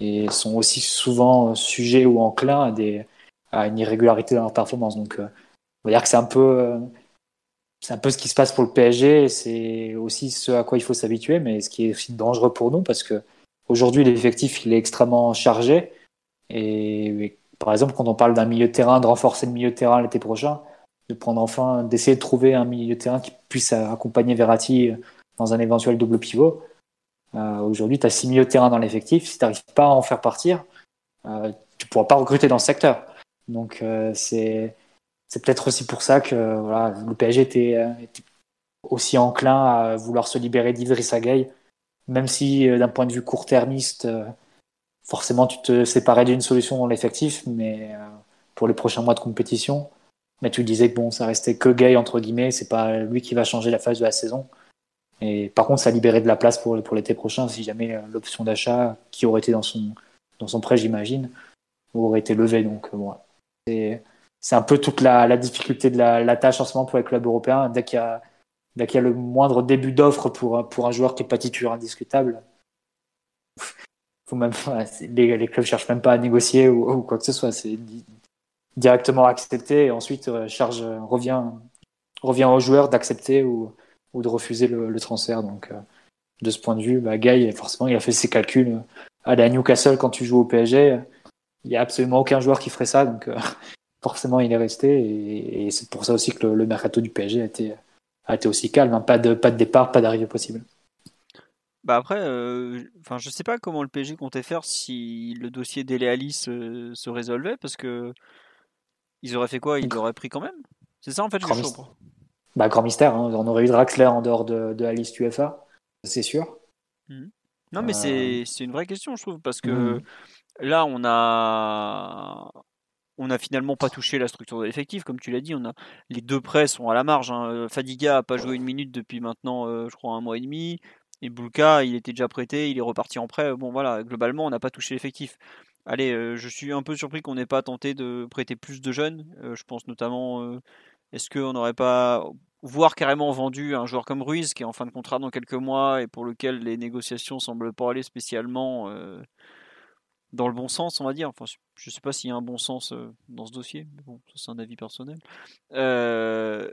et sont aussi souvent sujets ou enclins à, des, à une irrégularité dans leur performance. Donc, euh, on va dire que c'est un peu, euh, c'est un peu ce qui se passe pour le PSG. C'est aussi ce à quoi il faut s'habituer, mais ce qui est aussi dangereux pour nous parce que aujourd'hui l'effectif il est extrêmement chargé. Et, par exemple, quand on parle d'un milieu de terrain, de renforcer le milieu de terrain l'été prochain, de prendre enfin, d'essayer de trouver un milieu de terrain qui puisse accompagner Verratti dans un éventuel double pivot. Euh, aujourd'hui, tu as six milieux de terrain dans l'effectif. Si tu n'arrives pas à en faire partir, euh, tu ne pourras pas recruter dans ce secteur. Donc, euh, c'est peut-être aussi pour ça que voilà, le PSG était, était, aussi enclin à vouloir se libérer d'Idrissa Gueye, même si d'un point de vue court-termiste, forcément tu te séparais d'une solution dans l'effectif, mais pour les prochains mois de compétition. Mais tu disais que bon, ça restait que Gay entre guillemets, c'est pas lui qui va changer la phase de la saison. Et par contre, ça libérait de la place pour, pour l'été prochain si jamais euh, l'option d'achat qui aurait été dans son, dans son prêt, j'imagine, aurait été levée. Donc, euh, c'est un peu toute la, la difficulté de la, la, tâche en ce moment pour les clubs européens. Dès qu'il y a, dès qu'il y a le moindre début d'offre pour, pour un joueur qui n'est pas titulaire indiscutable, les, les clubs cherchent même pas à négocier ou, quoi que ce soit. C'est directement accepté et ensuite euh, charge, revient, revient au joueur d'accepter ou ou de refuser le, transfert. Donc, euh, de ce point de vue, bah, Guy, forcément, il a fait ses calculs. À Newcastle quand tu joues au PSG, il n'y a absolument aucun joueur qui ferait ça. Donc, euh, forcément, il est resté. Et, c'est pour ça aussi que le, mercato du PSG a été, a été aussi calme. Hein. Pas, de, pas de départ, pas d'arrivée possible. Bah après, euh, enfin, je sais pas comment le PSG comptait faire si le dossier d'Ele Alice se résolvait, parce que ils auraient fait quoi? Ils l'auraient pris quand même? C'est ça en fait, je suis bah, grand mystère. Hein. On aurait eu Draxler en dehors de, liste UFA, c'est sûr. Mmh. Non, mais euh. c'est une vraie question, je trouve, parce que mmh. là, on a on a finalement pas touché la structure de l'effectif, comme tu l'as dit. On a les deux prêts sont à la marge. Hein. Euh, Fadiga a pas joué une minute depuis maintenant, euh, je crois, un mois et demi. Et Bulka, il était déjà prêté, il est reparti en prêt. Bon, voilà, globalement, on n'a pas touché l'effectif. Allez, je suis un peu surpris qu'on n'ait pas tenté de prêter plus de jeunes. je pense notamment, est-ce qu'on n'aurait pas voire carrément vendu un joueur comme Ruiz qui est en fin de contrat dans quelques mois et pour lequel les négociations semblent pas aller spécialement euh, dans le bon sens, on va dire. Enfin, je sais pas s'il y a un bon sens euh, dans ce dossier, mais bon, c'est un avis personnel. Euh,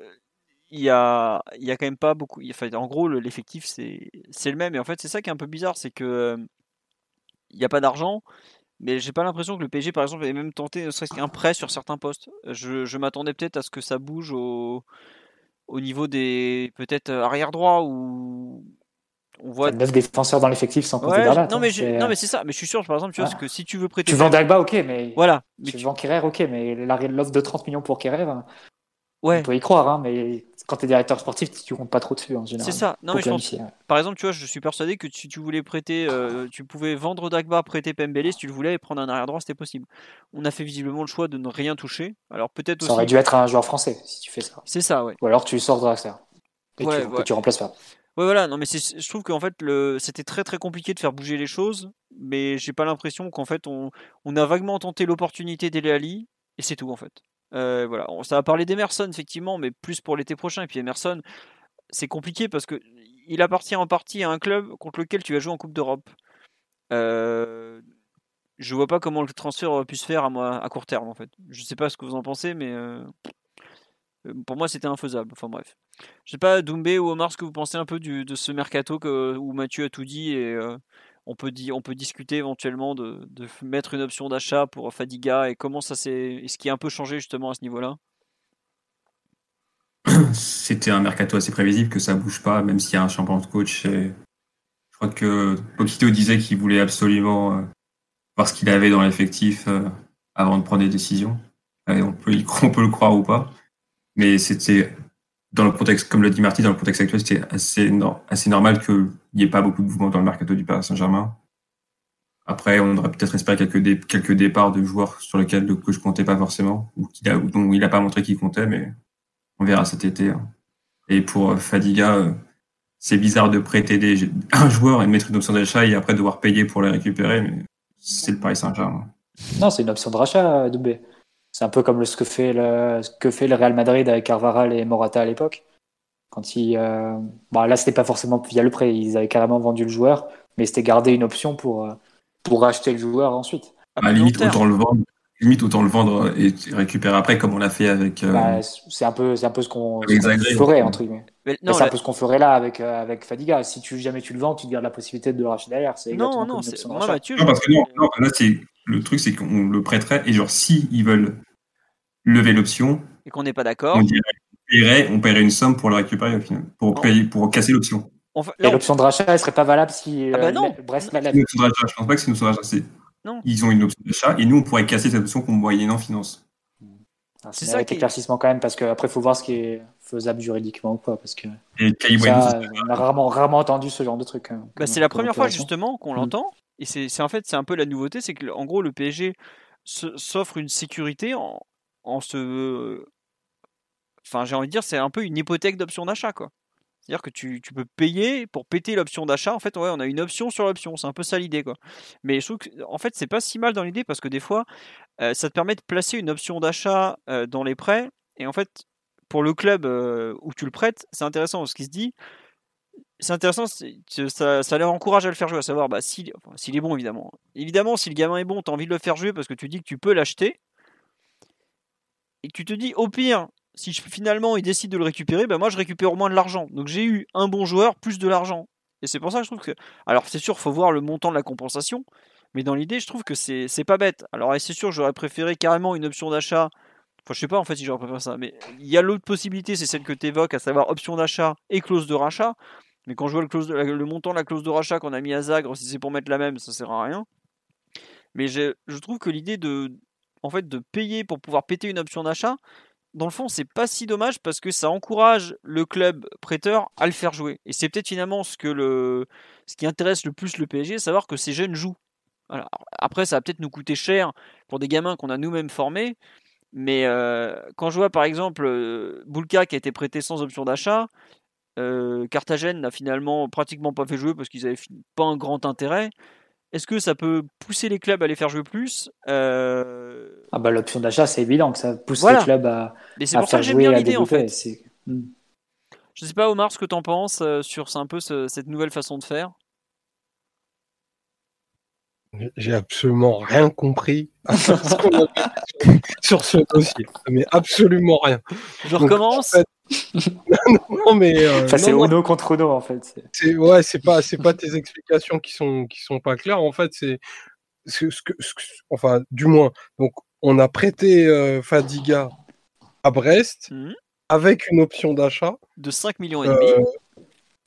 il y a, il y a quand même pas beaucoup. En gros, l'effectif c'est le même. Et en fait, c'est ça qui est un peu bizarre, c'est que il n'y a pas d'argent. Mais j'ai pas l'impression que le PSG, par exemple, ait même tenté ne serait-ce qu'un prêt sur certains postes. Je, je m'attendais peut-être à ce que ça bouge au, au niveau des peut-être euh, arrière droit ou on voit neuf défenseurs dans l'effectif sans compter ouais, non mais non mais c'est ça mais je suis sûr par exemple tu vois ah. que si tu veux prêter tu vends Dagba ok mais voilà mais tu, vends Kerrer ok mais l'offre de 30 millions pour Kerrer ouais on peut y croire hein, mais quand tu es directeur sportif, tu comptes pas trop dessus en général. C'est ça. Non, mais je pense, Par exemple, tu vois, je suis persuadé que si tu voulais prêter, euh, tu pouvais vendre Dagba, prêter Pembele, si tu le voulais, et prendre un arrière droit, c'était possible. On a fait visiblement le choix de ne rien toucher. Alors peut-être Ça aurait dû être un joueur français si tu fais ça. C'est ça, ouais. Ou alors tu sors Draxler. Et ouais, tu, que tu remplaces pas. Ouais, voilà. Non, mais je trouve qu'en fait, le... c'était très très compliqué de faire bouger les choses, mais j'ai pas l'impression qu'en fait, on... a vaguement tenté l'opportunité d'Ele Ali, et c'est tout en fait. Euh, voilà, ça va parler d'Emerson effectivement, mais plus pour l'été prochain. Et puis Emerson, c'est compliqué parce que il appartient en partie à un club contre lequel tu vas jouer en Coupe d'Europe. Euh, je vois pas comment le transfert aurait pu se faire à, à court terme en fait. Je sais pas ce que vous en pensez, mais euh, pour moi c'était infaisable. Enfin bref. Je sais pas, Doumbé ou Omar, ce que vous pensez un peu de ce mercato que, où Mathieu a tout dit et on peut, on peut discuter éventuellement de, mettre une option d'achat pour Fadiga et comment ça s'est. ce qui a un peu changé justement à ce niveau-là? C'était un mercato assez prévisible que ça bouge pas, même s'il y a un champion de coach. je crois que Poquito disait qu'il voulait absolument euh, voir ce qu'il avait dans l'effectif euh, avant de prendre des décisions. on, peut on peut le croire ou pas. Mais c'était dans le contexte, comme l'a dit Marty, dans le contexte actuel, c'était assez, assez normal qu'il n'y ait pas beaucoup de mouvements dans le mercato du Paris Saint-Germain. Après, on aurait peut-être espéré quelques, quelques départs de joueurs sur lesquels que je comptais pas forcément, ou, a, dont il n'a pas montré qu'il comptait, mais on verra cet été. Hein. Et pour euh, Fadiga, euh, c'est bizarre de prêter un joueur et de mettre une option d'achat et après devoir payer pour les récupérer, mais c'est le Paris Saint-Germain. Non, c'est une option de rachat, Doubé. C'est un peu comme ce, que fait le, ce que fait le Real Madrid avec Carvaral et Morata à l'époque. Quand il, euh... bon, là, c'était pas forcément via le prêt, ils avaient carrément vendu le joueur, mais c'était garder une option pour, euh, pour racheter le joueur ensuite. À la limite, autant le vendre limite autant le vendre et récupérer après comme on l'a fait avec. euh, Bah, c'est un peu, c'est un peu ce qu'on ferait entre guillemets. Mais Mais non, c'est un peu ce qu'on ferait là avec euh, avec Fadiga. Si tu jamais tu le vends, tu te gardes la possibilité de le racheter derrière. C'est non, exactement non, moi. Mathieu. Non, parce que non, non, là, c'est le truc, c'est qu'on le prêterait et genre si ils veulent lever l'option, et qu'on n'est pas d'accord. on dirait on paierait, on paierait une somme pour le récupérer au final, pour payer, pour casser l'option. On fa- Et l'option de rachat, elle serait pas valable si Ah bah euh, non. Brest la C'est lève. une option d'achat. Je pense pas que c'est une option c'est- Non. Ils ont une option d'achat et nous on pourrait casser cette option qu'on moyennant finance. C'est C'est ça qui éclaircissement quand même parce que après faut voir ce qui est faisable juridiquement ou pas parce que Et ça, on a rarement rarement entendu ce genre de truc. hein, Bah, c'est la première fois justement qu'on Mm. l'entend. Et c'est en fait c'est un peu la nouveauté, c'est que en gros le PSG s'offre une sécurité en, en se, enfin j'ai envie de dire c'est un peu une hypothèque d'option d'achat quoi. C'est-à-dire que tu, peux payer pour péter l'option d'achat. En fait, on a une option sur l'option. C'est un peu ça l'idée, quoi. Mais je trouve que, en fait, c'est pas si mal dans l'idée parce que des fois, euh, ça te permet de placer une option d'achat euh, dans les prêts. Et en fait, pour le club euh, où tu le prêtes, c'est intéressant ce qui se dit. C'est intéressant, ça, leur encourage à le faire jouer, à savoir bah, s'il est bon évidemment. Évidemment, si le gamin est bon, tu as envie de le faire jouer parce que tu dis que tu peux l'acheter. Et tu te dis, au pire, si finalement il décide de le récupérer, bah, moi je récupère au moins de l'argent. Donc j'ai eu un bon joueur plus de l'argent. Et c'est pour ça que je trouve que. Alors c'est sûr, faut voir le montant de la compensation. Mais dans l'idée, je trouve que c'est pas bête. Alors c'est sûr, j'aurais préféré carrément une option d'achat. Enfin, je sais pas en fait si j'aurais préféré ça. Mais il y a l'autre possibilité, c'est celle que tu évoques, à savoir option d'achat et clause de rachat. Mais quand je vois le, montant de la clause de rachat qu'on a mis à Zagre, si c'est pour mettre la même, ça sert à rien. Mais je trouve que l'idée de, en fait, de payer pour pouvoir péter une option d'achat, dans le fond, c'est pas si dommage parce que ça encourage le club prêteur à le faire jouer. Et c'est peut-être finalement ce qui intéresse le plus le PSG, savoir que ces jeunes jouent. Après, ça va peut-être nous coûter cher pour des gamins qu'on a nous-mêmes formés. Mais euh, quand je vois par exemple euh, Boulka qui a été prêté sans option d'achat, euh, Carthagène n'a finalement pratiquement pas fait jouer parce qu'ils avaient pas un grand intérêt. Est-ce que ça peut pousser les clubs à les faire jouer plus? Euh, Ah bah l'option d'achat, c'est évident que ça pousse Voilà. les clubs à, Mais c'est pour ça faire que j'aime jouer, bien à l'idée en fait. Hmm. Je sais pas Omar ce que t'en penses euh, sur un peu ce- cette nouvelle façon de faire? J'ai absolument rien compris à ce qu'on a fait sur ce dossier. Mais absolument rien. Je Donc, recommence. en fait, non, mais. euh, Enfin, c'est Ono contre Ono en fait. C'est- ouais, c'est pas c'est pas tes explications qui sont qui sont pas claires. En fait, c'est ce, ce que ce que- enfin du moins. Donc on a prêté euh, Fadiga à Brest Mhm. avec une option d'achat. de 5 millions et demi. Euh,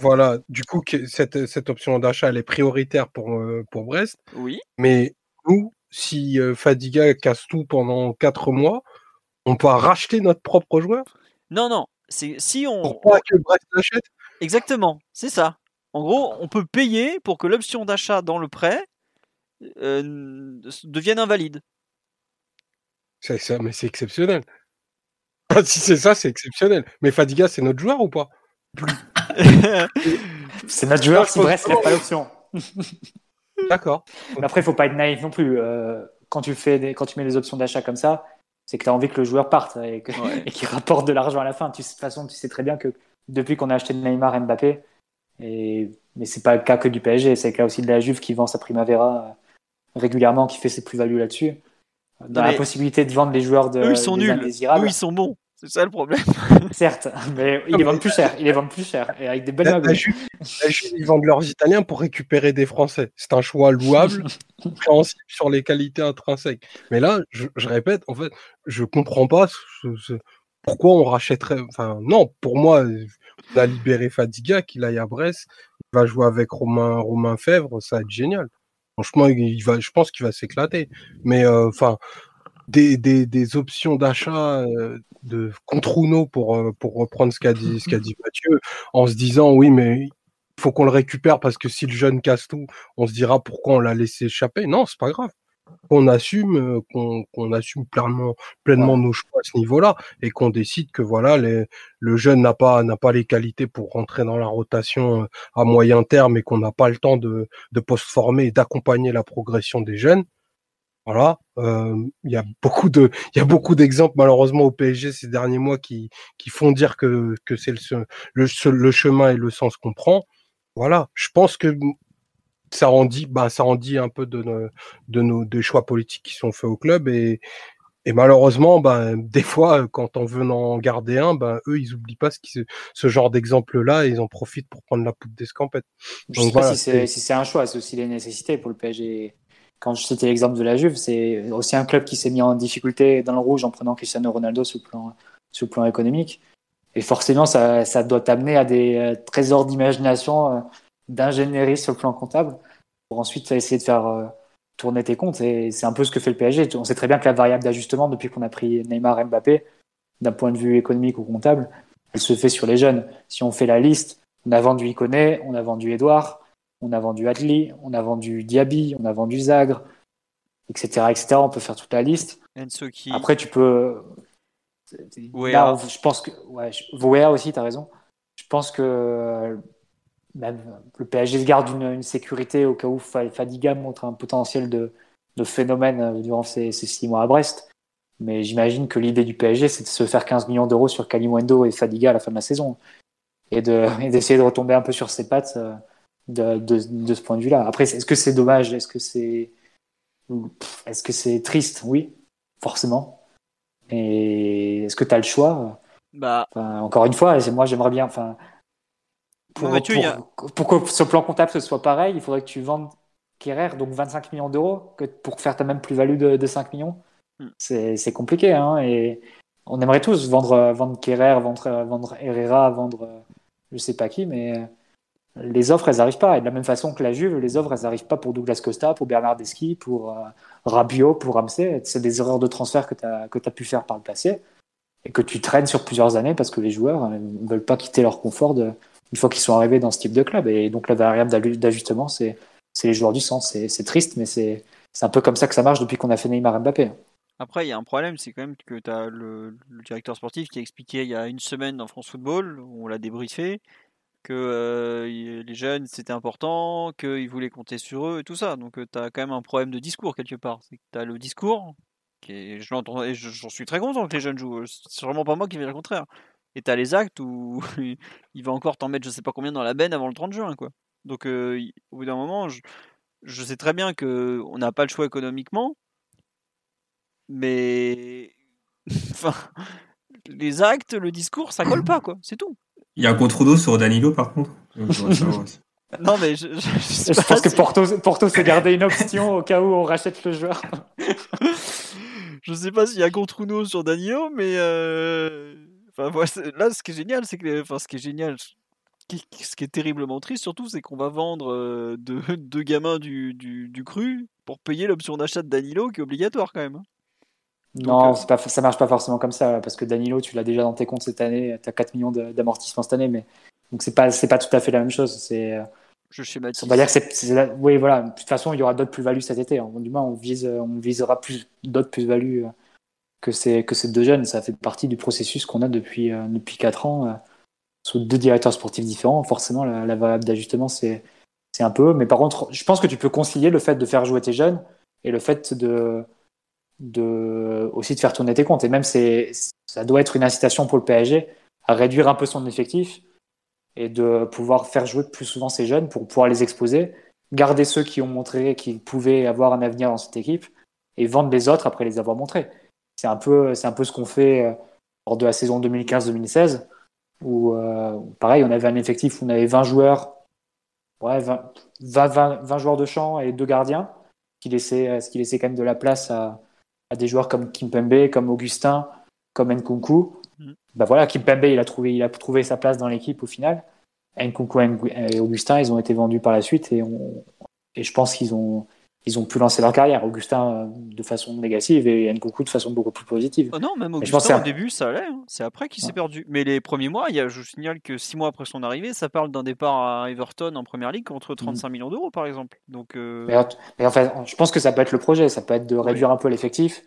voilà, du coup cette cette option d'achat elle est prioritaire pour euh, pour Brest. Oui. Mais nous, si euh, Fadiga casse tout pendant quatre mois, on peut racheter notre propre joueur? Non non. C'est si on pour pas que Brest l'achète. exactement. C'est ça. En gros, on peut payer pour que l'option d'achat dans le prêt euh, devienne invalide. C'est ça, mais c'est exceptionnel. Ah, si c'est ça, c'est exceptionnel. Mais Fadiga, c'est notre joueur ou pas? C'est notre joueur si Brest lève pas l'option. D'accord. Mais après, il faut pas être naïf non plus. Euh, quand tu fais des, quand tu mets des options d'achat comme ça, c'est que tu as envie que le joueur parte et Ouais. qu'il rapporte de l'argent à la fin. Tu, sais- de toute façon, tu sais très bien que depuis qu'on a acheté Neymar, Mbappé, et mais c'est pas le cas que du PSG, c'est le cas aussi de la Juve qui vend sa Primavera euh, régulièrement, qui fait ses plus-values là-dessus. Dans la possibilité de vendre des joueurs de Eux ils sont nuls. Eux ils sont bons. C'est ça le problème. certes, mais ils les vendent plus cher. Ils les vendent plus cher et avec des belles La, la magouilles. Juve, la Juve, ils vendent leurs Italiens pour récupérer des Français. C'est un choix louable, compréhensible sur les qualités intrinsèques. Mais là, je, je répète, en fait, je comprends pas ce- ce- pourquoi on rachèterait. Enfin, non, pour moi, on a libéré Fadiga, qu'il aille à Brest, il va jouer avec Romain, Romain Fèvre, ça va être génial. Franchement, il va, je pense qu'il va s'éclater. Mais euh, enfin, des, des, des options d'achat euh, de contre Uno pour euh, pour reprendre ce qu'a dit ce qu'a dit Mathieu, en se disant oui, mais il faut qu'on le récupère parce que si le jeune casse tout, on se dira pourquoi on l'a laissé échapper. Non, c'est pas grave. Qu'on assume, euh, qu'on qu'on assume pleinement pleinement nos choix à ce niveau-là et qu'on décide que voilà, les, le jeune n'a pas n'a pas les qualités pour rentrer dans la rotation à moyen terme et qu'on n'a pas le temps de de post-former et d'accompagner la progression des jeunes. Voilà, euh, il y a beaucoup de, il y a beaucoup d'exemples malheureusement au PSG ces derniers mois qui qui font dire que que c'est le, le le chemin et le sens qu'on prend. Voilà, je pense que ça rendit, bah, ça rendit un peu de nos, de nos des choix politiques qui sont faits au club et, et malheureusement, ben, des fois, quand on veut en garder un, ben, eux, ils oublient pas ce, qui, ce genre d'exemple-là et ils en profitent pour prendre la poudre d'escampette. Je sais pas si c'est un choix, c'est aussi les nécessités pour le PSG. Quand je citais l'exemple de la Juve, c'est aussi un club qui s'est mis en difficulté dans le rouge en prenant Cristiano Ronaldo sur le plan, plan économique. Et forcément, ça, ça doit t'amener à des euh, trésors d'imagination, euh, d'ingénierie sur le plan comptable, pour ensuite essayer de faire euh, tourner tes comptes. Et c'est un peu ce que fait le PSG. On sait très bien que la variable d'ajustement, depuis qu'on a pris Neymar Mbappé, d'un point de vue économique ou comptable, elle se fait sur les jeunes. Si on fait la liste, on a vendu Iconé, on a vendu Edouard, on a vendu Adli, on a vendu Diaby, on a vendu Zagre, etc., etc. On peut faire toute la liste. Après, tu peux. Là, je pense que. Ouais, aussi, tu as raison. Je pense que même le PSG se garde une, sécurité au cas où Fadiga montre un potentiel de, phénomène euh, durant ces, six mois à Brest. Mais j'imagine que l'idée du PSG, c'est de se faire 15 millions d'euros sur Kalimwendo et Fadiga à la fin de la saison. Et d'essayer de, retomber un peu sur ses pattes euh, de, ce point de vue-là. Après, est-ce que c'est dommage? Est-ce que c'est est-ce que c'est triste? Oui, forcément. Et est-ce que tu as le choix? Bah... encore une fois, moi j'aimerais bien. Enfin, pour, que le plan comptable ce soit pareil, il faudrait que tu vendes Kerrer, donc 25 millions d'euros, pour faire ta même plus-value de, 5 millions. Hmm. C'est compliqué, hein, et on aimerait tous vendre, vendre Kerrer, vendre, vendre Herrera, vendre je sais pas qui, mais les offres, elles n'arrivent pas. Et de la même façon que la Juve, les offres, elles n'arrivent pas pour Douglas Costa, pour Bernard Deschi, pour euh, Rabiot, pour Ramsey. C'est des erreurs de transfert que tu as, as pu faire par le passé et que tu traînes sur plusieurs années parce que les joueurs ne veulent pas quitter leur confort une fois qu'ils sont arrivés dans ce type de club. Et donc la variable d'ajustement, c'est les joueurs du centre. C'est triste, mais c'est un peu comme ça que ça marche depuis qu'on a fait Neymar Mbappé. Après, il y a un problème, c'est quand même que tu as le, directeur sportif qui a expliqué il y a une semaine dans France Football, on l'a débriefé, que les jeunes c'était important, qu'ils voulaient compter sur eux et tout ça. Donc euh, tu as quand même un problème de discours quelque part. Tu as le discours, qui est, je et j'en suis très content que les jeunes jouent. C'est vraiment pas moi qui vais le contraire et t'as les actes où il va encore t'en mettre je sais pas combien dans la benne avant le 30 juin quoi. Donc au bout d'un moment, je, sais très bien que on n'a pas le choix économiquement, mais enfin les actes, le discours, ça colle pas quoi, c'est tout. Il y a un contre-dos sur Danilo par contre. non mais je, je, pense que Porto, Porto s'est gardé une option au cas où on rachète le joueur. je sais pas s'il y a contre-dos sur Danilo, mais euh, là, ce qui est génial, c'est que, enfin, ce qui est génial, ce qui est terriblement triste surtout, c'est qu'on va vendre euh, deux, gamins du, du, cru pour payer l'option d'achat de Danilo qui est obligatoire quand même. Non, euh, pas, ça marche pas forcément comme ça, parce que Danilo, tu l'as déjà dans tes comptes cette année, tu as 4 millions d'amortissement cette année, mais donc c'est pas, pas tout à fait la même chose. C'est, euh, je schématise. On va dire que c'est, oui, voilà. De toute façon, il y aura d'autres plus-values cet été. Hein. Du moins, on vise, on visera plus d'autres plus-values que c'est que ces deux jeunes. Ça fait partie du processus qu'on a depuis euh, depuis quatre ans euh, sous deux directeurs sportifs différents. Forcément, la, variable d'ajustement c'est c'est un peu. Mais par contre, je pense que tu peux concilier le fait de faire jouer tes jeunes et le fait de de aussi de faire tourner tes comptes. Et même c'est ça doit être une incitation pour le PSG à réduire un peu son effectif et de pouvoir faire jouer plus souvent ces jeunes pour pouvoir les exposer, garder ceux qui ont montré qu'ils pouvaient avoir un avenir dans cette équipe et vendre les autres après les avoir montrés. C'est un peu, c'est un peu ce qu'on fait euh, lors de la saison 2015-2016, où euh, pareil, on avait un effectif où on avait 20 joueurs, ouais, 20, 20, joueurs de champ et deux gardiens, qui laissait, euh, ce qui laissait quand même de la place à, à des joueurs comme Kimpembe, comme Augustin, comme Nkunku. Mm. Bah voilà, Kimpembe, il a trouvé, il a trouvé sa place dans l'équipe au final. Nkunku et Augustin, ils ont été vendus par la suite et, on, et je pense qu'ils ont, ils ont pu lancer leur carrière. Augustin euh, de façon négative et Nkunku de façon beaucoup plus positive. Oh non, même Augustin au début, ça allait. Hein. C'est après qu'il s'est perdu. Mais les premiers mois, il y a, je signale que six mois après son arrivée, ça parle d'un départ à Everton en première ligue contre 35 mm. millions d'euros, par exemple. Donc, euh, mais, en fait, je pense que ça peut être le projet. Ça peut être de réduire un peu l'effectif.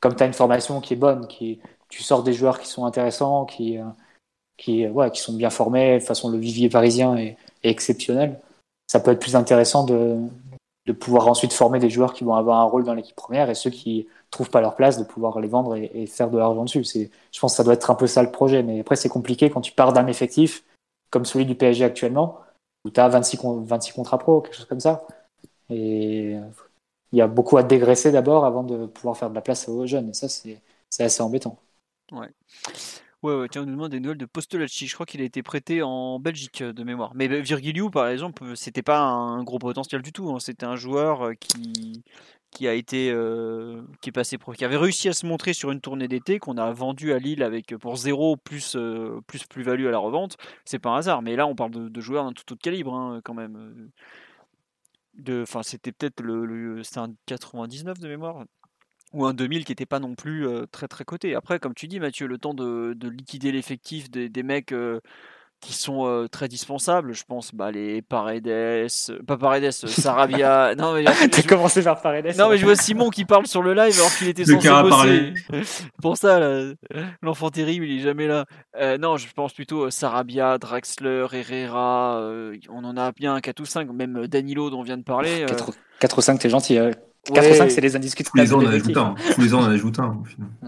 Comme tu as une formation qui est bonne, qui, tu sors des joueurs qui sont intéressants, qui, euh, qui, ouais, qui sont bien formés. De toute façon, le vivier parisien est exceptionnel. Ça peut être plus intéressant de, de pouvoir ensuite former des joueurs qui vont avoir un rôle dans l'équipe première et ceux qui trouvent pas leur place de pouvoir les vendre et, faire de l'argent dessus. C'est, je pense que ça doit être un peu ça le projet. Mais après, c'est compliqué quand tu pars d'un effectif comme celui du PSG actuellement, où tu as 26, 26 contrats pro, quelque chose comme ça. Et il y a beaucoup à dégraisser d'abord avant de pouvoir faire de la place aux jeunes. Et ça, c'est assez embêtant. Ouais, ouais, tiens, on nous demande des nouvelles de Postolacci. Je crois qu'il a été prêté en Belgique de mémoire. Mais Virgiliou, par exemple, c'était pas un gros potentiel du tout. Hein. C'était un joueur qui, qui a été euh, qui est passé qui avait réussi à se montrer sur une tournée d'été qu'on a vendu à Lille avec pour zéro plus euh, plus plus value à la revente c'est pas un hasard mais là on parle de, joueurs d'un tout autre calibre hein, quand même de enfin c'était peut-être le, c'était un 99 de mémoire ou un 2000 qui n'était pas non plus euh, très très coté après comme tu dis Mathieu le temps de, liquider l'effectif des, des mecs qui sont euh, très dispensables. Je pense bah, les Paredes, euh, pas Paredes, euh, Sarabia. non, mais t'as commencé par Paredes. Non, mais je vois Simon qui parle sur le live alors qu'il était censé bosser. Pour ça, l'enfant terrible, il est jamais là. non, je pense plutôt Sarabia, Draxler, Herrera. on en a bien 4 ou 5, même Danilo dont on vient de parler. 4, ou 5, t'es gentil. 4 ou 5, c'est les indiscutables. Tous les ans, on en ajoute un. Tous les ans, on en ajoute un.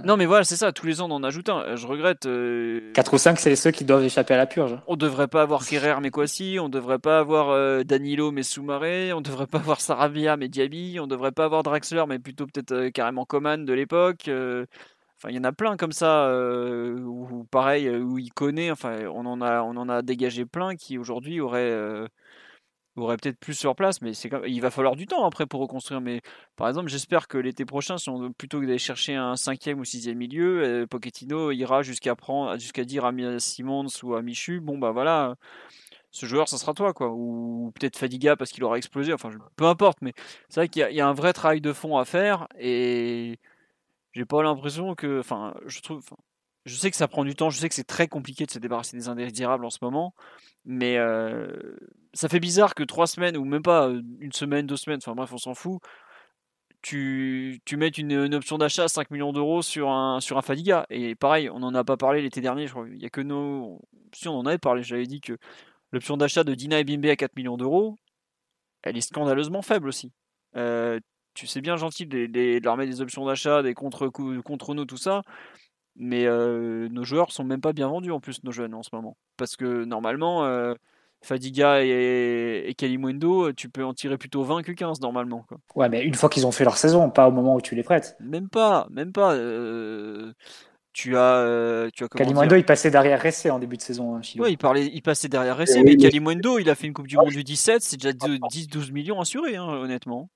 Non, mais voilà, c'est ça. Tous les ans, on en ajoute un. Je regrette. 4 euh... ou 5, c'est ceux qui doivent échapper à la purge. On devrait pas avoir Kerrer mais Kwasi. On devrait pas avoir euh, Danilo mais Soumaré. On devrait pas avoir Sarabia mais Diaby. On devrait pas avoir Draxler mais plutôt peut-être euh, carrément Coman de l'époque. Euh. Enfin, il y en a plein comme ça, ou pareil, où il connaît. Enfin, on en a, on en a dégagé plein qui aujourd'hui auraient aurait peut-être plus sur place, mais c'est il va falloir du temps après pour reconstruire. Mais par exemple, j'espère que l'été prochain, plutôt que d'aller chercher un cinquième ou sixième milieu, euh, Pochettino ira jusqu'à prendre, jusqu'à dire à Simons ou à Michu, bon bah voilà, ce joueur, ça sera toi quoi, ou peut-être Fadiga parce qu'il aura explosé. Enfin, peu importe, mais c'est vrai qu'il y, a un vrai travail de fond à faire et j'ai pas l'impression que, enfin, je trouve, je sais que ça prend du temps, je sais que c'est très compliqué de se débarrasser des indésirables en ce moment, mais euh, ça fait bizarre que trois semaines, ou même pas euh, une semaine, deux semaines, enfin bref, on s'en fout, tu, tu mettes une, option d'achat à 5 millions d'euros sur un, sur un Fadiga. Et pareil, on n'en a pas parlé l'été dernier, je crois. Il y a que nos. Si on en avait parlé, j'avais dit que l'option d'achat de Dina et Bimbe à 4 millions d'euros, elle est scandaleusement faible aussi. Euh, tu sais bien gentil de, leur mettre des options d'achat, des contre, contre nous, tout ça. Mais euh, nos joueurs sont même pas bien vendus en plus, nos jeunes en ce moment. Parce que normalement, Fadiga et, et Kalimundo, tu peux en tirer plutôt 20 que 15 normalement. Quoi. Ouais, mais une fois qu'ils ont fait leur saison, pas au moment où tu les prêtes. Même pas, même pas. Euh, tu as, tu as Kalimundo, il passait derrière Ressé en début de saison. Hein, ouais, il, parlait, il passait derrière Ressé, mais Kalimundo, il a fait une Coupe du Monde du 17, c'est déjà 10-12 millions assurés, hein, honnêtement.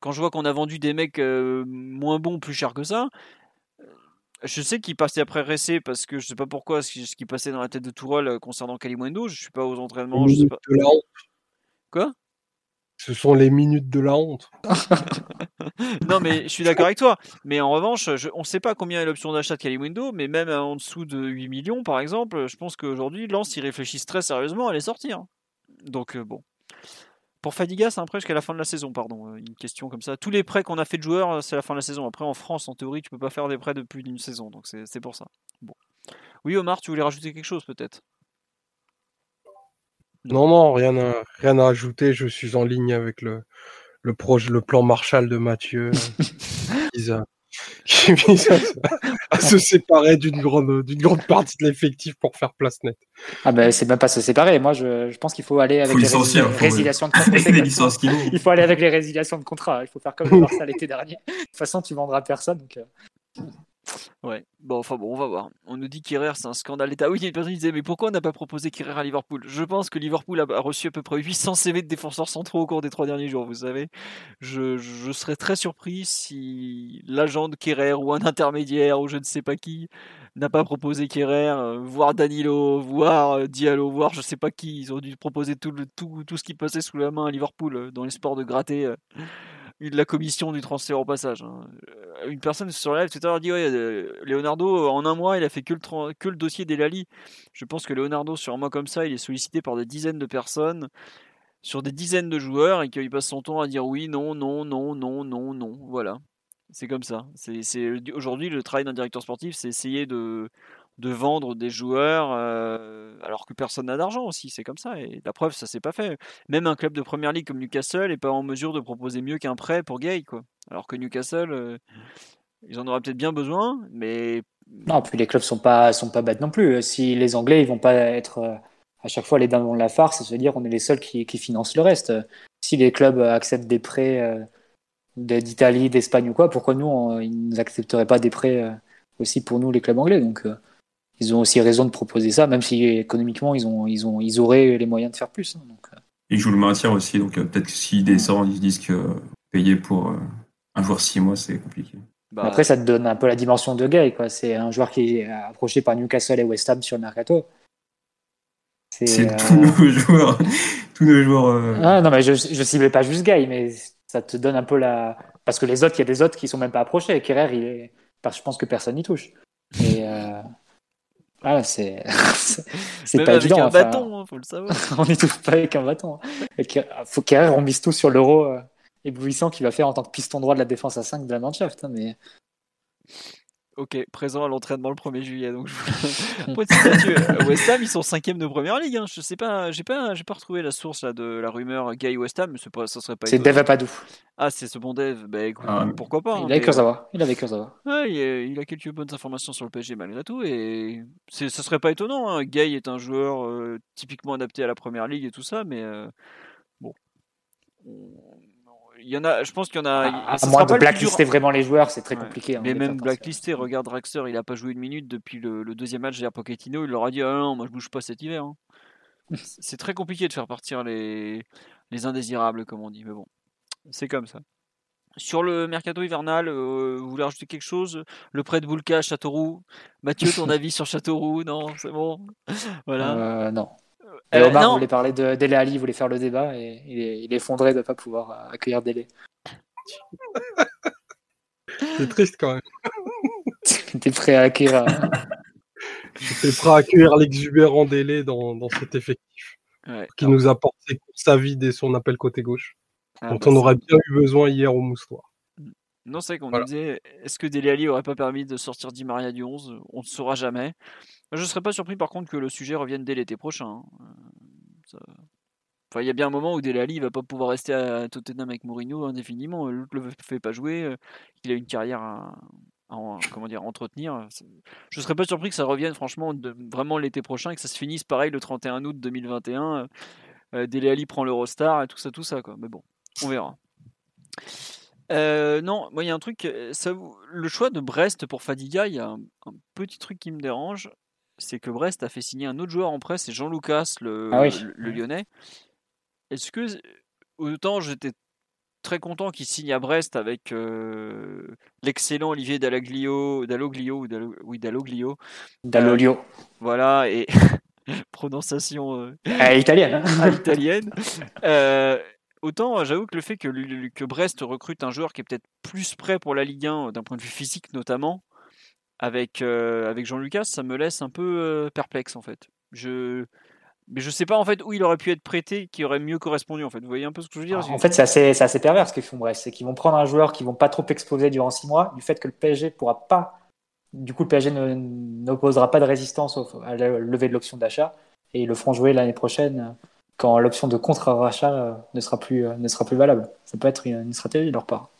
Quand je vois qu'on a vendu des mecs moins bons plus cher que ça, je sais qu'il passait après Ressé parce que je sais pas pourquoi ce qui passait dans la tête de Tourelle euh, concernant Kalimundo. Je suis pas aux entraînements. Je sais pas... De la honte. Quoi? Ce sont les minutes de la honte. non, mais je suis d'accord avec toi. Mais en revanche, on ne sait pas combien est l'option d'achat de Kalimundo, mais même en dessous de 8 millions, par exemple, je pense qu'aujourd'hui, Lens, ils réfléchissent très sérieusement à les sortir. Donc, euh, bon. Pour Fadiga, c'est un prêt jusqu'à la fin de la saison, pardon. Euh, une question comme ça. Tous les prêts qu'on a fait de joueurs, euh, c'est la fin de la saison. Après, en France, en théorie, tu peux pas faire des prêts de plus d'une saison, donc c'est pour ça. Bon. Oui, Omar, tu voulais rajouter quelque chose peut-être? Non. non, rien à, rien à ajouter. Je suis en ligne avec le, le, projet, le plan Marshall de Mathieu. qui vise à, se séparer d'une grande, d'une grande partie de l'effectif pour faire place nette. Ah ben c'est même pas se séparer. Moi je, je pense qu'il faut aller avec les résiliations de contrat. il faut aller avec les résiliations de contrat. Il faut faire comme le Barça l'été dernier. De toute façon tu vendras personne. Donc, euh. Ouais, bon, enfin bon, on va voir. On nous dit qu'Herrera, c'est un scandale d'État. Oui, il y a une personne qui disait, mais pourquoi on n'a pas proposé Kerrer à Liverpool? Je pense que Liverpool a reçu à peu près 800 CV de défenseurs centraux au cours des trois derniers jours, vous savez. Je, serais très surpris si l'agent de Kerrer ou un intermédiaire ou je ne sais pas qui n'a pas proposé Kerrer, euh, voire Danilo, voire euh, Diallo, voire je sais pas qui. Ils ont dû proposer tout, tout, tout ce qui passait sous la main à Liverpool euh, dans l'espoir de gratter de la commission du transfert au passage. Hein. Euh, une personne sur live tout à l'heure dit ouais, euh, Leonardo, en un mois, il a fait que le, que le dossier d'Elali. Je pense que Leonardo, sur un mois comme ça, il est sollicité par des dizaines de personnes, sur des dizaines de joueurs, et qu'il passe son temps à dire oui, non, non, non, non, non, non. Voilà. C'est comme ça. C'est Aujourd'hui, le travail d'un directeur sportif, c'est essayer de, de vendre des joueurs euh, alors que personne n'a d'argent aussi. C'est comme ça. Et la preuve, ça s'est pas fait. Même un club de première ligue comme Newcastle n'est pas en mesure de proposer mieux qu'un prêt pour Gay. Quoi. Alors que Newcastle, euh, ils en auraient peut-être bien besoin, mais. Non, puis les clubs sont pas, sont pas bêtes non plus. Si les Anglais, ils vont pas être euh, à chaque fois les dindons de la farce et se dire on est les seuls qui, financent le reste. si les clubs acceptent des prêts euh, d'Italie, d'Espagne ou quoi, pourquoi nous, on- ils ne nous accepteraient pas des prêts euh, aussi pour nous, les clubs anglais? Donc, euh, ils ont aussi raison de proposer ça, même si économiquement, ils, ont, ils, ont, ils auraient les moyens de faire plus. hein. donc, euh, Ils jouent le maintien aussi, donc euh, peut-être que s'ils descendent, ils se disent que euh, payer pour euh, un joueur six mois, c'est compliqué. Bah, Après, ça te donne un peu la dimension de Gay. C'est un joueur qui est approché par Newcastle et West Ham sur le mercato. C'est, tous nos joueurs, tous nos joueurs. Ah, non, mais je, je ciblais pas juste Guy, mais ça te donne un peu la. Parce que les autres, il y a des autres qui sont même pas approchés. Kerrer, il est. je pense que personne n'y touche. Et. Voilà, c'est. c'est pas avec évident. un enfin, bâton, hein, faut le savoir. on n'y touche pas avec un bâton. Et Kerrer- faut Kerrer, on mise tout sur l'euro euh, éblouissant qu'il va faire en tant que piston droit de la défense à 5 de la Mannschaft. hein, mais Ok, présent à l'entraînement le 1er juillet. Donc, je statut, euh, West Ham, ils sont cinquième de première ligue. Hein. Je sais pas, j'ai pas, j'ai pas retrouvé la source là de la rumeur Gay West Ham, mais c'est pas, ça serait pas. c'est. Dev Apadou. Ah, c'est ce bon Dev. Bah écoute, Ah, pourquoi pas. hein, Il avait mais, Kurzawa. Il avait Kurzawa. Ouais, il, a, il a quelques bonnes informations sur le PSG malgré tout et ce serait pas étonnant. Hein. Gay est un joueur euh, typiquement adapté à la première ligue et tout ça, mais euh, bon, On- il y en a. Je pense qu'il y en a. À, à moins de blacklister vraiment les joueurs, c'est très Ouais. compliqué. hein, Mais même blacklisté, regarde Draxler, il a pas joué une minute depuis le, le deuxième match derrière Pochettino. Il leur a dit ah non, moi je bouge pas cet hiver. hein. C'est très compliqué de faire partir les, les indésirables, comme on dit. Mais bon, c'est comme ça. Sur le mercato hivernal, euh, vous voulez rajouter quelque chose? Le prêt de Boulka à Châteauroux? Mathieu, ton avis sur Châteauroux? Non, c'est bon. Voilà. Euh, non. Et Euh, Omar non. voulait parler de Dele Ali, voulait faire le débat et il est, il est effondré de ne pas pouvoir euh, accueillir Dele. C'est triste quand même. Était prêt à accueillir. euh, J'étais prêt à accueillir l'exubérant délai dans, dans cet effectif Ouais. qui nous apporte à vide et son appel côté gauche, Ah, dont bah, on aurait bien eu besoin hier au moustoir. Non, c'est vrai qu'on Voilà. nous disait est-ce que Dele Alli aurait pas permis de sortir Di Maria du 11 On ne saura jamais. Je ne serais pas surpris par contre que le sujet revienne dès l'été prochain. hein. Euh, Enfin, il y a bien un moment où Dele Alli va pas pouvoir rester à Tottenham avec Mourinho indéfiniment. L'autre le fait pas jouer. euh, Il a une carrière à, à en- comment dire, entretenir. Je ne serais pas surpris que ça revienne franchement vraiment l'été prochain et que ça se finisse pareil le 31 août 2021. Euh, Dele Alli prend l'Eurostar et tout ça, tout ça. Quoi. Mais bon, on verra. Euh, non, moi il y a un truc, euh, le choix de Brest pour Fadiga, il y a un petit truc qui me dérange, c'est que Brest a fait signer un autre joueur en presse, c'est Jean-Lucas, le, Ah oui. le, le Lyonnais. Est-ce que, autant j'étais très content qu'il signe à Brest avec euh, l'excellent Olivier Dallaglio, Dalloglio, ou Dallo- oui Dalloglio, Dall'Olio. voilà, et prononciation euh, Euh, italienne. hein. à. Euh, autant j'avoue que le fait que, que Brest recrute un joueur qui est peut-être plus prêt pour la Ligue 1 d'un point de vue physique notamment, avec, euh, avec Jean-Lucas, ça me laisse un peu euh, perplexe en fait. Je... Mais je sais pas en fait où il aurait pu être prêté qui aurait mieux correspondu en fait. Vous voyez un peu ce que je veux dire En fait, c'est assez, assez pervers ce qu'ils font Brest. C'est qu'ils vont prendre un joueur qui vont pas trop exposer durant six mois, du fait que le PSG pourra pas. Du coup, le PSG n'opposera pas de résistance au- à la levée de l'option d'achat et ils le feront jouer l'année prochaine quand l'option de contre-rachat euh, ne, sera plus, ne sera plus valable. Ça peut être une, une stratégie de leur part.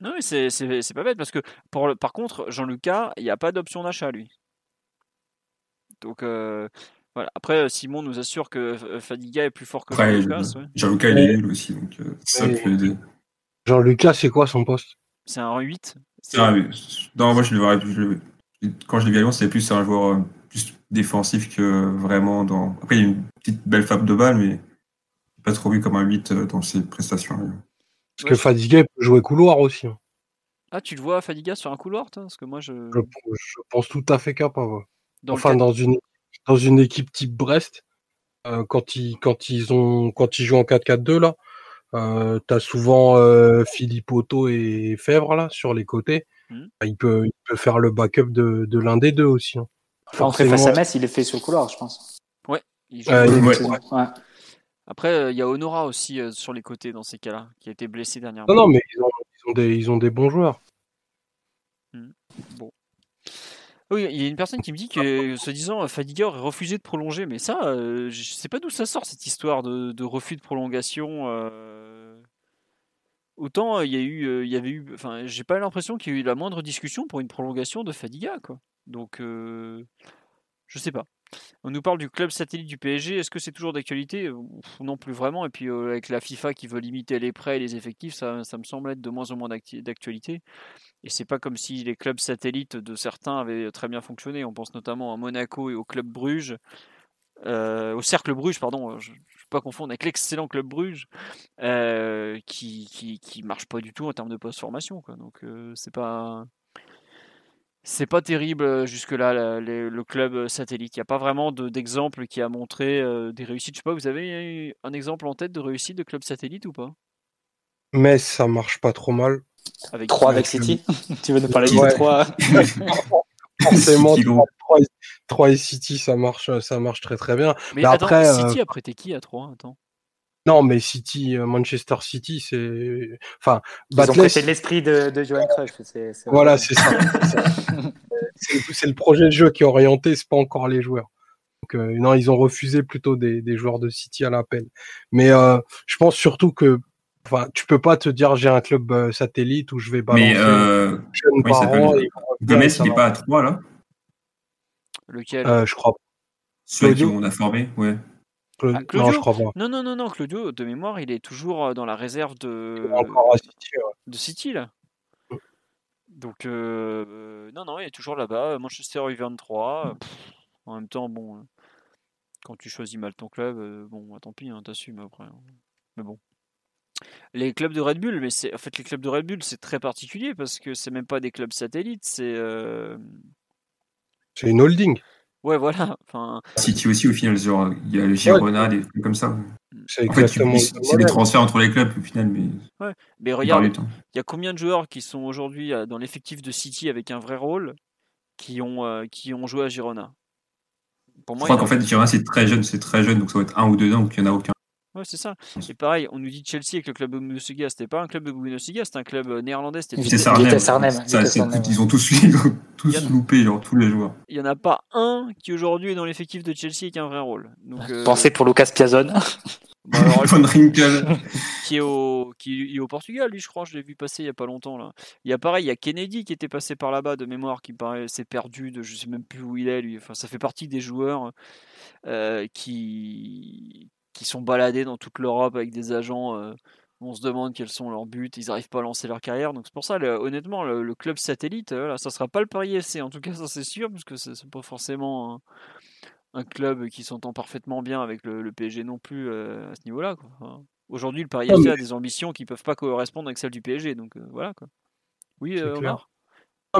Non, mais c'est- c'est c'est pas bête parce que pour le- par contre, Jean-Lucas, il n'y a pas d'option d'achat lui. Donc euh, voilà. Après, euh, Simon nous assure que euh, Fadiga est plus fort que Après, Jean-Lucas. ouais. Jean-Lucas, il est nul aussi, donc euh, ça peut aider. Jean-Lucas, c'est quoi son poste? C'est un 8. Ah, mais- non, moi, je le verrais. je quand je l'ai vu à Lyon, c'était plus un joueur euh, plus défensif que vraiment dans. Après, il y a une petite belle fable de balle, mais pas trop vu comme un 8 euh, dans ses prestations. Parce Ouais, que Fadiga il peut jouer couloir aussi. hein. Ah, tu le vois Fadiga sur un couloir, toi? Parce que moi, je. Je, je pense tout à fait capable. ouais. Dans enfin, dans une, dans une équipe type Brest, euh, quand, ils, quand, ils ont, quand ils jouent en 4-4-2, là, euh, tu as souvent euh, Philippe Otto et Fèvre là, sur les côtés. Mhm. Il, peut, il peut faire le backup de, de l'un des deux aussi. hein. Enfin, entrer face à Forcément. Metz, il est fait sur le couloir, je pense. il joue- Euh, ouais. Ouais. Après, euh, il y a Honora aussi euh, sur les côtés dans ces cas-là, qui a été blessé dernièrement. Non, non, mais ils ont, ils ont, des, ils ont des bons joueurs. Oui, il y a une personne qui me dit que, se disant, euh, Fadiga aurait refusé de prolonger, mais ça, euh, je sais pas d'où ça sort cette histoire de, de refus de prolongation. euh. Autant euh, il y a eu, euh, il y avait eu, enfin, j'ai pas l'impression qu'il y a eu la moindre discussion pour une prolongation de Fadiga, quoi. Donc, euh, je sais pas. On nous parle du club satellite du PSG. Est-ce que c'est toujours d'actualité? Non, plus vraiment. Et puis avec la FIFA qui veut limiter les prêts et les effectifs, ça, me semble être de moins en moins d'actualité. Et c'est pas comme si les clubs satellites de certains avaient très bien fonctionné. On pense notamment à Monaco et au club Bruges. au cercle Bruges, pardon, je ne pas confondre avec l'excellent club Bruges, qui, qui, marche pas du tout en termes de post-formation. Donc c'est pas c'est pas terrible jusque-là, le club satellite. Il n'y a pas vraiment d'exemple qui a montré des réussites. Je sais pas, vous avez un exemple en tête de réussite de club satellite ou pas? Mais ça marche pas trop mal. Avec 3 avec City? Tu veux nous parler de 3 Forcément, 3, et City, ça marche, ça marche très très bien. Mais, après, City a prêté qui à 3 Attends. Non, mais City, euh, Manchester City, c'est. Enfin, Ils ont prêté l'esprit de, de Johan Crush. Voilà, c'est ça. c'est le projet de jeu qui est orienté, c'est pas encore les joueurs. Donc, euh, non, ils ont refusé plutôt des, des joueurs de City à l'appel. Mais euh, je pense surtout que Enfin, tu peux pas te dire j'ai un club satellite où je vais balancer. Mais euh, oui, Gomez, il n'est pas à 3 là? Lequel? Je crois. Celui qu'on a formé, ouais. Ah, non, je crois pas. Non, non, non, non, Claudio, de mémoire, il est toujours dans la réserve de, City, de City, là. Mm. Donc, non, non, il est toujours là-bas. Manchester U23. en même temps, bon, quand tu choisis mal ton club, bon, bah, tant pis, hein, t'assumes après. Hein. Mais bon. Les clubs de Red Bull, mais c'est en fait les clubs de Red Bull, c'est très particulier parce que c'est même pas des clubs satellites, c'est. C'est une holding. Ouais, voilà. Enfin... City aussi, au final, genre, il y a le Girona, des trucs comme ça. C'est en fait, c'est des transferts entre les clubs, au final. Mais, ouais. mais regarde, il y a combien de joueurs qui sont aujourd'hui euh, dans l'effectif de City avec un vrai rôle qui ont, euh, qui ont joué à Girona? Pour moi, Je crois qu'en fait, Girona, c'est très jeune, c'est très jeune, donc ça va être un ou deux ans, donc il n'y en a aucun. Ouais, c'est ça. Et pareil, on nous dit Chelsea avec le club de Bundesliga, c'était pas un club de Bundesliga, c'était un club euh, néerlandais. C'était Sarnem. Ils ont tous, tous loupé, genre, tous les joueurs. Il y en a pas un qui aujourd'hui est dans l'effectif de Chelsea et qui a un vrai rôle. Donc, euh... Pensez pour Lucas Piazon. Bah, qui est au qui est au Portugal lui je crois je l'ai vu passer il y a pas longtemps là il y a pareil il y a Kennedy qui était passé par là-bas de mémoire qui paraît s'est perdu de je sais même plus où il est lui enfin ça fait partie des joueurs euh, qui qui sont baladés dans toute l'Europe avec des agents. Euh, on se demande quels sont leurs buts, ils n'arrivent pas à lancer leur carrière. Donc c'est pour ça, honnêtement, le, club satellite, euh, là, ça sera pas le Paris FC. En tout cas, ça c'est sûr, parce que c'est pas forcément un, club qui s'entend parfaitement bien avec le, PSG non plus euh, à ce niveau-là. Aujourd'hui, le Paris FC a des ambitions qui peuvent pas correspondre avec celles du PSG. Donc voilà. Quoi. Oui, Omar?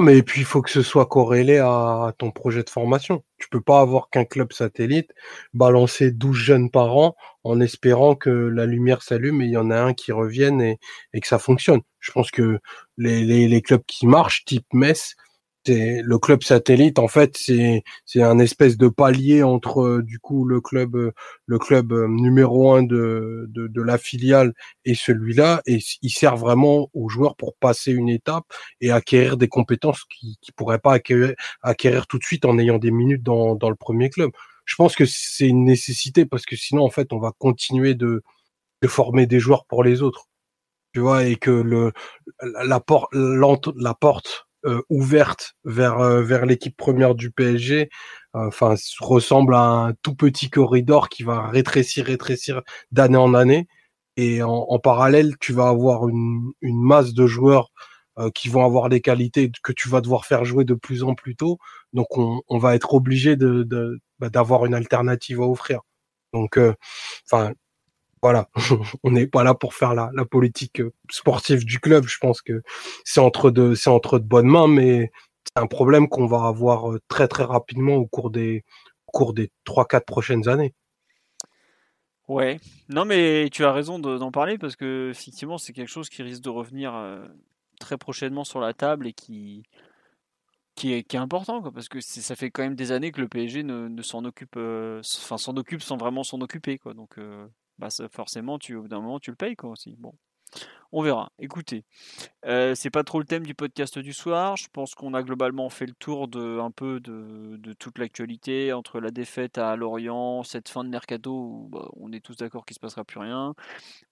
Mais puis il faut que ce soit corrélé à ton projet de formation. Tu peux pas avoir qu'un club satellite, balancer 12 jeunes par an en espérant que la lumière s'allume et il y en a un qui revienne et, que ça fonctionne. Je pense que les, les, les clubs qui marchent, type Metz, c'est le club satellite en fait c'est c'est un espèce de palier entre euh, du coup le club euh, le club euh, numéro un de, de, de la filiale et celui-là. Et il sert vraiment aux joueurs pour passer une étape et acquérir des compétences qui qui pourraient pas acquérir, acquérir tout de suite en ayant des minutes dans dans le premier club. Je pense que c'est une nécessité parce que sinon en fait on va continuer de de former des joueurs pour les autres. Tu vois et que le la porte la porte ouverte vers euh, vers l'équipe première du PSG enfin ressemble à un tout petit corridor qui va rétrécir rétrécir d'année en année. Et en, en, parallèle tu vas avoir une, une masse de joueurs euh, qui vont avoir des qualités que tu vas devoir faire jouer de plus en plus tôt. Donc on, on va être obligé de d'avoir de, une alternative à offrir. Donc enfin voilà, on n'est pas là pour faire la, politique euh, sportive du club. Je pense que c'est entre de, c'est entre de bonnes mains, mais c'est un problème qu'on va avoir euh, très très rapidement au cours des, au cours des trois quatre prochaines années. Ouais, non mais tu as raison d'en parler parce que effectivement c'est quelque chose qui risque de revenir euh, très prochainement sur la table et qui est, qui important parce que ça fait quand même des années que le PSG ne, s'en occupe, enfin s'en occupe sans vraiment s'en occuper. Donc bah, forcément, au bout d'un moment, tu le payes aussi. On verra. Écoutez, euh, c'est pas trop le thème du podcast du soir. Je pense qu'on a globalement fait le tour de un peu de, toute l'actualité entre la défaite à Lorient, cette fin de mercato où bah, on est tous d'accord qu'il se passera plus rien.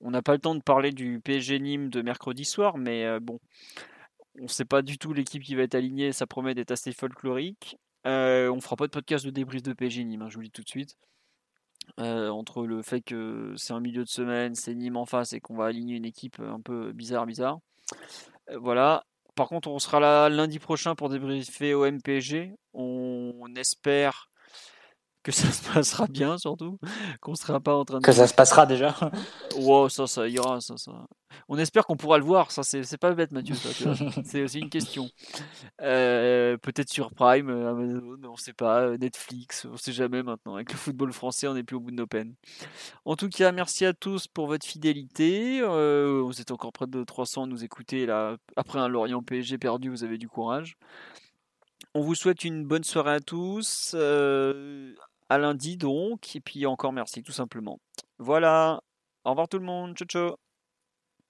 On n'a pas le temps de parler du PSG Nîmes de mercredi soir, mais euh, bon, on ne sait pas du tout l'équipe qui va être alignée. Ça promet d'être assez folklorique. Euh, on fera pas de podcast de débrief de PSG Nîmes, hein, je vous le dis tout de suite. Euh, entre le fait que c'est un milieu de semaine, c'est Nîmes en face et qu'on va aligner une équipe un peu bizarre, bizarre. Euh, voilà. Par contre, on sera là lundi prochain pour débriefer au MPG. On espère que ça se passera bien surtout, qu'on sera pas en train de... Que ça se passera déjà. wow, ça, ça ira, ça, ça. On espère qu'on pourra le voir, ça c'est pas bête Mathieu, c'est aussi une question. Euh, Peut-être sur Prime, euh, Amazon, on sait pas, euh, Netflix, on sait jamais maintenant. Avec le football français, on n'est plus au bout de nos peines. En tout cas, merci à tous pour votre fidélité. Euh, vous êtes encore près de 300 à nous écouter là. Après un Lorient PSG perdu, vous avez du courage. On vous souhaite une bonne soirée à tous. Euh, à lundi donc. Et puis encore merci tout simplement. Voilà. Au revoir tout le monde. Ciao ciao.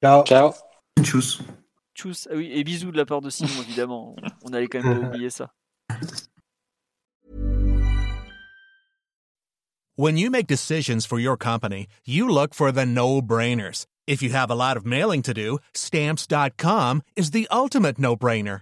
Ciao. Ciao. Tchuss. Tchuss. Ah oui, et bisous de la part de Simon évidemment. On allait quand même pas oublier ça. When you make decisions for your company, you look for the no-brainers. If you have a lot of mailing to do, stamps.com is the ultimate no-brainer.